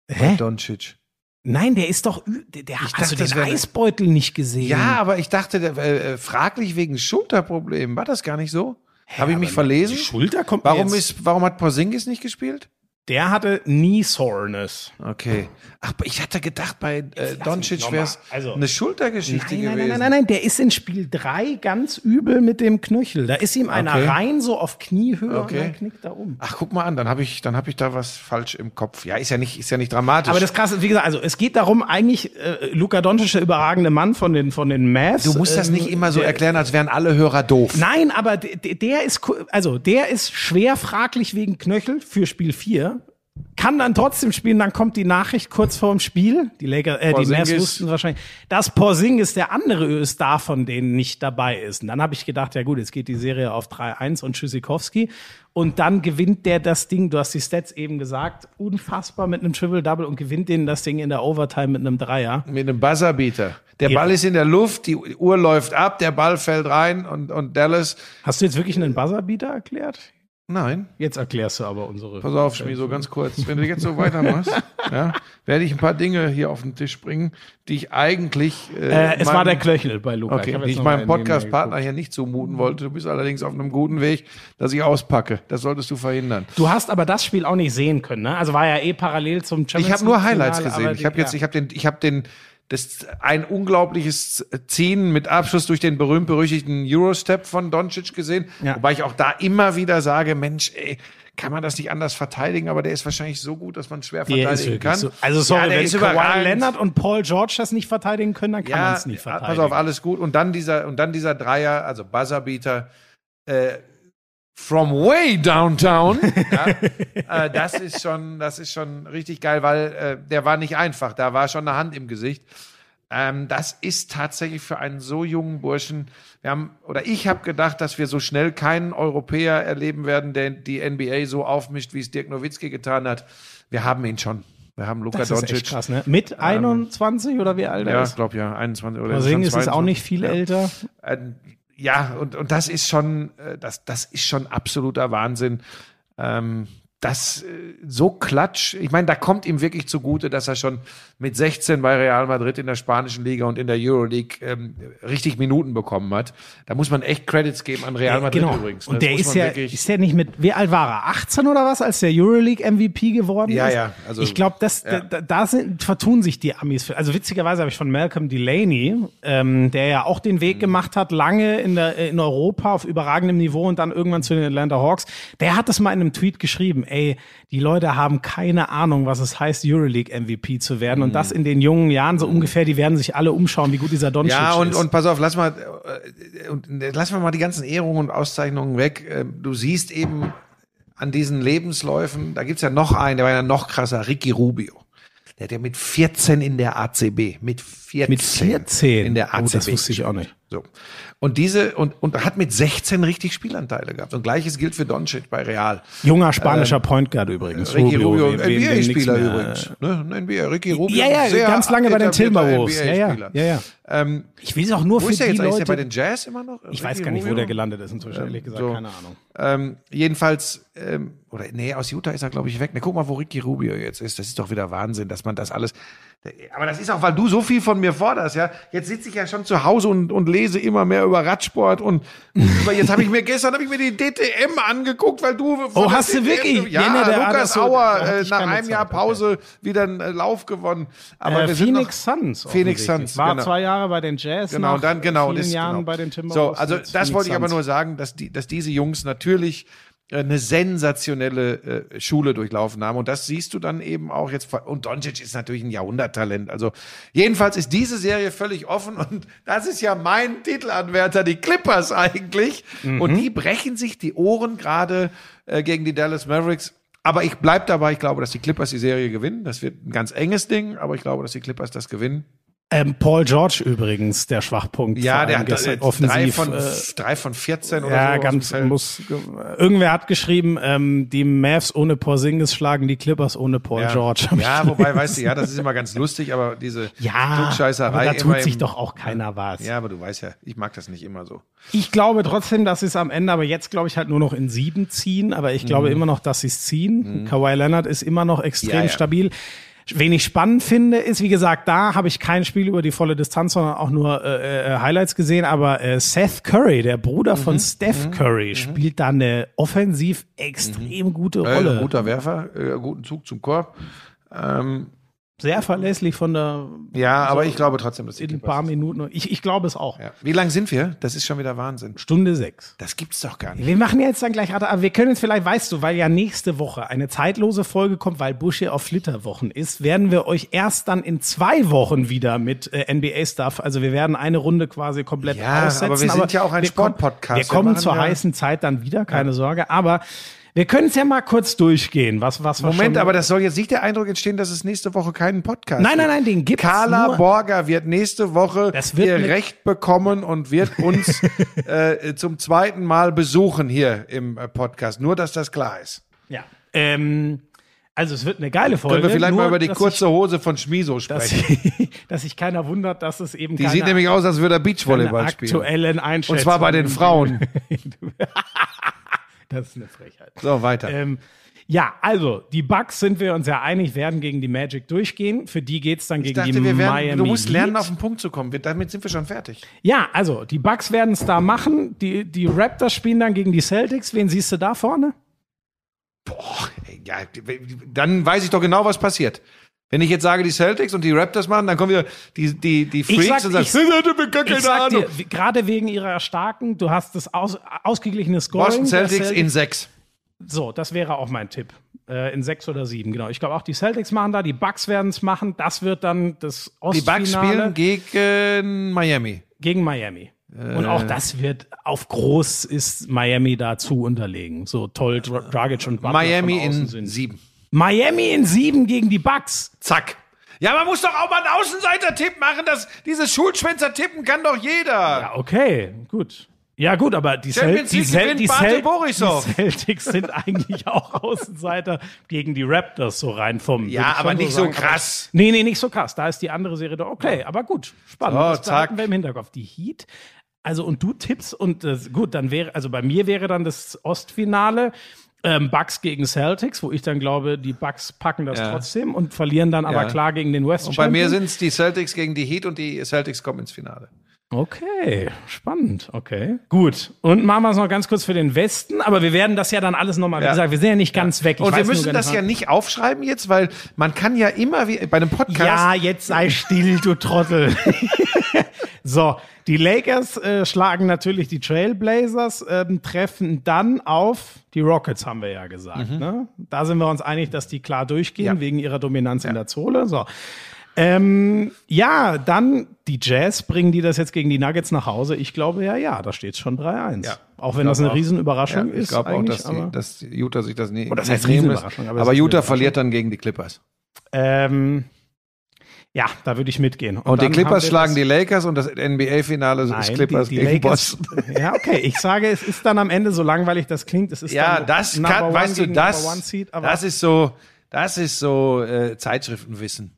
[SPEAKER 3] Hä? Doncic.
[SPEAKER 4] Nein, der ist doch, der, der hat also den Eisbeutel nicht gesehen.
[SPEAKER 3] Ja, aber ich dachte, der, äh, fraglich wegen Schulterproblemen. War das gar nicht so? Habe ich mich verlesen? Die
[SPEAKER 4] Schulter kommt
[SPEAKER 3] warum ist, warum hat Porzingis nicht gespielt?
[SPEAKER 4] Der hatte Knee Soreness.
[SPEAKER 3] Okay. Ach, ich hatte gedacht, bei äh, Doncic wäre es also, eine Schultergeschichte
[SPEAKER 4] nein,
[SPEAKER 3] nein,
[SPEAKER 4] gewesen. Nein, nein, nein, nein, der ist in Spiel 3 ganz übel mit dem Knöchel. Da ist ihm einer okay. rein so auf Kniehöhe okay. und dann knickt er um.
[SPEAKER 3] Ach, guck mal an, dann habe ich, dann habe ich da was falsch im Kopf. Ja, ist ja nicht, ist ja nicht dramatisch.
[SPEAKER 4] Aber das krasse, wie gesagt, also es geht darum, eigentlich äh, Luka Doncic, der überragende Mann von den von den Mavs.
[SPEAKER 3] Du musst das nicht ähm, immer so der, erklären, als wären alle Hörer doof.
[SPEAKER 4] Nein, aber der, der ist, also der ist schwer fraglich wegen Knöchel für Spiel 4 kann dann trotzdem spielen, dann kommt die Nachricht kurz vor dem Spiel, die Laker, äh, die Mavs wussten wahrscheinlich, dass Porzingis der andere Star von denen nicht dabei ist. Und dann habe ich gedacht, ja gut, jetzt geht die Serie auf 3-1 und Tschüssikowski und dann gewinnt der das Ding, du hast die Stats eben gesagt, unfassbar mit einem Triple-Double und gewinnt denen das Ding in der Overtime mit einem Dreier.
[SPEAKER 3] Mit einem Buzzerbeater. Der ja. Ball ist in der Luft, die Uhr läuft ab, der Ball fällt rein und, und Dallas.
[SPEAKER 4] Hast du jetzt wirklich einen Buzzerbeater erklärt?
[SPEAKER 3] Nein.
[SPEAKER 4] Jetzt erklärst du aber unsere.
[SPEAKER 3] Pass auf, Schmi, so ganz kurz. Wenn du jetzt so weitermachst, [LAUGHS] ja, werde ich ein paar Dinge hier auf den Tisch bringen, die ich eigentlich.
[SPEAKER 4] Äh, äh, es meinem, war der Klöchel bei Luca.
[SPEAKER 3] Okay, ich die ich meinem Podcast-Partner hier nicht zumuten wollte. Du bist allerdings auf einem guten Weg, dass ich auspacke. Das solltest du verhindern.
[SPEAKER 4] Du hast aber das Spiel auch nicht sehen können, ne? Also war ja eh parallel zum
[SPEAKER 3] Champions Ich habe nur Highlights gesehen. Ich habe jetzt, ich habe den, ich habe den das ein unglaubliches Ziehen mit Abschluss durch den berühmt-berüchtigten Eurostep von Doncic gesehen. Ja. Wobei ich auch da immer wieder sage, Mensch, ey, kann man das nicht anders verteidigen, aber der ist wahrscheinlich so gut, dass man schwer verteidigen kann. So.
[SPEAKER 4] Also sorry, ja, wenn Kawhi Leonard und Paul George das nicht verteidigen können, dann kann ja, man es nicht verteidigen.
[SPEAKER 3] Pass auf, alles gut. Und dann dieser, und dann dieser Dreier, also Buzzerbeater, äh, from way downtown. [LAUGHS] ja, äh, das ist schon, das ist schon richtig geil, weil äh, der war nicht einfach. Da war schon eine Hand im Gesicht. Ähm, das ist tatsächlich für einen so jungen Burschen. Wir haben oder ich habe gedacht, dass wir so schnell keinen Europäer erleben werden, der die NBA so aufmischt, wie es Dirk Nowitzki getan hat. Wir haben ihn schon. Wir haben Luka
[SPEAKER 4] Das ist
[SPEAKER 3] Doncic.
[SPEAKER 4] echt krass, ne? Mit 21 oder wie alt er
[SPEAKER 3] Ja,
[SPEAKER 4] ist?
[SPEAKER 3] ich glaube ja, 21 oder schon
[SPEAKER 4] ist auch nicht
[SPEAKER 3] 22.
[SPEAKER 4] viel
[SPEAKER 3] ja.
[SPEAKER 4] älter.
[SPEAKER 3] Äh, ja, und, und das ist schon, äh, das, das ist schon absoluter Wahnsinn. Ähm, das äh, so klatsch. Ich meine, da kommt ihm wirklich zugute, dass er schon mit 16 bei Real Madrid in der spanischen Liga und in der Euroleague ähm, richtig Minuten bekommen hat. Da muss man echt Credits geben an Real Madrid
[SPEAKER 4] genau.
[SPEAKER 3] übrigens.
[SPEAKER 4] Und
[SPEAKER 3] Das
[SPEAKER 4] der ist ja, ist ja nicht mit, wie alt war er? 18 oder was, als der Euroleague MVP geworden
[SPEAKER 3] Ja,
[SPEAKER 4] ist?
[SPEAKER 3] ja, also-
[SPEAKER 4] ich glaube, das,
[SPEAKER 3] ja.
[SPEAKER 4] da, da sind, vertun sich die Amis. Also witzigerweise habe ich von Malcolm Delaney, ähm, der ja auch den
[SPEAKER 3] Mhm.
[SPEAKER 4] Weg gemacht hat, lange in, der, in Europa auf überragendem Niveau und dann irgendwann zu den Atlanta Hawks. Der hat das mal in einem Tweet geschrieben. Ey, die Leute haben keine Ahnung, was es heißt, Euroleague MVP zu werden. Und das in den jungen Jahren so ungefähr. Die werden sich alle umschauen, wie gut dieser Doncic
[SPEAKER 3] Mhm. Ja, und,
[SPEAKER 4] ist.
[SPEAKER 3] und pass auf, lass mal, äh, äh, lass mal die ganzen Ehrungen und Auszeichnungen weg. Ähm, Du siehst eben an diesen Lebensläufen, da gibt's ja noch einen, der war ja noch krasser, Ricky Rubio. Der hat ja mit 14 in der ACB, mit 14,
[SPEAKER 4] Mit 14?
[SPEAKER 3] in der
[SPEAKER 4] Oh,
[SPEAKER 3] ACB.
[SPEAKER 4] das wusste ich auch nicht.
[SPEAKER 3] So. Und diese, und, und hat mit 16 richtig Spielanteile gehabt. Und gleiches gilt für Doncic bei Real.
[SPEAKER 4] Junger spanischer Point Guard übrigens.
[SPEAKER 3] Ähm, Ricky Rubio, NBA-Spieler übrigens. Ne? NBA, Ricky Rubio.
[SPEAKER 4] Ja, ja,
[SPEAKER 3] sehr
[SPEAKER 4] ganz lange bei den Timberwolves. Ja, ja, ja, ja.
[SPEAKER 3] Ähm,
[SPEAKER 4] Ich will es auch nur
[SPEAKER 3] wo
[SPEAKER 4] für
[SPEAKER 3] ist der
[SPEAKER 4] die
[SPEAKER 3] jetzt eigentlich? Ist
[SPEAKER 4] Leute.
[SPEAKER 3] der bei den Jazz immer noch?
[SPEAKER 4] ich weiß
[SPEAKER 3] Ricky
[SPEAKER 4] gar nicht, wo
[SPEAKER 3] Rubio?
[SPEAKER 4] der gelandet ist inzwischen, ehrlich gesagt,
[SPEAKER 3] so.
[SPEAKER 4] keine Ahnung.
[SPEAKER 3] Ähm, jedenfalls, ähm, oder nee, aus Utah ist er, glaube ich, weg. Ne, guck mal, wo Ricky Rubio jetzt ist. Das ist doch wieder Wahnsinn, dass man das alles. Aber das ist auch, weil du so viel von mir forderst, ja. Jetzt sitze ich ja schon zu Hause und, und lese immer mehr über Radsport und über, jetzt habe ich mir gestern habe ich mir die DTM angeguckt, weil du
[SPEAKER 4] Oh, hast du
[SPEAKER 3] DTM
[SPEAKER 4] wirklich?
[SPEAKER 3] Ja,
[SPEAKER 4] Ja, ne, der-
[SPEAKER 3] Lukas Auer äh, nach einem Jahr
[SPEAKER 4] Zeit, okay.
[SPEAKER 3] Pause wieder einen äh, Lauf gewonnen. Aber
[SPEAKER 4] Äh,
[SPEAKER 3] wir sind
[SPEAKER 4] Phoenix
[SPEAKER 3] noch,
[SPEAKER 4] Suns.
[SPEAKER 3] Phoenix. Suns,
[SPEAKER 4] War
[SPEAKER 3] genau.
[SPEAKER 4] zwei Jahre bei den Jazz.
[SPEAKER 3] Genau, dann genau.
[SPEAKER 4] vielen
[SPEAKER 3] das,
[SPEAKER 4] Jahren
[SPEAKER 3] genau.
[SPEAKER 4] bei den Timberwolves.
[SPEAKER 3] So, also das
[SPEAKER 4] Phoenix
[SPEAKER 3] wollte ich aber nur sagen, dass die, dass diese Jungs natürlich eine sensationelle äh, Schule durchlaufen haben. Und das siehst du dann eben auch jetzt. Und Doncic ist natürlich ein Jahrhunderttalent. Also jedenfalls ist diese Serie völlig offen. Und [LAUGHS] das ist ja mein Titelanwärter, die Clippers eigentlich. Und die brechen sich die Ohren gerade äh, gegen die Dallas Mavericks. Aber ich bleib dabei, ich glaube, dass die Clippers die Serie gewinnen. Das wird ein ganz enges Ding, aber ich glaube, dass die Clippers das gewinnen.
[SPEAKER 4] Ähm, Paul George übrigens, der Schwachpunkt.
[SPEAKER 3] Ja, der hat
[SPEAKER 4] gestern
[SPEAKER 3] drei
[SPEAKER 4] offensiv.
[SPEAKER 3] von,
[SPEAKER 4] äh,
[SPEAKER 3] drei von 14 oder
[SPEAKER 4] ja,
[SPEAKER 3] so.
[SPEAKER 4] ganz
[SPEAKER 3] dem Feld.
[SPEAKER 4] muss. Irgendwer hat geschrieben, ähm, die Mavs ohne Porzingis schlagen die Clippers ohne Paul
[SPEAKER 3] ja.
[SPEAKER 4] George.
[SPEAKER 3] Ja, wobei, weißt du, ja, das ist immer ganz lustig, aber diese
[SPEAKER 4] ja,
[SPEAKER 3] Klugscheißerei
[SPEAKER 4] da tut sich
[SPEAKER 3] im-
[SPEAKER 4] doch auch keiner was.
[SPEAKER 3] Ja, aber du weißt ja, ich mag das nicht immer so.
[SPEAKER 4] Ich glaube trotzdem, dass sie es am Ende, aber jetzt glaube ich halt nur noch in sieben ziehen, aber ich glaube immer noch, dass sie es ziehen. Kawhi Leonard ist immer noch extrem
[SPEAKER 3] Ja, ja.
[SPEAKER 4] stabil. Wen ich spannend finde, ist, wie gesagt, da habe ich kein Spiel über die volle Distanz, sondern auch nur äh, äh, Highlights gesehen, aber äh, Seth Curry, der Bruder von Steph Curry, spielt da eine offensiv extrem gute
[SPEAKER 3] Äh,
[SPEAKER 4] Rolle.
[SPEAKER 3] guter Werfer, äh, guten Zug zum Korb. Ähm,
[SPEAKER 4] Sehr verlässlich von der
[SPEAKER 3] ja, aber ich glaube trotzdem, dass
[SPEAKER 4] in ein paar Minuten. Ich, ich glaube es auch.
[SPEAKER 3] Ja. Wie lang sind wir? Das ist schon wieder Wahnsinn.
[SPEAKER 4] Stunde sechs.
[SPEAKER 3] Das gibt's doch gar nicht.
[SPEAKER 4] Wir machen jetzt dann gleich, aber wir können jetzt vielleicht, weißt du, weil ja nächste Woche eine zeitlose Folge kommt, weil Bush hier auf Flitterwochen ist, werden wir euch erst dann in zwei Wochen wieder mit äh, NBA-Stuff, also wir werden eine Runde quasi komplett
[SPEAKER 3] Ja,
[SPEAKER 4] aussetzen.
[SPEAKER 3] aber wir sind ja auch ein
[SPEAKER 4] wir
[SPEAKER 3] Sportpodcast.
[SPEAKER 4] Wir
[SPEAKER 3] Wir
[SPEAKER 4] kommen
[SPEAKER 3] machen
[SPEAKER 4] zur
[SPEAKER 3] ja-
[SPEAKER 4] heißen Zeit dann wieder, keine Sorge, aber wir können es ja mal kurz durchgehen, was, was
[SPEAKER 3] Moment, aber das soll jetzt nicht der Eindruck entstehen, dass es nächste Woche keinen Podcast
[SPEAKER 4] Nein, nein,
[SPEAKER 3] gibt.
[SPEAKER 4] nein, den gibt's
[SPEAKER 3] Carla
[SPEAKER 4] nur-
[SPEAKER 3] Borger wird nächste Woche ihr Recht bekommen und wird uns [LAUGHS] äh, zum zweiten Mal besuchen hier im äh, Podcast. Nur, dass das klar ist.
[SPEAKER 4] Ja. Ähm, also es wird eine geile Folge.
[SPEAKER 3] Können wir vielleicht
[SPEAKER 4] nur,
[SPEAKER 3] mal über die kurze Hose von Schmiso
[SPEAKER 4] Ich, dass,
[SPEAKER 3] sprechen. [LAUGHS]
[SPEAKER 4] dass sich keiner wundert, dass es eben
[SPEAKER 3] Die sieht nämlich aus, als würde er Beachvolleyball spielen.
[SPEAKER 4] aktuellen Einschätzungen
[SPEAKER 3] Und zwar bei den Frauen. [LAUGHS] [LAUGHS]
[SPEAKER 4] Das ist eine Frechheit.
[SPEAKER 3] So, weiter.
[SPEAKER 4] Ähm, ja, also die Bucks sind wir uns ja einig, werden gegen die Magic durchgehen. Für die geht's dann
[SPEAKER 3] ich
[SPEAKER 4] gegen
[SPEAKER 3] dachte,
[SPEAKER 4] die
[SPEAKER 3] wir werden,
[SPEAKER 4] Miami
[SPEAKER 3] du musst lernen,
[SPEAKER 4] Heat.
[SPEAKER 3] auf den Punkt zu kommen. Wir, damit sind wir schon fertig.
[SPEAKER 4] Ja, also die Bucks werden es da machen. Die, die Raptors spielen dann gegen die Celtics. Wen siehst du da vorne?
[SPEAKER 3] Boah, ja, dann weiß ich doch genau, was passiert. Wenn ich jetzt sage, die Celtics und die Raptors machen, dann kommen wieder die, die, die Freaks
[SPEAKER 4] sag-
[SPEAKER 3] und sagen,
[SPEAKER 4] ich-
[SPEAKER 3] "Sie hatte mir gar
[SPEAKER 4] Ich
[SPEAKER 3] keine
[SPEAKER 4] sag
[SPEAKER 3] Ahnung.
[SPEAKER 4] dir, gerade wegen ihrer starken, du hast das aus, ausgeglichene Scoring.
[SPEAKER 3] Boston Celtics in sechs.
[SPEAKER 4] So, das wäre auch mein Tipp. Äh, in sechs oder sieben, genau. Ich glaube auch die Celtics machen da, die Bucks werden es machen. Das wird dann das
[SPEAKER 3] Die
[SPEAKER 4] Ostfinale
[SPEAKER 3] Bucks spielen gegen Miami.
[SPEAKER 4] gegen Miami. Und auch das wird auf groß ist Miami dazu unterlegen. So toll Dra- Dragic und Butler
[SPEAKER 3] Miami
[SPEAKER 4] von außen
[SPEAKER 3] in
[SPEAKER 4] sind.
[SPEAKER 3] sieben.
[SPEAKER 4] Miami in sieben gegen die Bucks.
[SPEAKER 3] Zack. Ja, man muss doch auch mal einen Außenseiter-Tipp machen. Das, dieses Schulschwänzer tippen kann doch jeder.
[SPEAKER 4] Ja, okay, gut. Ja, gut, aber die, Cel die, Cel die, Cel die Celtics sind eigentlich [LAUGHS] auch Außenseiter gegen die Raptors so rein vom.
[SPEAKER 3] Ja, aber
[SPEAKER 4] schon
[SPEAKER 3] nicht so
[SPEAKER 4] sagen.
[SPEAKER 3] krass.
[SPEAKER 4] Aber, nee, nee, nicht so krass. Da ist die andere Serie doch okay. Aber gut, spannend.
[SPEAKER 3] So,
[SPEAKER 4] das
[SPEAKER 3] zack.
[SPEAKER 4] behalten wir im Hinterkopf. Die Heat. Also, und du tippst und äh, gut, dann wäre, also bei mir wäre dann das Ostfinale. Ähm, Bucks gegen Celtics, wo ich dann glaube, die Bucks packen das
[SPEAKER 3] Ja.
[SPEAKER 4] trotzdem und verlieren dann aber
[SPEAKER 3] Ja.
[SPEAKER 4] klar gegen den West
[SPEAKER 3] Und bei mir
[SPEAKER 4] Champion.
[SPEAKER 3] sind es die Celtics gegen die Heat und die Celtics kommen ins Finale.
[SPEAKER 4] Okay, spannend. Okay, gut. Und machen wir es noch ganz kurz für den Westen, aber wir werden das ja dann alles nochmal, wie
[SPEAKER 3] Ja.
[SPEAKER 4] gesagt, wir sind ja nicht ganz weg. Ich
[SPEAKER 3] Und wir müssen
[SPEAKER 4] gar
[SPEAKER 3] das ja nicht aufschreiben jetzt, weil man kann ja immer wie bei einem Podcast.
[SPEAKER 4] Ja, jetzt sei still, du Trottel. [LAUGHS] so, die Lakers äh, schlagen natürlich die Trailblazers, ähm, treffen dann auf die Rockets, haben wir ja gesagt. Ne? Da sind wir uns einig, dass die klar durchgehen,
[SPEAKER 3] Mhm. Ja.
[SPEAKER 4] wegen ihrer Dominanz in der Zone. So. Ähm, ja, dann die Jazz, bringen die das jetzt gegen die Nuggets nach Hause? Ich glaube ja, ja, da steht schon 3-1.
[SPEAKER 3] Ja.
[SPEAKER 4] Auch wenn
[SPEAKER 3] Ich
[SPEAKER 4] das eine
[SPEAKER 3] auch.
[SPEAKER 4] Riesenüberraschung
[SPEAKER 3] Ja, ich
[SPEAKER 4] ist.
[SPEAKER 3] glaube auch, dass, die, dass Utah sich das nie
[SPEAKER 4] Oh, das heißt. Riesenüberraschung, aber
[SPEAKER 3] Aber,
[SPEAKER 4] es
[SPEAKER 3] Utah verliert dann gegen die Clippers.
[SPEAKER 4] ähm, ja, da würde ich mitgehen.
[SPEAKER 3] Und, die
[SPEAKER 4] dann haben
[SPEAKER 3] Clippers schlagen die Lakers und das NBA-Finale ist Clippers
[SPEAKER 4] die, die
[SPEAKER 3] gegen
[SPEAKER 4] Lakers,
[SPEAKER 3] Boston. [LAUGHS]
[SPEAKER 4] Ja, okay. Ich sage, es ist dann am Ende, so langweilig das klingt, es ist
[SPEAKER 3] Ja,
[SPEAKER 4] dann
[SPEAKER 3] das kann, weißt du, das,
[SPEAKER 4] Seed, aber
[SPEAKER 3] das ist so, das ist so äh, Zeitschriftenwissen.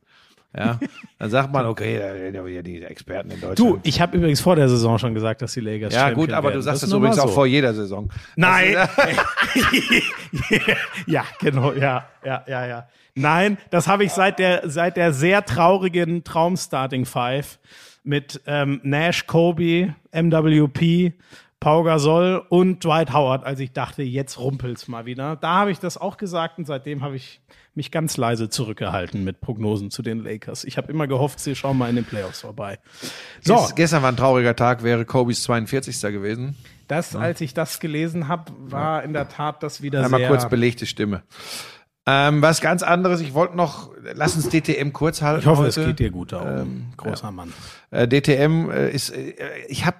[SPEAKER 3] Ja, dann sagt man, okay, da reden ja die Experten in Deutschland.
[SPEAKER 4] du, ich habe übrigens vor der Saison schon gesagt, dass die Lakers
[SPEAKER 3] ja,
[SPEAKER 4] Champion
[SPEAKER 3] gut, aber
[SPEAKER 4] werden.
[SPEAKER 3] du sagst
[SPEAKER 4] Das
[SPEAKER 3] das übrigens auch
[SPEAKER 4] so.
[SPEAKER 3] vor jeder Saison.
[SPEAKER 4] Nein. [LAUGHS] Ja, genau, ja, ja, ja, ja. Nein, das habe ich seit der, seit der sehr traurigen Traum-Starting Five mit ähm, Nash, Kobe, MWP, Pau Gasol und Dwight Howard, als ich dachte, jetzt rumpelt's mal wieder. Da habe ich das auch gesagt und seitdem habe ich mich ganz leise zurückgehalten mit Prognosen zu den Lakers. Ich habe immer gehofft, sie schauen mal in den Playoffs vorbei. So,
[SPEAKER 3] Gest- Gestern war ein trauriger Tag, wäre Kobis 42. gewesen.
[SPEAKER 4] das, als ich das gelesen habe, war in der Tat das wieder
[SPEAKER 3] Einmal
[SPEAKER 4] sehr...
[SPEAKER 3] kurz belegte Stimme. Ähm, was ganz anderes, ich wollte noch, lass uns DTM kurz halten.
[SPEAKER 4] Ich hoffe,
[SPEAKER 3] heute.
[SPEAKER 4] es geht dir gut da oben, großer Mann.
[SPEAKER 3] Äh, DTM äh, ist, äh, ich habe,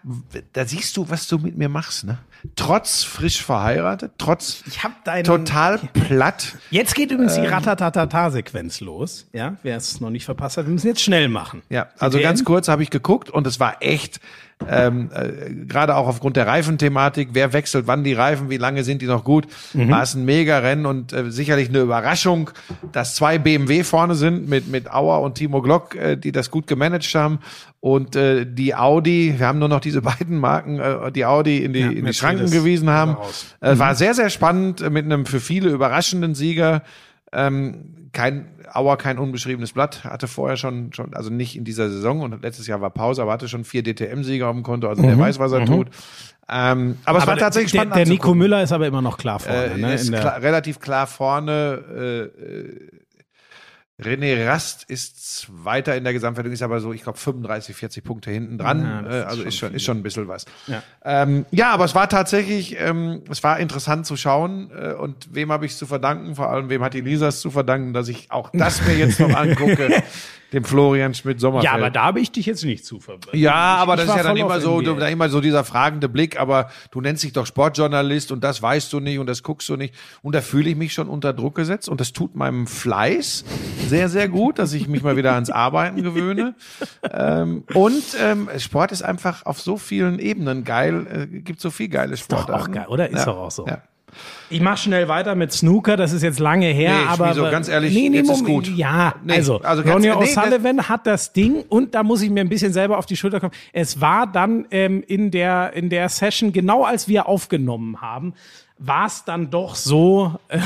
[SPEAKER 3] da siehst du, was du mit mir machst, ne? Trotz frisch verheiratet, trotz
[SPEAKER 4] Ich habe deinen.
[SPEAKER 3] total platt.
[SPEAKER 4] Jetzt geht übrigens
[SPEAKER 3] Ähm.
[SPEAKER 4] die Ratatatata-Sequenz los. Ja, wer es noch nicht verpasst hat, wir müssen jetzt schnell machen.
[SPEAKER 3] Ja, also
[SPEAKER 4] DTM?
[SPEAKER 3] ganz kurz habe ich geguckt und es war echt, ähm, äh, gerade auch aufgrund der Reifenthematik, wer wechselt wann die Reifen, wie lange sind die noch gut,
[SPEAKER 4] Mhm.
[SPEAKER 3] war es ein Mega-Rennen und äh, sicherlich eine Überraschung, dass zwei BMW vorne sind mit, mit Auer und Timo Glock, äh, die das gut gemanagt haben und äh, die Audi, wir haben nur noch diese [LAUGHS] beiden Marken, äh, die Audi in die,
[SPEAKER 4] Ja,
[SPEAKER 3] in die Schranken gewiesen haben. Äh, war sehr, sehr spannend mit einem für viele überraschenden Sieger. Ähm, kein Auer, kein unbeschriebenes Blatt, hatte vorher schon, schon, also nicht in dieser Saison und letztes Jahr war Pause, aber hatte schon vier DTM-Sieger auf dem Konto, also der weiß, was er tut. Ähm, aber, es war tatsächlich
[SPEAKER 4] der,
[SPEAKER 3] spannend.
[SPEAKER 4] der Nico
[SPEAKER 3] anzugucken.
[SPEAKER 4] Müller ist aber immer noch klar vorne.
[SPEAKER 3] äh,
[SPEAKER 4] ne?
[SPEAKER 3] ist
[SPEAKER 4] der,
[SPEAKER 3] klar, relativ klar vorne. Äh, äh, René Rast ist weiter in der Gesamtwertung, ist aber so, ich glaube, 35, 40 Punkte hinten dran.
[SPEAKER 4] Ja,
[SPEAKER 3] äh, also ist schon, ist schon ein bisschen was.
[SPEAKER 4] Ja.
[SPEAKER 3] Ähm, ja, aber es war tatsächlich, ähm, es war interessant zu schauen. Äh, und wem habe ich es zu verdanken? Vor allem, wem hat die Lisa es zu verdanken, dass ich auch das mir jetzt noch [LAUGHS] angucke? Dem Florian Schmidt-Sommerfeld.
[SPEAKER 4] ja, aber da habe ich dich jetzt nicht zu verbinden.
[SPEAKER 3] Ja, aber
[SPEAKER 4] ich
[SPEAKER 3] das ist ja dann immer so,
[SPEAKER 4] NBA.
[SPEAKER 3] du, da immer so dieser fragende Blick, aber du nennst dich doch Sportjournalist und das weißt du nicht und das guckst du nicht. Und da fühle ich mich schon unter Druck gesetzt und das tut meinem Fleiß sehr, sehr gut, dass ich mich mal wieder ans Arbeiten gewöhne. ähm, und ähm, Sport ist einfach auf so vielen Ebenen geil, äh, gibt so viel geile
[SPEAKER 4] doch
[SPEAKER 3] Sportarten.
[SPEAKER 4] auch geil, oder? Ist
[SPEAKER 3] ja.
[SPEAKER 4] doch auch so.
[SPEAKER 3] Ja.
[SPEAKER 4] Ich mache schnell weiter mit Snooker, das ist jetzt lange her,
[SPEAKER 3] Nee,
[SPEAKER 4] aber
[SPEAKER 3] Schmieso, ganz ehrlich,
[SPEAKER 4] nee, nee,
[SPEAKER 3] jetzt ist gut.
[SPEAKER 4] Ja,
[SPEAKER 3] Nee,
[SPEAKER 4] also,
[SPEAKER 3] also
[SPEAKER 4] Ronnie O'Sullivan hat das Ding und da muss ich mir ein bisschen selber auf die Schulter kommen. Es war dann ähm, in der in der Session genau als wir aufgenommen haben, war es dann doch so. [LAUGHS]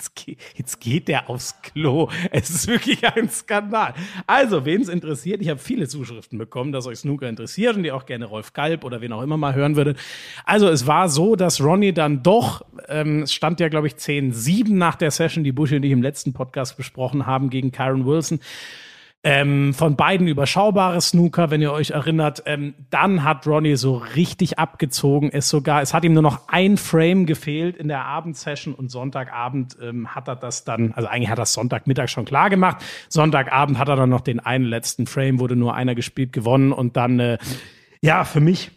[SPEAKER 4] Jetzt, ge jetzt geht der aufs Klo. Es ist wirklich ein Skandal. Also, wen es interessiert, ich habe viele Zuschriften bekommen, dass euch Snooker interessiert und ihr auch gerne Rolf Kalb oder wen auch immer mal hören würdet. Also, es war so, dass Ronny dann doch, ähm, stand ja, glaube ich, 10-7 nach der Session, die Busche und ich im letzten Podcast besprochen haben, gegen Kyron Wilson. Ähm, von beiden überschaubare Snooker, wenn ihr euch erinnert. Ähm, dann hat Ronnie so richtig abgezogen. Es sogar, es hat ihm nur noch ein Frame gefehlt in der Abendsession und Sonntagabend ähm, hat er das dann, also eigentlich hat er es Sonntagmittag schon klar gemacht. Sonntagabend hat er dann noch den einen letzten Frame, wurde nur einer gespielt, gewonnen und dann, äh, ja, für mich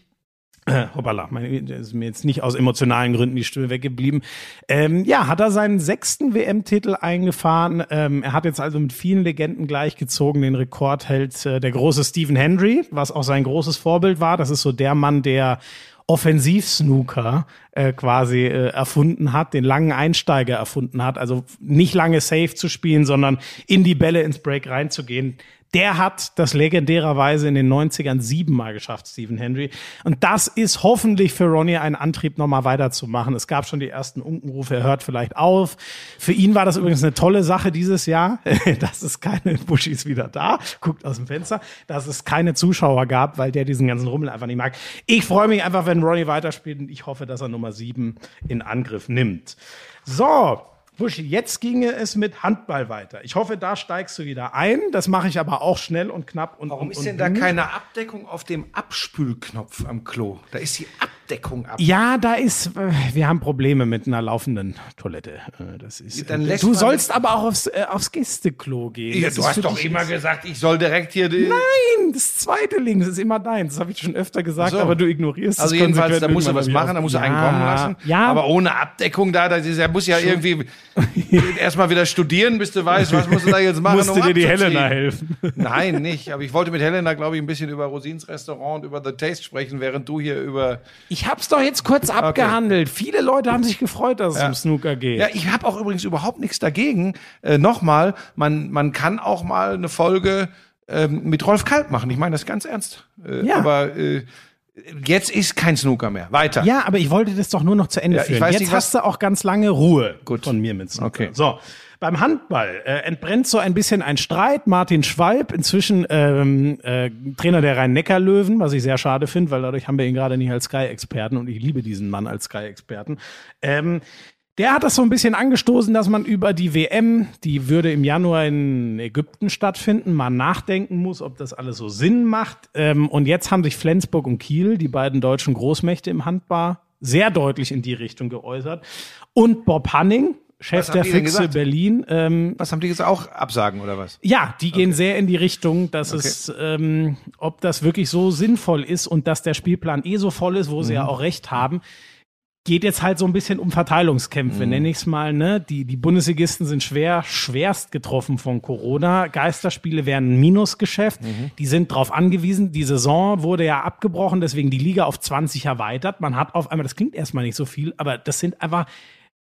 [SPEAKER 4] Äh, [CLEARS THROAT] hoppala, mein, ist mir jetzt nicht aus emotionalen Gründen die Stimme weggeblieben. Ähm, ja, hat er seinen sechsten WM-Titel eingefahren. Ähm, er hat jetzt also mit vielen Legenden gleichgezogen. Den Rekord hält äh, der große Stephen Hendry, was auch sein großes Vorbild war. Das ist so der Mann, der Offensiv-Snooker äh, quasi äh, erfunden hat, den langen Einsteiger erfunden hat. Also nicht lange safe zu spielen, sondern in die Bälle ins Break reinzugehen der hat das legendärerweise in den 90ern siebenmal geschafft, Stephen Hendry. Und das ist hoffentlich für Ronnie ein Antrieb, nochmal weiterzumachen. Es gab schon die ersten Unkenrufe, er hört vielleicht auf. Für ihn war das übrigens eine tolle Sache dieses Jahr, [LAUGHS] dass es keine Buschis wieder da, guckt aus dem Fenster, dass es keine Zuschauer gab, weil der diesen ganzen Rummel einfach nicht mag. Ich freue mich einfach, wenn Ronnie weiterspielt und ich hoffe, dass er Nummer sieben in Angriff nimmt. So, Buschi, jetzt ginge es mit Handball weiter. Ich hoffe, da steigst du wieder ein. Das mache ich aber auch schnell und knapp. Und,
[SPEAKER 3] Warum
[SPEAKER 4] und,
[SPEAKER 3] ist
[SPEAKER 4] und
[SPEAKER 3] denn da keine Abdeckung auf dem Abspülknopf am Klo? Da ist die Abdeckung ab.
[SPEAKER 4] Ja, da ist, äh, wir haben Probleme mit einer laufenden Toilette. Äh, Das ist,
[SPEAKER 3] Dann lässt
[SPEAKER 4] du sollst aber auch aufs, äh, aufs Gästeklo gehen.
[SPEAKER 3] Ja, du hast doch immer gesagt, ich soll direkt hier.
[SPEAKER 4] Nein, das zweite links ist immer deins. Das habe ich schon öfter gesagt,
[SPEAKER 3] So.
[SPEAKER 4] aber du ignorierst
[SPEAKER 3] Also
[SPEAKER 4] es
[SPEAKER 3] jedenfalls,
[SPEAKER 4] konsequent
[SPEAKER 3] da muss er
[SPEAKER 4] irgendwann
[SPEAKER 3] was machen, da muss er einen
[SPEAKER 4] Ja,
[SPEAKER 3] kommen lassen.
[SPEAKER 4] Ja,
[SPEAKER 3] Aber ohne Abdeckung da, das ist, er muss ja irgendwie [LAUGHS] erstmal wieder studieren, bis du weißt, was musst du da jetzt machen.
[SPEAKER 4] musste
[SPEAKER 3] um
[SPEAKER 4] dir die. Helena helfen.
[SPEAKER 3] Nein, nicht. Aber ich wollte mit Helena, glaube ich, ein bisschen über Rosins Restaurant und über The Taste sprechen, während du hier über.
[SPEAKER 4] Ich hab's doch jetzt kurz abgehandelt. Viele Leute haben sich gefreut, dass es um Snooker geht.
[SPEAKER 3] Ja, ich habe auch übrigens überhaupt nichts dagegen. Äh, Nochmal, man, man kann auch mal eine Folge ähm, mit Rolf Kalb machen. Ich meine das ganz ernst. Äh,
[SPEAKER 4] Ja.
[SPEAKER 3] Aber äh, jetzt ist kein Snooker mehr. Weiter.
[SPEAKER 4] Ja, aber ich wollte das doch nur noch zu Ende
[SPEAKER 3] Ja, ich
[SPEAKER 4] führen.
[SPEAKER 3] weiß
[SPEAKER 4] Jetzt
[SPEAKER 3] nicht,
[SPEAKER 4] hast du auch ganz lange Ruhe
[SPEAKER 3] Gut.
[SPEAKER 4] von mir mit Snooker.
[SPEAKER 3] Okay.
[SPEAKER 4] So, beim Handball äh, entbrennt so ein bisschen ein Streit. Martin Schwalb, inzwischen ähm, äh, Trainer der Rhein-Neckar-Löwen, was ich sehr schade finde, weil dadurch haben wir ihn gerade nicht als Sky-Experten und ich liebe diesen Mann als Sky-Experten. Ähm, der hat das so ein bisschen angestoßen, dass man über die WM, die würde im Januar in Ägypten stattfinden, mal nachdenken muss, ob das alles so Sinn macht. Ähm, und jetzt haben sich Flensburg und Kiel, die beiden deutschen Großmächte im Handball, sehr deutlich in die Richtung geäußert. Und Bob Hanning, Chef der Füchse? Berlin, ähm,
[SPEAKER 3] Was haben die jetzt auch absagen oder was?
[SPEAKER 4] ja, die gehen sehr in die Richtung, dass es, ähm, ob das wirklich so sinnvoll ist und dass der Spielplan eh so voll ist, wo sie
[SPEAKER 3] Mhm.
[SPEAKER 4] ja auch recht haben. Geht jetzt halt so ein bisschen um Verteilungskämpfe,
[SPEAKER 3] Mhm.
[SPEAKER 4] nenne ich es mal. Ne? Die, die Bundesligisten sind schwer, schwerst getroffen von Corona. Geisterspiele wären ein Minusgeschäft.
[SPEAKER 3] Mhm.
[SPEAKER 4] Die sind darauf angewiesen. Die Saison wurde ja abgebrochen, deswegen die Liga auf 20 erweitert. Man hat auf einmal, das klingt erstmal nicht so viel, aber das sind einfach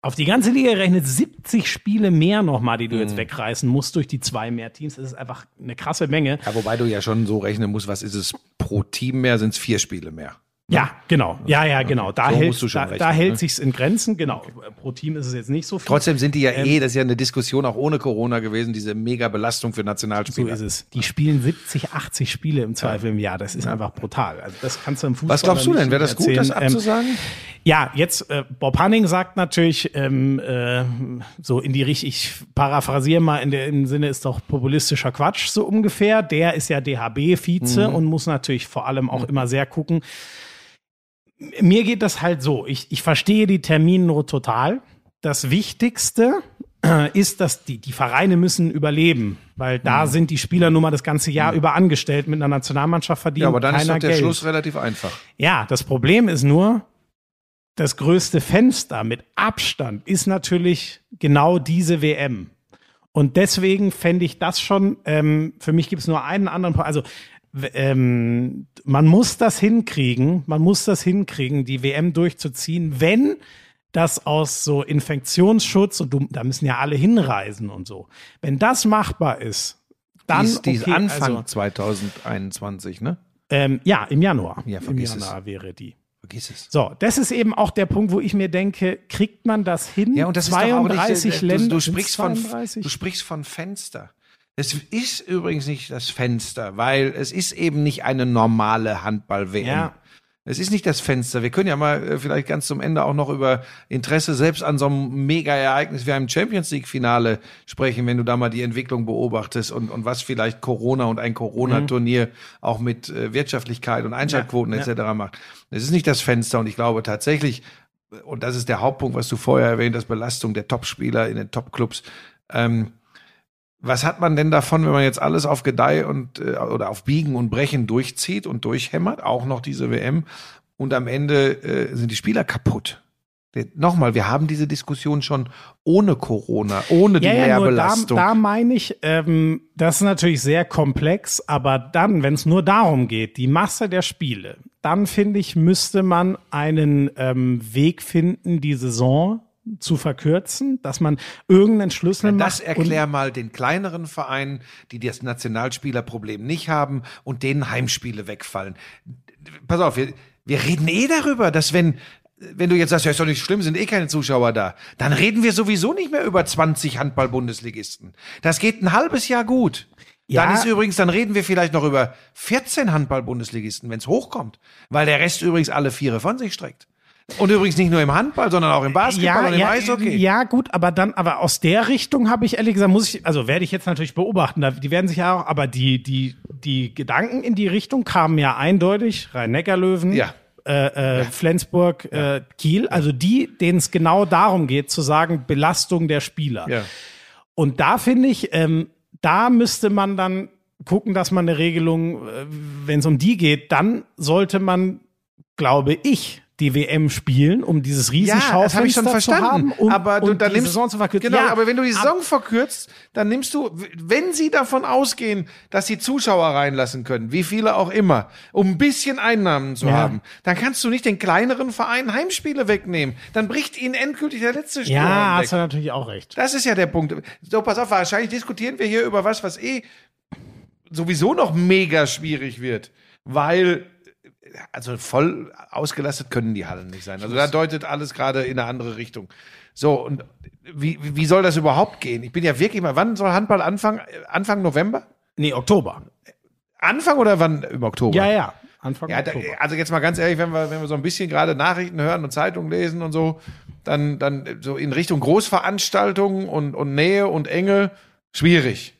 [SPEAKER 4] auf die ganze Liga gerechnet 70 Spiele mehr nochmal, die du
[SPEAKER 3] Mhm.
[SPEAKER 4] jetzt wegreißen musst durch die zwei mehr Teams. Das ist einfach eine krasse Menge.
[SPEAKER 3] Ja, wobei du ja schon so rechnen musst, was ist es pro Team mehr, sind es vier Spiele mehr.
[SPEAKER 4] Ja, genau. Ja, ja, genau. Da
[SPEAKER 3] So
[SPEAKER 4] hält, da,
[SPEAKER 3] rechnen,
[SPEAKER 4] da hält
[SPEAKER 3] ne?
[SPEAKER 4] sich's in Grenzen. Genau. Pro Team ist es jetzt nicht so viel.
[SPEAKER 3] Trotzdem sind die ja
[SPEAKER 4] Ähm,
[SPEAKER 3] eh, das ist ja eine Diskussion auch ohne Corona gewesen, diese mega Belastung für
[SPEAKER 4] so
[SPEAKER 3] Nationalspieler.
[SPEAKER 4] ist es. Die spielen 70, 80 Spiele im Zweifel im Jahr. Das ist einfach brutal. Also das kannst du im Fußball
[SPEAKER 3] Was glaubst du denn? Wäre das gut, das
[SPEAKER 4] erzählen. Ähm,
[SPEAKER 3] abzusagen?
[SPEAKER 4] Ja, jetzt äh, Bob Hanning sagt natürlich ähm, äh, so in die Richtung, ich paraphrasiere mal in der, im Sinne ist doch populistischer Quatsch so ungefähr. Der ist ja DHB-Vize und muss natürlich vor allem auch immer sehr gucken. Mir geht das halt so. Ich, ich verstehe die Termine total. Das Wichtigste äh, ist, dass die, die Vereine müssen überleben, weil da sind die Spieler nun mal das ganze Jahr über angestellt mit einer Nationalmannschaft verdienen.
[SPEAKER 3] Ja, aber dann ist doch der
[SPEAKER 4] Geld.
[SPEAKER 3] Schluss relativ einfach.
[SPEAKER 4] Ja, das Problem ist nur, das größte Fenster mit Abstand ist natürlich genau diese WM. Und deswegen fände ich das schon, ähm, für mich gibt es nur einen anderen, Punkt. also ähm, man muss das hinkriegen, man muss das hinkriegen, die WM durchzuziehen, wenn das aus so Infektionsschutz und du, da müssen ja alle hinreisen und so. Wenn das machbar ist, dann
[SPEAKER 3] Dies, dies
[SPEAKER 4] okay,
[SPEAKER 3] Anfang
[SPEAKER 4] also,
[SPEAKER 3] 2021, ne?
[SPEAKER 4] ähm, ja, im Januar.
[SPEAKER 3] Ja,
[SPEAKER 4] Im
[SPEAKER 3] vergiss es.
[SPEAKER 4] Januar wäre die.
[SPEAKER 3] Vergiss es.
[SPEAKER 4] So, das ist eben auch der Punkt, wo ich mir denke, kriegt man das hin?
[SPEAKER 3] Ja, und das ist doch auch
[SPEAKER 4] 32
[SPEAKER 3] nicht, äh,
[SPEAKER 4] Länder.
[SPEAKER 3] Du, du, sprichst von,
[SPEAKER 4] 32?
[SPEAKER 3] du sprichst von Fenster. Es ist übrigens nicht das Fenster, weil es ist eben nicht eine normale Handball-WM.
[SPEAKER 4] Ja.
[SPEAKER 3] Es ist nicht das Fenster. Wir können ja mal äh, vielleicht ganz zum Ende auch noch über Interesse selbst an so einem Mega-Ereignis wie einem Champions League-Finale sprechen, wenn du da mal die Entwicklung beobachtest und, und was vielleicht Corona und ein Corona-Turnier auch mit äh, Wirtschaftlichkeit und Einschaltquoten
[SPEAKER 4] Ja, ja.
[SPEAKER 3] etc. macht. Es ist nicht das Fenster und ich glaube tatsächlich, und das ist der Hauptpunkt, was du vorher erwähnt hast, Belastung der Topspieler in den Topclubs. Ähm, was hat man denn davon, wenn man jetzt alles auf Gedeih und äh, oder auf Biegen und Brechen durchzieht und durchhämmert, auch noch diese WM? und am Ende äh, sind die Spieler kaputt. Nochmal, wir haben diese Diskussion schon ohne Corona, ohne die
[SPEAKER 4] Ja, ja, nur da,
[SPEAKER 3] Mehrbelastung.
[SPEAKER 4] da meine ich, ähm, das ist natürlich sehr komplex, aber dann, wenn es nur darum geht, die Masse der Spiele, dann finde ich, müsste man einen ähm, Weg finden, die Saison zu verkürzen, dass man irgendeinen Schlüssel
[SPEAKER 3] das
[SPEAKER 4] macht.
[SPEAKER 3] erklär mal den kleineren Vereinen, die das Nationalspielerproblem nicht haben und denen Heimspiele wegfallen. Pass auf, wir, wir reden eh darüber, dass wenn wenn du jetzt sagst, ja, ist doch nicht schlimm, sind eh keine Zuschauer da, dann reden wir sowieso nicht mehr über 20 Handball-Bundesligisten. Das geht ein halbes Jahr gut. Dann
[SPEAKER 4] Ja.
[SPEAKER 3] ist übrigens, dann reden wir vielleicht noch über 14 Handball-Bundesligisten, wenn es hochkommt, weil der Rest übrigens alle Viere von sich streckt. Und übrigens nicht nur im Handball, sondern auch im Basketball und im Eishockey.
[SPEAKER 4] Ja, gut, aber dann, aber aus der Richtung habe ich ehrlich gesagt, muss ich, also werde ich jetzt natürlich beobachten, die werden sich ja auch, aber die, die, die Gedanken in die Richtung kamen ja eindeutig, Rhein-Neckar-Löwen,
[SPEAKER 3] Ja.
[SPEAKER 4] äh, äh, Flensburg, äh, Kiel, also die, denen es genau darum geht, zu sagen, Belastung der Spieler.
[SPEAKER 3] Ja.
[SPEAKER 4] Und da finde ich, ähm, da müsste man dann gucken, dass man eine Regelung, äh, wenn es um die geht, dann sollte man, glaube ich, die WM spielen, um dieses
[SPEAKER 3] Ja, das habe ich
[SPEAKER 4] Riesenschaufenster
[SPEAKER 3] schon
[SPEAKER 4] zu
[SPEAKER 3] verstanden.
[SPEAKER 4] haben, um,
[SPEAKER 3] aber du,
[SPEAKER 4] um
[SPEAKER 3] dann
[SPEAKER 4] die
[SPEAKER 3] nimmst,
[SPEAKER 4] Saison zu verkürzen.
[SPEAKER 3] Genau,
[SPEAKER 4] Ja,
[SPEAKER 3] aber wenn du die Saison verkürzt, dann nimmst du, wenn sie davon ausgehen, dass sie Zuschauer reinlassen können, wie viele auch immer, um ein bisschen Einnahmen zu
[SPEAKER 4] Ja.
[SPEAKER 3] haben, dann kannst du nicht den kleineren Vereinen Heimspiele wegnehmen. Dann bricht ihnen endgültig der letzte Sturm
[SPEAKER 4] Ja,
[SPEAKER 3] weg.
[SPEAKER 4] hast du natürlich auch recht.
[SPEAKER 3] Das ist ja der Punkt. So, pass auf, wahrscheinlich diskutieren wir hier über was, was eh sowieso noch mega schwierig wird, weil also voll ausgelastet können die Hallen nicht sein. Also da deutet alles gerade in eine andere Richtung. So, und wie, wie soll das überhaupt gehen? Ich bin ja wirklich mal, wann soll Handball anfangen? Anfang November?
[SPEAKER 4] Nee, Oktober.
[SPEAKER 3] Anfang oder wann? Im Oktober?
[SPEAKER 4] Ja, ja. Anfang
[SPEAKER 3] Ja, da,
[SPEAKER 4] Oktober.
[SPEAKER 3] also jetzt mal ganz ehrlich, wenn wir, wenn wir so ein bisschen gerade Nachrichten hören und Zeitungen lesen und so, dann, dann so in Richtung Großveranstaltungen und, und Nähe und Enge, schwierig.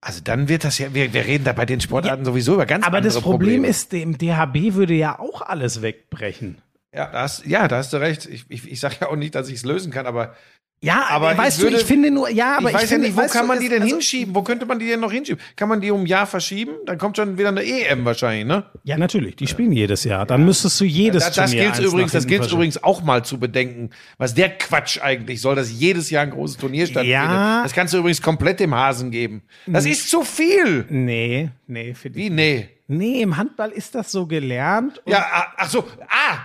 [SPEAKER 3] Also dann wird das ja, wir, wir reden da bei den Sportarten sowieso über ganz
[SPEAKER 4] Aber
[SPEAKER 3] andere
[SPEAKER 4] das Problem
[SPEAKER 3] Probleme.
[SPEAKER 4] ist, dem DHB würde ja auch alles wegbrechen.
[SPEAKER 3] Ja, da hast, ja, da hast du recht. Ich, ich, ich sage ja auch nicht, dass ich es lösen kann, aber
[SPEAKER 4] Ja,
[SPEAKER 3] Aber
[SPEAKER 4] weißt
[SPEAKER 3] ich würde-
[SPEAKER 4] du, ich finde nur, ja, aber
[SPEAKER 3] ich weiß
[SPEAKER 4] finde,
[SPEAKER 3] ja nicht, wo kann
[SPEAKER 4] du,
[SPEAKER 3] man die denn
[SPEAKER 4] also,
[SPEAKER 3] hinschieben? Wo könnte man die denn noch hinschieben? Kann man die um ein Jahr verschieben? Dann kommt schon wieder eine EM wahrscheinlich, ne?
[SPEAKER 4] Ja, natürlich, die spielen jedes Jahr. Dann müsstest du jedes
[SPEAKER 3] Das, das
[SPEAKER 4] Turnier
[SPEAKER 3] gilt übrigens, das gilt übrigens auch mal zu bedenken, was der Quatsch eigentlich soll, dass jedes Jahr ein großes Turnier stattfindet.
[SPEAKER 4] Ja.
[SPEAKER 3] Das kannst du übrigens komplett dem Hasen geben. Das ist zu viel.
[SPEAKER 4] Nee, nee, für die.
[SPEAKER 3] Wie nee?
[SPEAKER 4] Nee, im Handball ist das so gelernt.
[SPEAKER 3] Ja, ach so, ah.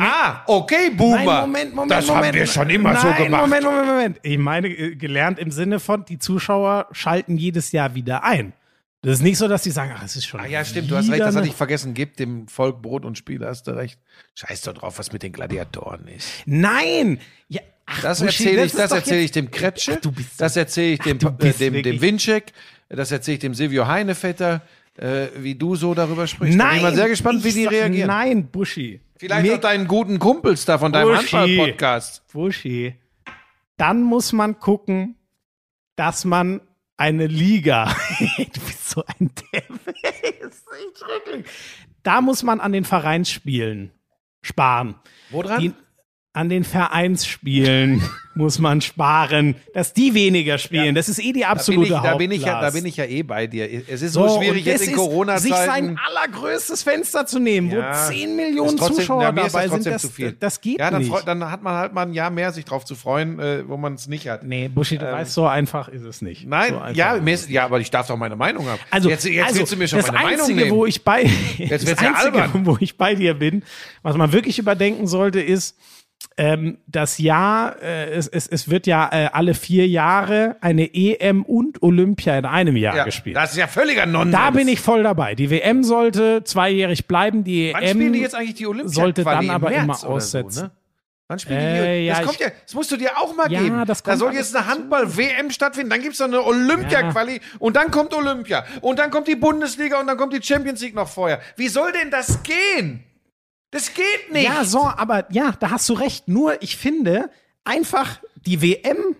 [SPEAKER 3] Ah, okay, Boomer.
[SPEAKER 4] Nein, Moment, Moment,
[SPEAKER 3] das
[SPEAKER 4] Moment.
[SPEAKER 3] haben wir schon immer
[SPEAKER 4] Nein,
[SPEAKER 3] so gemacht.
[SPEAKER 4] Moment, Moment, Moment. Ich meine, äh, gelernt im Sinne von, die Zuschauer schalten jedes Jahr wieder ein. Das ist nicht so, dass die sagen, ach, es ist schon.
[SPEAKER 3] Ah, ja, stimmt, du hast recht, das hatte ich vergessen. Gib dem Volk Brot und Spiel, hast du recht. Scheiß doch drauf, was mit den Gladiatoren ist.
[SPEAKER 4] Nein! Ja, ach,
[SPEAKER 3] Das erzähle ich, das erzähle ich dem Kretsche,
[SPEAKER 4] Ach, du bist
[SPEAKER 3] das erzähle ich dem,
[SPEAKER 4] du
[SPEAKER 3] äh, dem, dem Winczek, das erzähle ich dem Silvio Heinevetter, äh, wie du so darüber sprichst. Da bin
[SPEAKER 4] Nein!
[SPEAKER 3] ich mal sehr gespannt, wie die
[SPEAKER 4] sag-
[SPEAKER 3] reagieren.
[SPEAKER 4] Nein, Buschi.
[SPEAKER 3] Vielleicht
[SPEAKER 4] Mir-
[SPEAKER 3] auch deinen guten Kumpels da von deinem. Handball-Podcast.
[SPEAKER 4] Buschi. Dann muss man gucken, dass man eine Liga. [LAUGHS] du bist so ein schrecklich. Da muss man an den Vereinsspielen sparen.
[SPEAKER 3] Wo dran?
[SPEAKER 4] Die, an den Vereinsspielen [LAUGHS] muss man sparen, dass die weniger spielen. Das ist eh die
[SPEAKER 3] da bin,
[SPEAKER 4] absolute
[SPEAKER 3] ich, da, bin ich ja, da bin ich ja eh bei dir. Es ist so, schwierig
[SPEAKER 4] und
[SPEAKER 3] jetzt in
[SPEAKER 4] ist, Sich sein
[SPEAKER 3] Corona-Zeiten.
[SPEAKER 4] allergrößtes Fenster zu nehmen,
[SPEAKER 3] Ja,
[SPEAKER 4] wo 10 Millionen
[SPEAKER 3] trotzdem-
[SPEAKER 4] Zuschauer
[SPEAKER 3] ja,
[SPEAKER 4] dabei sind, das,
[SPEAKER 3] zu viel.
[SPEAKER 4] das geht
[SPEAKER 3] Ja, dann,
[SPEAKER 4] nicht.
[SPEAKER 3] freu- dann hat man halt mal ein Jahr mehr, sich drauf zu freuen, äh, wo man es nicht hat.
[SPEAKER 4] Nee, Buschi, du weißt, so einfach ist es nicht.
[SPEAKER 3] Ähm, Nein,
[SPEAKER 4] so
[SPEAKER 3] ja,
[SPEAKER 4] ist
[SPEAKER 3] ja, aber ich darf doch meine Meinung haben.
[SPEAKER 4] Also,
[SPEAKER 3] jetzt jetzt
[SPEAKER 4] also,
[SPEAKER 3] willst du mir schon meine Meinung
[SPEAKER 4] Einzige,
[SPEAKER 3] nehmen.
[SPEAKER 4] wo ich bei,
[SPEAKER 3] Jetzt
[SPEAKER 4] das
[SPEAKER 3] ja
[SPEAKER 4] Einzige, wo ich bei dir bin, was man wirklich überdenken sollte, ist, ähm, das Jahr, äh, es, es, es wird ja äh, alle vier Jahre eine EM und Olympia in einem Jahr
[SPEAKER 3] ja,
[SPEAKER 4] gespielt.
[SPEAKER 3] das ist ja völliger Nonsens.
[SPEAKER 4] Da bin ich voll dabei. Die WM sollte zweijährig bleiben, die
[SPEAKER 3] Wann
[SPEAKER 4] EM
[SPEAKER 3] spielen die jetzt eigentlich die Olympia?
[SPEAKER 4] sollte dann
[SPEAKER 3] im
[SPEAKER 4] aber
[SPEAKER 3] März
[SPEAKER 4] immer
[SPEAKER 3] oder
[SPEAKER 4] aussetzen.
[SPEAKER 3] So, ne? Wann spielen
[SPEAKER 4] Äh,
[SPEAKER 3] die?
[SPEAKER 4] ja,
[SPEAKER 3] das kommt ja, das musst du dir auch mal
[SPEAKER 4] Ja,
[SPEAKER 3] geben.
[SPEAKER 4] das
[SPEAKER 3] da soll jetzt eine Handball-WM stattfinden, dann gibt's noch eine Olympia-Quali und dann kommt Olympia und dann kommt die Bundesliga und dann kommt die Champions League noch vorher. Wie soll denn das gehen? Das geht nicht.
[SPEAKER 4] Ja, so, aber ja, da hast du recht. Nur ich finde, einfach die WM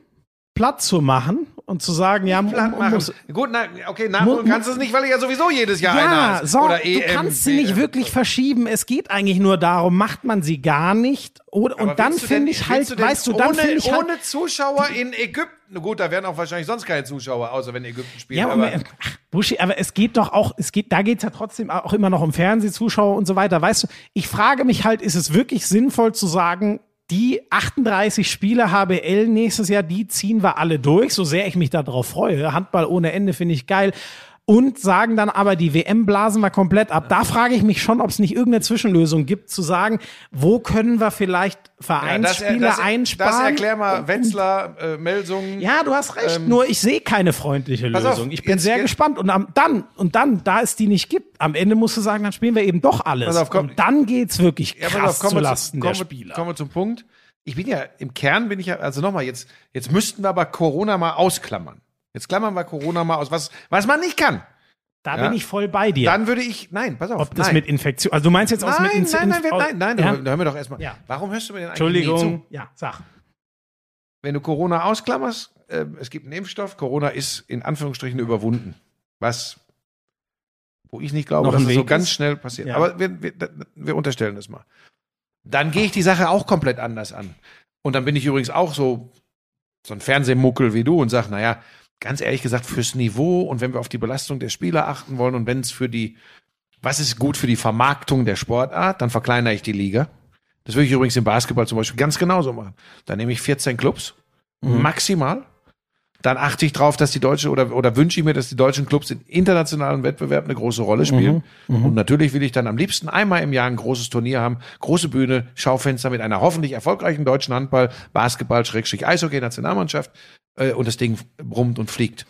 [SPEAKER 4] platt zu machen und zu sagen, ja,
[SPEAKER 3] machen.
[SPEAKER 4] muss,
[SPEAKER 3] Gut, na, okay, nachholen
[SPEAKER 4] Mu-
[SPEAKER 3] kannst du es nicht, weil ich ja sowieso jedes Jahr
[SPEAKER 4] ja,
[SPEAKER 3] hast.
[SPEAKER 4] so,
[SPEAKER 3] Oder
[SPEAKER 4] du
[SPEAKER 3] EM,
[SPEAKER 4] kannst sie nicht
[SPEAKER 3] WM.
[SPEAKER 4] wirklich verschieben. Es geht eigentlich nur darum, macht man sie gar nicht. Oder, und dann
[SPEAKER 3] du
[SPEAKER 4] finde ich halt,
[SPEAKER 3] du
[SPEAKER 4] weißt du, dann
[SPEAKER 3] ohne,
[SPEAKER 4] finde ich halt,
[SPEAKER 3] ohne Zuschauer in Ägypten. Na Gut, da wären auch wahrscheinlich sonst keine Zuschauer, außer wenn Ägypten spielt.
[SPEAKER 4] ja,
[SPEAKER 3] aber,
[SPEAKER 4] aber, ach, Buschi, aber es geht doch auch, es geht, da geht's ja trotzdem auch immer noch um Fernsehzuschauer und so weiter. Weißt du, ich frage mich halt, ist es wirklich sinnvoll zu sagen, die 38 Spiele HBL nächstes Jahr, die ziehen wir alle durch, so sehr ich mich darauf freue. Handball ohne Ende finde ich geil und sagen dann aber, die WM blasen wir komplett ab. Da frage ich mich schon, ob es nicht irgendeine Zwischenlösung gibt, zu sagen, wo können wir vielleicht Vereinsspiele
[SPEAKER 3] das, das,
[SPEAKER 4] einsparen?
[SPEAKER 3] Das erklär mal, Wetzlar, äh, Melsungen.
[SPEAKER 4] Ja, du hast recht. Ähm, nur ich sehe keine freundliche Lösung.
[SPEAKER 3] Auf,
[SPEAKER 4] ich bin sehr gespannt. Und am, dann, und dann, da es die nicht gibt, am Ende musst du sagen, dann spielen wir eben doch alles. Auf, komm, und dann geht's wirklich krass ja, auf,
[SPEAKER 3] kommen zulasten zu, der kommen, Spieler. Kommen wir zum Punkt. Ich bin ja, im Kern bin ich ja, also nochmal, jetzt, jetzt müssten wir aber Corona mal ausklammern. Jetzt klammern wir Corona mal aus, was, was man nicht kann.
[SPEAKER 4] Da ja? bin ich voll bei dir.
[SPEAKER 3] Dann würde ich, nein, pass auf.
[SPEAKER 4] Ob das nein. mit Infektion, also du meinst jetzt aus
[SPEAKER 3] nein,
[SPEAKER 4] mit
[SPEAKER 3] Infektion? Nein, nein, nein, nein, ja? da hören wir doch erstmal. Ja. Warum hörst du mir denn eigentlich
[SPEAKER 4] Entschuldigung. Zu? Ja, sag.
[SPEAKER 3] Wenn du Corona ausklammerst, äh, es gibt einen Impfstoff, Corona ist in Anführungsstrichen überwunden. Was, wo ich nicht glaube, Noch dass das so ganz schnell passiert. Ja. Aber wir, wir, wir unterstellen das mal. Dann gehe ich die Sache auch komplett anders an. Und dann bin ich übrigens auch so, so ein Fernsehmuckel wie du und sag, naja, ganz ehrlich gesagt, fürs Niveau und wenn wir auf die Belastung der Spieler achten wollen und wenn es für die, was ist gut für die Vermarktung der Sportart, dann verkleinere ich die Liga. Das würde ich übrigens im Basketball zum Beispiel ganz genauso machen. Dann nehme ich 14 Clubs, mhm. maximal. Dann achte ich drauf, dass die deutsche oder, oder wünsche ich mir, dass die deutschen Clubs in internationalen Wettbewerben eine große Rolle spielen. Mhm. Mhm. Und natürlich will ich dann am liebsten einmal im Jahr ein großes Turnier haben, große Bühne, Schaufenster mit einer hoffentlich erfolgreichen deutschen Handball, Basketball, Schrägstrich, Eishockey, Nationalmannschaft äh, und das Ding brummt und fliegt.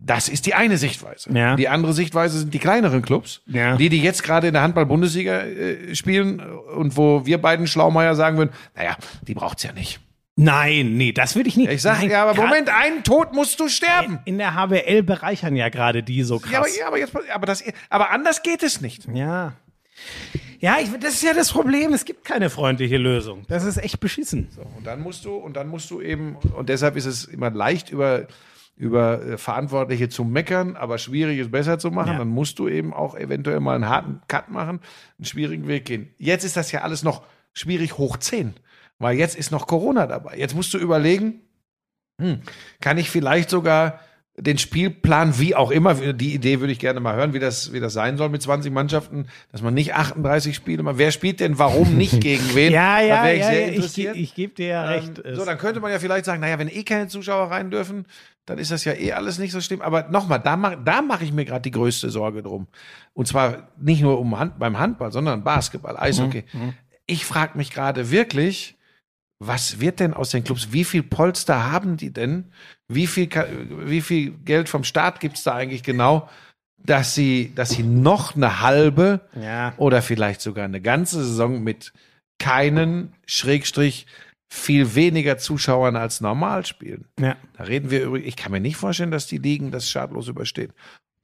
[SPEAKER 3] Das ist die eine Sichtweise. Ja. Die andere Sichtweise sind die kleineren Clubs, ja. die, die jetzt gerade in der Handball-Bundesliga äh, spielen und wo wir beiden Schlaumeier sagen würden, naja, die braucht's ja nicht.
[SPEAKER 4] Nein, nee, das würde ich nicht.
[SPEAKER 3] Ich sage, ja, aber Moment, einen Tod musst du sterben.
[SPEAKER 4] In der HBL bereichern ja gerade die so krass.
[SPEAKER 3] Ja, aber, ja, aber, jetzt, aber, das, aber anders geht es nicht.
[SPEAKER 4] Ja. Ja, ich, das ist ja das Problem. Es gibt keine freundliche Lösung. Das ist echt beschissen.
[SPEAKER 3] So, und dann musst du, und dann musst du eben, und deshalb ist es immer leicht über, über äh, Verantwortliche zu meckern, aber schwierig ist besser zu machen. Ja. Dann musst du eben auch eventuell mal einen harten Cut machen, einen schwierigen Weg gehen. Jetzt ist das ja alles noch schwierig hoch 10, weil jetzt ist noch Corona dabei. Jetzt musst du überlegen, hm, kann ich vielleicht sogar den Spielplan, wie auch immer, die Idee würde ich gerne mal hören, wie das, wie das sein soll mit 20 Mannschaften, dass man nicht 38 Spiele macht. Wer spielt denn warum nicht [LAUGHS] gegen wen?
[SPEAKER 4] ja, ja, da ich ja, interessiert. Ich, ich gebe dir ja ähm, recht.
[SPEAKER 3] so, dann könnte man ja vielleicht sagen, naja, wenn eh keine Zuschauer rein dürfen, dann ist das ja eh alles nicht so schlimm. Aber nochmal, da mache da mach ich mir gerade die größte Sorge drum. Und zwar nicht nur um Hand, beim Handball, sondern Basketball, Eishockey. Mhm. mhm. Ich frage mich gerade wirklich, was wird denn aus den Clubs? Wie viel Polster haben die denn? Wie viel, wie viel Geld vom Staat gibt's da eigentlich genau, dass sie, dass sie noch eine halbe ja. oder vielleicht sogar eine ganze Saison mit keinen Schrägstrich viel weniger Zuschauern als normal spielen. Ja. Da reden wir übrigens, ich kann mir nicht vorstellen, dass die Ligen das schadlos überstehen.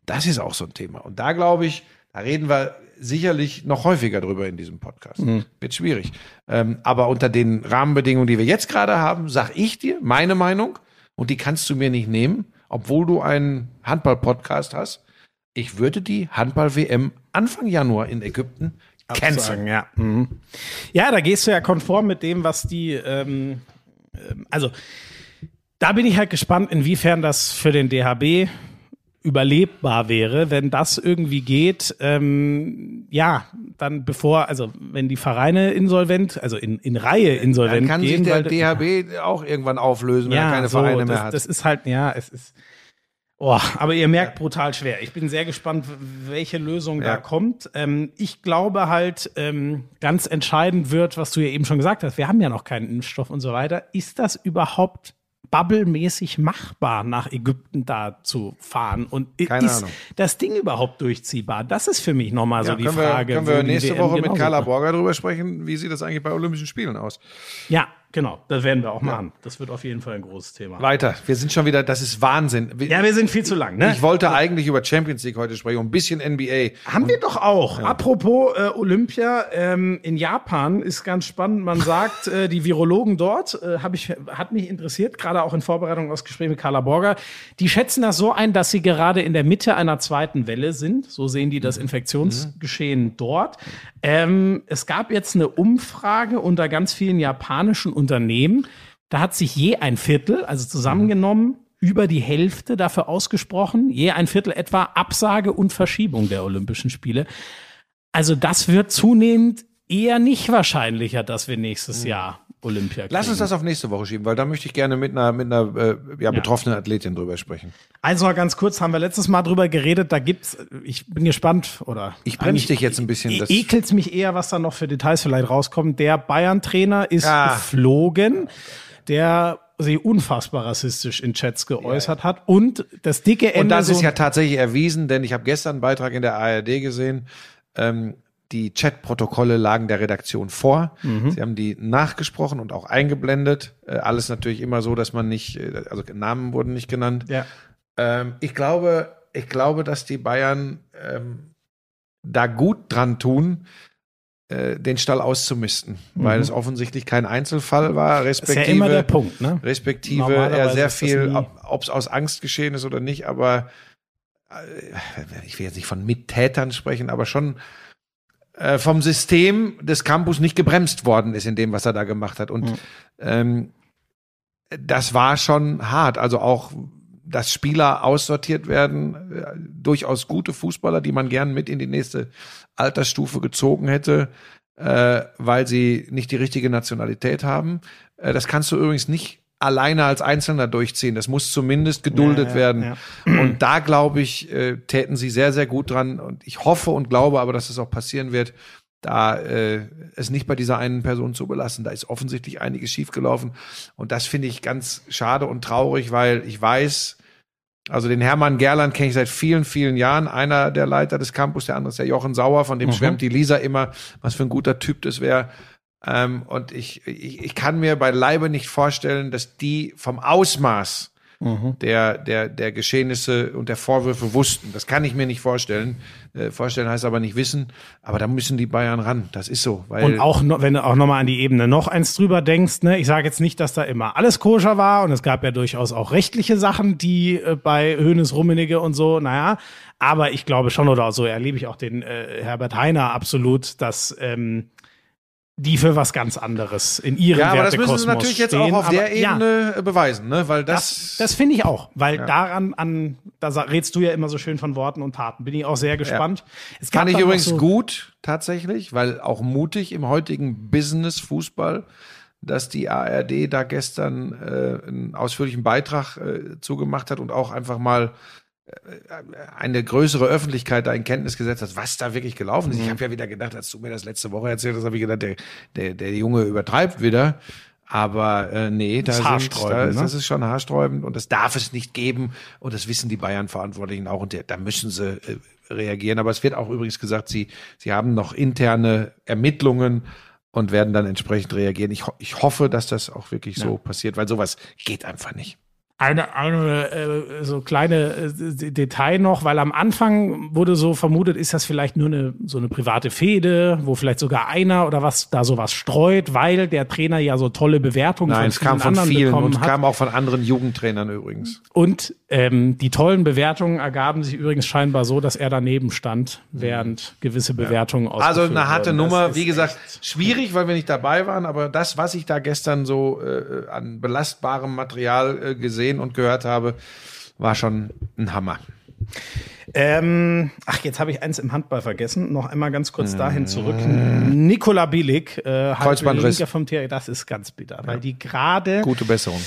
[SPEAKER 3] Das ist auch so ein Thema. Und da glaube ich, da reden wir sicherlich noch häufiger drüber in diesem Podcast. Mhm. Wird schwierig. Ähm, aber unter den Rahmenbedingungen, die wir jetzt gerade haben, sag ich dir meine Meinung und die kannst du mir nicht nehmen, obwohl du einen Handball-Podcast hast. Ich würde die Handball-WM Anfang Januar in Ägypten canceln.
[SPEAKER 4] Ja. Mhm. ja, da gehst du ja konform mit dem, was die, ähm, ähm also da bin ich halt gespannt, inwiefern das für den DHB überlebbar wäre, wenn das irgendwie geht, ähm, ja, dann bevor, also wenn die Vereine insolvent, also in, in Reihe insolvent dann
[SPEAKER 3] kann
[SPEAKER 4] gehen.
[SPEAKER 3] Kann sich der DHB auch irgendwann auflösen, wenn ja, er keine so, Vereine mehr
[SPEAKER 4] das,
[SPEAKER 3] hat.
[SPEAKER 4] Das ist halt, ja, es ist, oh, aber ihr merkt brutal schwer. Ich bin sehr gespannt, welche Lösung ja. da kommt. Ähm, ich glaube halt, ähm, ganz entscheidend wird, was du ja eben schon gesagt hast, wir haben ja noch keinen Impfstoff und so weiter. Ist das überhaupt bubblemäßig machbar, nach Ägypten da zu fahren? Und Keine ist Ahnung. das Ding überhaupt durchziehbar? Das ist für mich nochmal ja, so die Frage.
[SPEAKER 3] Wir, können wir nächste Woche mit Carla Borger drüber sprechen? Wie sieht das eigentlich bei Olympischen Spielen aus?
[SPEAKER 4] Ja, Genau, das werden wir auch machen. Das wird auf jeden Fall ein großes Thema.
[SPEAKER 3] Weiter. Wir sind schon wieder, das ist Wahnsinn.
[SPEAKER 4] Ja, wir sind viel zu lang, ne?
[SPEAKER 3] Ich wollte eigentlich über Champions League heute sprechen, ein bisschen NBA.
[SPEAKER 4] Haben wir doch auch. Ja. Apropos äh, Olympia, ähm, in Japan ist ganz spannend. Man sagt, äh, die Virologen dort, äh, hab ich, hat mich interessiert, gerade auch in Vorbereitung aus Gespräch mit Carla Borger, die schätzen das so ein, dass sie gerade in der Mitte einer zweiten Welle sind. So sehen die das mhm. Infektionsgeschehen mhm. dort. Ähm, es gab jetzt eine Umfrage unter ganz vielen japanischen Unternehmen. Da hat sich je ein Viertel, also zusammengenommen, über die Hälfte dafür ausgesprochen, je ein Viertel etwa Absage und Verschiebung der Olympischen Spiele. Also das wird zunehmend eher nicht wahrscheinlicher, dass wir nächstes Jahr Olympia kriegen.
[SPEAKER 3] Lass uns das auf nächste Woche schieben, weil da möchte ich gerne mit einer, mit einer äh, ja, betroffenen Athletin drüber sprechen.
[SPEAKER 4] Eins noch ganz kurz, haben wir letztes Mal drüber geredet, da gibt's, ich bin gespannt, oder.
[SPEAKER 3] Ich bremse dich jetzt ein bisschen. Das,
[SPEAKER 4] Ekelt's mich eher, was da noch für Details vielleicht rauskommen. Der Bayern-Trainer ist
[SPEAKER 3] Ah.
[SPEAKER 4] geflogen, der sich unfassbar rassistisch in Chats geäußert hat und das dicke Ende
[SPEAKER 3] und das ist ja tatsächlich erwiesen, denn ich habe gestern einen Beitrag in der ARD gesehen. Ähm, die Chatprotokolle lagen der Redaktion vor.
[SPEAKER 4] Mhm.
[SPEAKER 3] Sie haben die nachgesprochen und auch eingeblendet. Äh, alles natürlich immer so, dass man nicht, äh, also Namen wurden nicht genannt.
[SPEAKER 4] ja.
[SPEAKER 3] Ähm, ich glaube, ich glaube, dass die Bayern ähm, da gut dran tun, äh, den Stall auszumisten, weil es offensichtlich kein Einzelfall war,
[SPEAKER 4] Mhm. ist ja
[SPEAKER 3] respektive,
[SPEAKER 4] immer der Punkt, ne?
[SPEAKER 3] respektive er sehr viel, ob es aus Angst geschehen ist oder nicht, aber äh, ich will jetzt nicht von Mittätern sprechen, aber schon äh, vom System des Campus nicht gebremst worden ist in dem, was er da gemacht hat. Und
[SPEAKER 4] Mhm.
[SPEAKER 3] ähm, das war schon hart. Also auch, dass Spieler aussortiert werden, äh, durchaus gute Fußballer, die man gern mit in die nächste Altersstufe gezogen hätte, äh, weil sie nicht die richtige Nationalität haben. Äh, das kannst du übrigens nicht alleine als Einzelner durchziehen. Das muss zumindest geduldet
[SPEAKER 4] Ja, ja,
[SPEAKER 3] werden.
[SPEAKER 4] ja.
[SPEAKER 3] Und da glaube ich, äh, täten sie sehr, sehr gut dran. Und ich hoffe und glaube aber, dass es auch passieren wird, da äh, es nicht bei dieser einen Person zu belassen. Da ist offensichtlich einiges schiefgelaufen. Und das finde ich ganz schade und traurig, weil ich weiß, also den Hermann Gerland kenne ich seit vielen, vielen Jahren. Einer der Leiter des Campus, der andere ist der Jochen Sauer, von dem schwärmt die Lisa immer, was für ein guter Typ das wäre. Ähm, und ich, ich, ich kann mir bei Leibe nicht vorstellen, dass die vom Ausmaß der, der, der Geschehnisse und der Vorwürfe wussten. Das kann ich mir nicht vorstellen. Äh, vorstellen heißt aber nicht wissen. Aber da müssen die Bayern ran. Das ist so.
[SPEAKER 4] Und auch, noch, wenn du auch nochmal an die Ebene noch eins drüber denkst, ne, ich sage jetzt nicht, dass da immer alles koscher war und es gab ja durchaus auch rechtliche Sachen, die äh, bei Hönes, Rummenigge und so, naja, aber ich glaube schon, oder so erlebe ich auch den äh, Herbert Heiner absolut, dass ähm, die für was ganz anderes in ihrem
[SPEAKER 3] ja, aber das müssen sie natürlich jetzt
[SPEAKER 4] stehen.
[SPEAKER 3] auch auf der
[SPEAKER 4] ja,
[SPEAKER 3] Ebene äh, beweisen, ne? Weil
[SPEAKER 4] Das,
[SPEAKER 3] das,
[SPEAKER 4] das finde ich auch, weil daran, an, da redst du ja immer so schön von Worten und Taten. Bin ich auch sehr gespannt. Es gab
[SPEAKER 3] Fand ich übrigens
[SPEAKER 4] so,
[SPEAKER 3] gut, tatsächlich, weil auch mutig im heutigen Business-Fußball, dass die ARD da gestern äh, einen ausführlichen Beitrag äh, zugemacht hat und auch einfach mal eine größere Öffentlichkeit da in Kenntnis gesetzt hat, was da wirklich gelaufen ist. Ich habe ja wieder gedacht, als du mir das letzte Woche erzählt hast, habe ich gedacht, der, der, der Junge übertreibt wieder. Aber äh, nee, da
[SPEAKER 4] Das ist
[SPEAKER 3] sind, da,
[SPEAKER 4] ne?
[SPEAKER 3] das ist schon haarsträubend und das darf es nicht geben. Und das wissen die Bayern-Verantwortlichen auch und der, da müssen sie äh, reagieren. Aber es wird auch übrigens gesagt, sie, sie haben noch interne Ermittlungen und werden dann entsprechend reagieren. Ich, ich hoffe, dass das auch wirklich so passiert, weil sowas geht einfach nicht.
[SPEAKER 4] Eine, eine äh, so kleine äh, Detail noch, weil am Anfang wurde so vermutet, ist das vielleicht nur eine so eine private Fehde, wo vielleicht sogar einer oder was da sowas streut, weil der Trainer ja so tolle Bewertungen
[SPEAKER 3] Nein,
[SPEAKER 4] von
[SPEAKER 3] es kam von
[SPEAKER 4] anderen
[SPEAKER 3] vielen
[SPEAKER 4] bekommen
[SPEAKER 3] und
[SPEAKER 4] hat.
[SPEAKER 3] kam auch von anderen Jugendtrainern übrigens.
[SPEAKER 4] Und ähm, die tollen Bewertungen ergaben sich übrigens scheinbar so, dass er daneben stand, während gewisse Bewertungen
[SPEAKER 3] Also
[SPEAKER 4] ausgeführt
[SPEAKER 3] eine harte
[SPEAKER 4] wurden.
[SPEAKER 3] Nummer, wie gesagt, schwierig, weil wir nicht dabei waren, aber das, was ich da gestern so äh, an belastbarem Material äh, gesehen und gehört habe, war schon ein Hammer.
[SPEAKER 4] Ähm, ach, jetzt habe ich eins im Handball vergessen. Noch einmal ganz kurz dahin zurück. Nikola Bilic, äh,
[SPEAKER 3] Kreuzbandriss.
[SPEAKER 4] Vom Tier, das ist ganz bitter, weil die gerade,
[SPEAKER 3] Gute Besserung.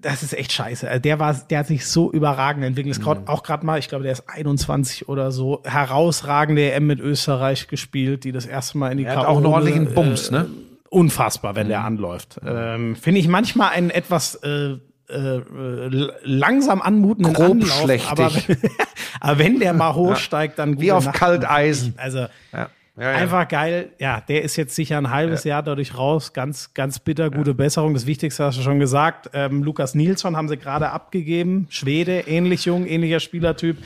[SPEAKER 4] das ist echt scheiße. Also Der war, der hat sich so überragend entwickelt. Ist
[SPEAKER 3] Mhm.
[SPEAKER 4] grad- auch gerade mal, ich glaube, der ist 21 oder so, herausragende EM mit Österreich gespielt, die das erste Mal in die
[SPEAKER 3] Er hat auch einen ordentlichen Bums, ne?
[SPEAKER 4] unfassbar, wenn
[SPEAKER 3] Mhm.
[SPEAKER 4] der anläuft. Ähm, Finde ich manchmal einen etwas äh, äh, l- langsam anmutenden
[SPEAKER 3] Grob
[SPEAKER 4] Anlauf,
[SPEAKER 3] schlechtig.
[SPEAKER 4] aber, [LAUGHS] aber wenn der mal hochsteigt, dann
[SPEAKER 3] Wie auf
[SPEAKER 4] Nacht.
[SPEAKER 3] Kalteisen.
[SPEAKER 4] Also
[SPEAKER 3] Ja. Ja, ja.
[SPEAKER 4] einfach geil. Ja, der ist jetzt sicher ein halbes Jahr dadurch raus. Ganz, ganz bitter, gute Besserung. Das Wichtigste hast du schon gesagt. Ähm, Lukas Nilsson haben sie gerade abgegeben. Schwede, ähnlich jung, ähnlicher Spielertyp.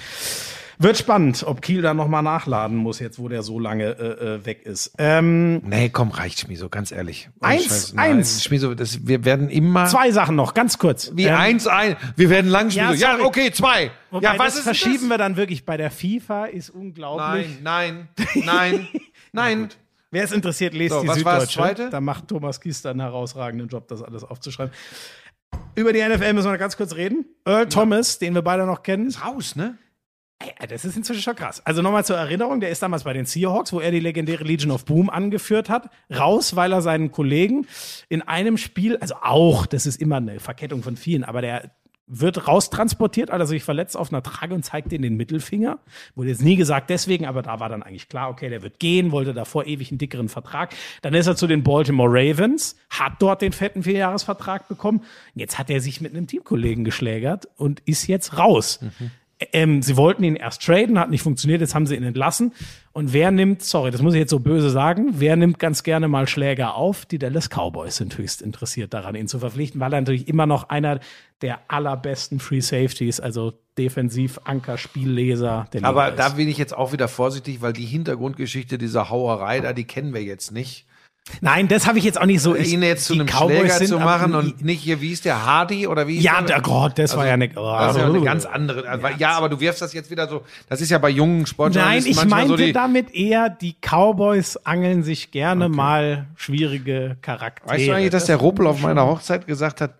[SPEAKER 4] Wird spannend, ob Kiel da nochmal nachladen muss, jetzt wo der so lange äh, äh, weg ist. Ähm,
[SPEAKER 3] Nee, komm, reicht, Schmieso, ganz ehrlich. Ohne
[SPEAKER 4] Eins,
[SPEAKER 3] Scheiß, nein.
[SPEAKER 4] eins.
[SPEAKER 3] Schmieso, das, wir werden immer.
[SPEAKER 4] zwei Sachen noch, ganz kurz.
[SPEAKER 3] Wie
[SPEAKER 4] Ähm,
[SPEAKER 3] eins, ein. Wir werden lang
[SPEAKER 4] Ja,
[SPEAKER 3] Schmieso. Ja,
[SPEAKER 4] sorry.
[SPEAKER 3] okay, zwei.
[SPEAKER 4] Wobei,
[SPEAKER 3] ja, was
[SPEAKER 4] das
[SPEAKER 3] ist
[SPEAKER 4] verschieben
[SPEAKER 3] denn
[SPEAKER 4] wir dann wirklich bei der FIFA, ist unglaublich.
[SPEAKER 3] Nein, nein, nein, [LAUGHS] nein.
[SPEAKER 4] Wer es interessiert, lest
[SPEAKER 3] So,
[SPEAKER 4] die
[SPEAKER 3] was war das
[SPEAKER 4] Süddeutsche.
[SPEAKER 3] Zweite?
[SPEAKER 4] Da macht Thomas Kiester einen herausragenden Job, das alles aufzuschreiben. Über die NFL müssen wir noch ganz kurz reden. Earl Thomas, den wir beide noch kennen.
[SPEAKER 3] Ist raus, ne?
[SPEAKER 4] Das ist inzwischen schon krass. Also nochmal zur Erinnerung, der ist damals bei den Seahawks, wo er die legendäre Legion of Boom angeführt hat, raus, weil er seinen Kollegen in einem Spiel, also auch, das ist immer eine Verkettung von vielen, aber der wird raustransportiert, also sich verletzt auf einer Trage und zeigt den den Mittelfinger. Wurde jetzt nie gesagt deswegen, aber da war dann eigentlich klar, okay, der wird gehen, wollte davor ewig einen dickeren Vertrag. Dann ist er zu den Baltimore Ravens, hat dort den fetten Vierjahresvertrag bekommen. Jetzt hat er sich mit einem Teamkollegen geschlägert und ist jetzt raus. Ähm, sie wollten ihn erst traden, hat nicht funktioniert, jetzt haben sie ihn entlassen. Und wer nimmt, sorry, das muss ich jetzt so böse sagen, wer nimmt ganz gerne mal Schläger auf? Die Dallas Cowboys sind höchst interessiert daran, ihn zu verpflichten, weil er natürlich immer noch einer der allerbesten Free Safeties, also Defensiv-Anker, Spielleser der Liga
[SPEAKER 3] Aber da bin ich jetzt auch wieder vorsichtig, weil die Hintergrundgeschichte dieser Hauerei da, die kennen wir jetzt nicht.
[SPEAKER 4] Nein, das habe ich jetzt auch nicht so. Ich,
[SPEAKER 3] ihn jetzt zu einem
[SPEAKER 4] Cowboys
[SPEAKER 3] Schläger
[SPEAKER 4] sind
[SPEAKER 3] zu machen und nicht hier, wie ist der Hardy oder wie ist
[SPEAKER 4] Ja,
[SPEAKER 3] der?
[SPEAKER 4] Gott, das war ja eine. Oh,
[SPEAKER 3] ist ja eine ganz andere. Also, ja, aber du wirfst das jetzt wieder so. Das ist ja bei jungen
[SPEAKER 4] Nein,
[SPEAKER 3] Sportjournalisten
[SPEAKER 4] ich
[SPEAKER 3] manchmal
[SPEAKER 4] meinte
[SPEAKER 3] so die.
[SPEAKER 4] damit eher, die Cowboys angeln sich gerne mal schwierige Charaktere.
[SPEAKER 3] weißt du eigentlich, dass
[SPEAKER 4] Das
[SPEAKER 3] der Ruppel auf meiner Hochzeit gesagt hat,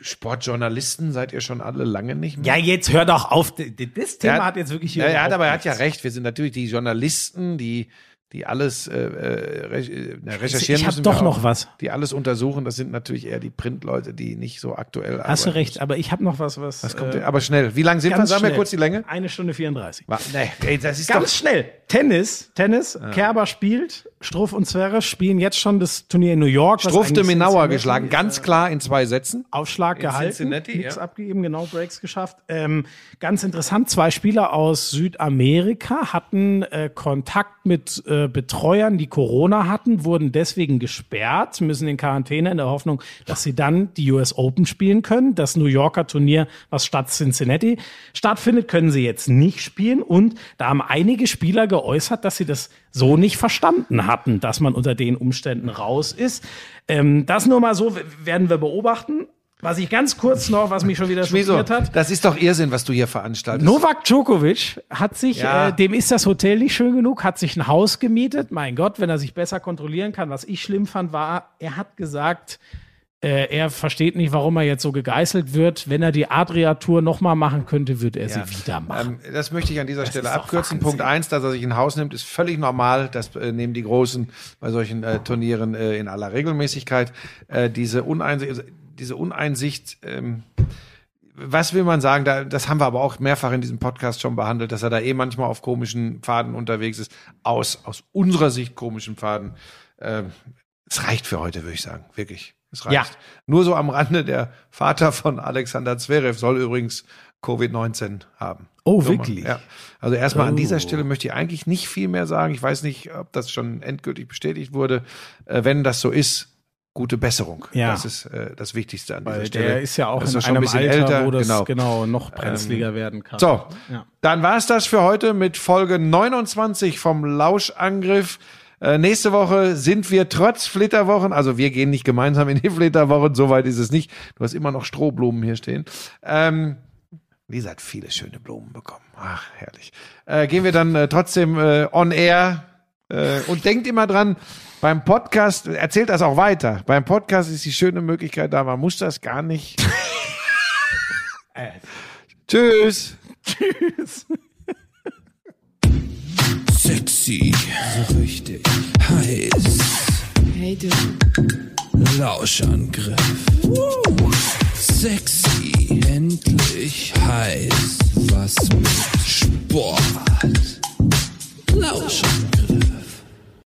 [SPEAKER 3] Sportjournalisten seid ihr schon alle lange nicht mehr?
[SPEAKER 4] Ja, jetzt hör doch auf. Das Thema
[SPEAKER 3] Er
[SPEAKER 4] hat jetzt wirklich.
[SPEAKER 3] Ja, er hat aber er hat ja recht. Wir sind natürlich die Journalisten, die die alles äh, äh, äh, recherchieren
[SPEAKER 4] Ich
[SPEAKER 3] müssen.
[SPEAKER 4] doch
[SPEAKER 3] wir
[SPEAKER 4] noch
[SPEAKER 3] auch,
[SPEAKER 4] was.
[SPEAKER 3] Die alles untersuchen. Das sind natürlich eher die Printleute, die nicht so aktuell
[SPEAKER 4] Hast du
[SPEAKER 3] arbeiten
[SPEAKER 4] recht,
[SPEAKER 3] müssen.
[SPEAKER 4] aber ich habe noch was, was.
[SPEAKER 3] Was kommt
[SPEAKER 4] äh?
[SPEAKER 3] Aber schnell. Wie lang sind wir? Sagen wir kurz die Länge.
[SPEAKER 4] Eine Stunde 34.
[SPEAKER 3] Wa- Nee, ey, das ist
[SPEAKER 4] Ganz schnell. Tennis, Tennis. Kerber spielt. Struff und Zverev spielen jetzt schon das Turnier in New York. eigentlich
[SPEAKER 3] Minauer
[SPEAKER 4] Cincinnati
[SPEAKER 3] geschlagen. Ganz klar in zwei Sätzen.
[SPEAKER 4] Aufschlag
[SPEAKER 3] In
[SPEAKER 4] gehalten,
[SPEAKER 3] Cincinnati,
[SPEAKER 4] nichts
[SPEAKER 3] ja.
[SPEAKER 4] abgegeben, genau Breaks geschafft. Ähm, ganz interessant, zwei Spieler aus Südamerika hatten äh, Kontakt mit äh, Betreuern, die Corona hatten, wurden deswegen gesperrt, müssen in Quarantäne in der Hoffnung, dass sie dann die US Open spielen können. Das New Yorker Turnier, was statt Cincinnati stattfindet, können sie jetzt nicht spielen. Und da haben einige Spieler geäußert, dass sie das so nicht verstanden hatten, dass man unter den Umständen raus ist. Ähm, das nur mal so werden wir beobachten. Was ich ganz kurz noch, was mich schon wieder schockiert hat.
[SPEAKER 3] Das ist doch Irrsinn, was du hier veranstaltest.
[SPEAKER 4] Novak Djokovic hat sich,
[SPEAKER 3] Ja.
[SPEAKER 4] äh, dem ist das Hotel nicht schön genug, hat sich ein Haus gemietet. Mein Gott, wenn er sich besser kontrollieren kann. Was ich schlimm fand, war, er hat gesagt, äh, er versteht nicht, warum er jetzt so gegeißelt wird. Wenn er die Adria-Tour nochmal machen könnte, würde er
[SPEAKER 3] Ja.
[SPEAKER 4] sie wieder machen.
[SPEAKER 3] Ähm, das möchte ich an dieser Stelle
[SPEAKER 4] ist doch
[SPEAKER 3] abkürzen. Punkt eins, dass er sich ein Haus nimmt, ist völlig normal. Das äh, nehmen die Großen bei solchen äh, Turnieren äh, in aller Regelmäßigkeit. Äh, diese, Uneinsicht, diese Uneinsicht, ähm, was will man sagen? Da, das haben wir aber auch mehrfach in diesem Podcast schon behandelt, dass er da eh manchmal auf komischen Pfaden unterwegs ist. Aus, aus unserer Sicht komischen Pfaden. Ähm, es reicht für heute, würde ich sagen. Wirklich. Es reicht.
[SPEAKER 4] Ja.
[SPEAKER 3] Nur so am Rande, der Vater von Alexander Zverev soll übrigens Covid-19 haben.
[SPEAKER 4] Oh,
[SPEAKER 3] So
[SPEAKER 4] wirklich?
[SPEAKER 3] Ja. Also erstmal an
[SPEAKER 4] Oh.
[SPEAKER 3] dieser Stelle möchte ich eigentlich nicht viel mehr sagen. Ich weiß nicht, ob das schon endgültig bestätigt wurde. Äh, wenn das so ist, gute Besserung.
[SPEAKER 4] Ja.
[SPEAKER 3] Das ist äh, das Wichtigste an dieser
[SPEAKER 4] Weil
[SPEAKER 3] Stelle.
[SPEAKER 4] der ist ja auch
[SPEAKER 3] Das
[SPEAKER 4] in
[SPEAKER 3] ist schon ein
[SPEAKER 4] einem
[SPEAKER 3] bisschen
[SPEAKER 4] Alter,
[SPEAKER 3] älter,
[SPEAKER 4] wo das
[SPEAKER 3] genau.
[SPEAKER 4] genau, noch brenzliger werden kann.
[SPEAKER 3] So,
[SPEAKER 4] Ja.
[SPEAKER 3] dann war es das für heute mit Folge 29 vom Lauschangriff. Äh, nächste Woche sind wir trotz Flitterwochen, also wir gehen nicht gemeinsam in die Flitterwochen, soweit ist es nicht. Du hast immer noch Strohblumen hier stehen. Ähm, Lisa hat viele schöne Blumen bekommen. Ach, herrlich. Äh, gehen wir dann äh, trotzdem äh, on air äh, und denkt immer dran, beim Podcast, erzählt das auch weiter. Beim Podcast ist die schöne Möglichkeit da, man muss das gar nicht. [LAUGHS] Tschüss.
[SPEAKER 1] Sexy, so richtig heiß.
[SPEAKER 2] Hey du,
[SPEAKER 1] Lauschangriff. Sexy, endlich heiß. Was mit Sport. Lauschangriff.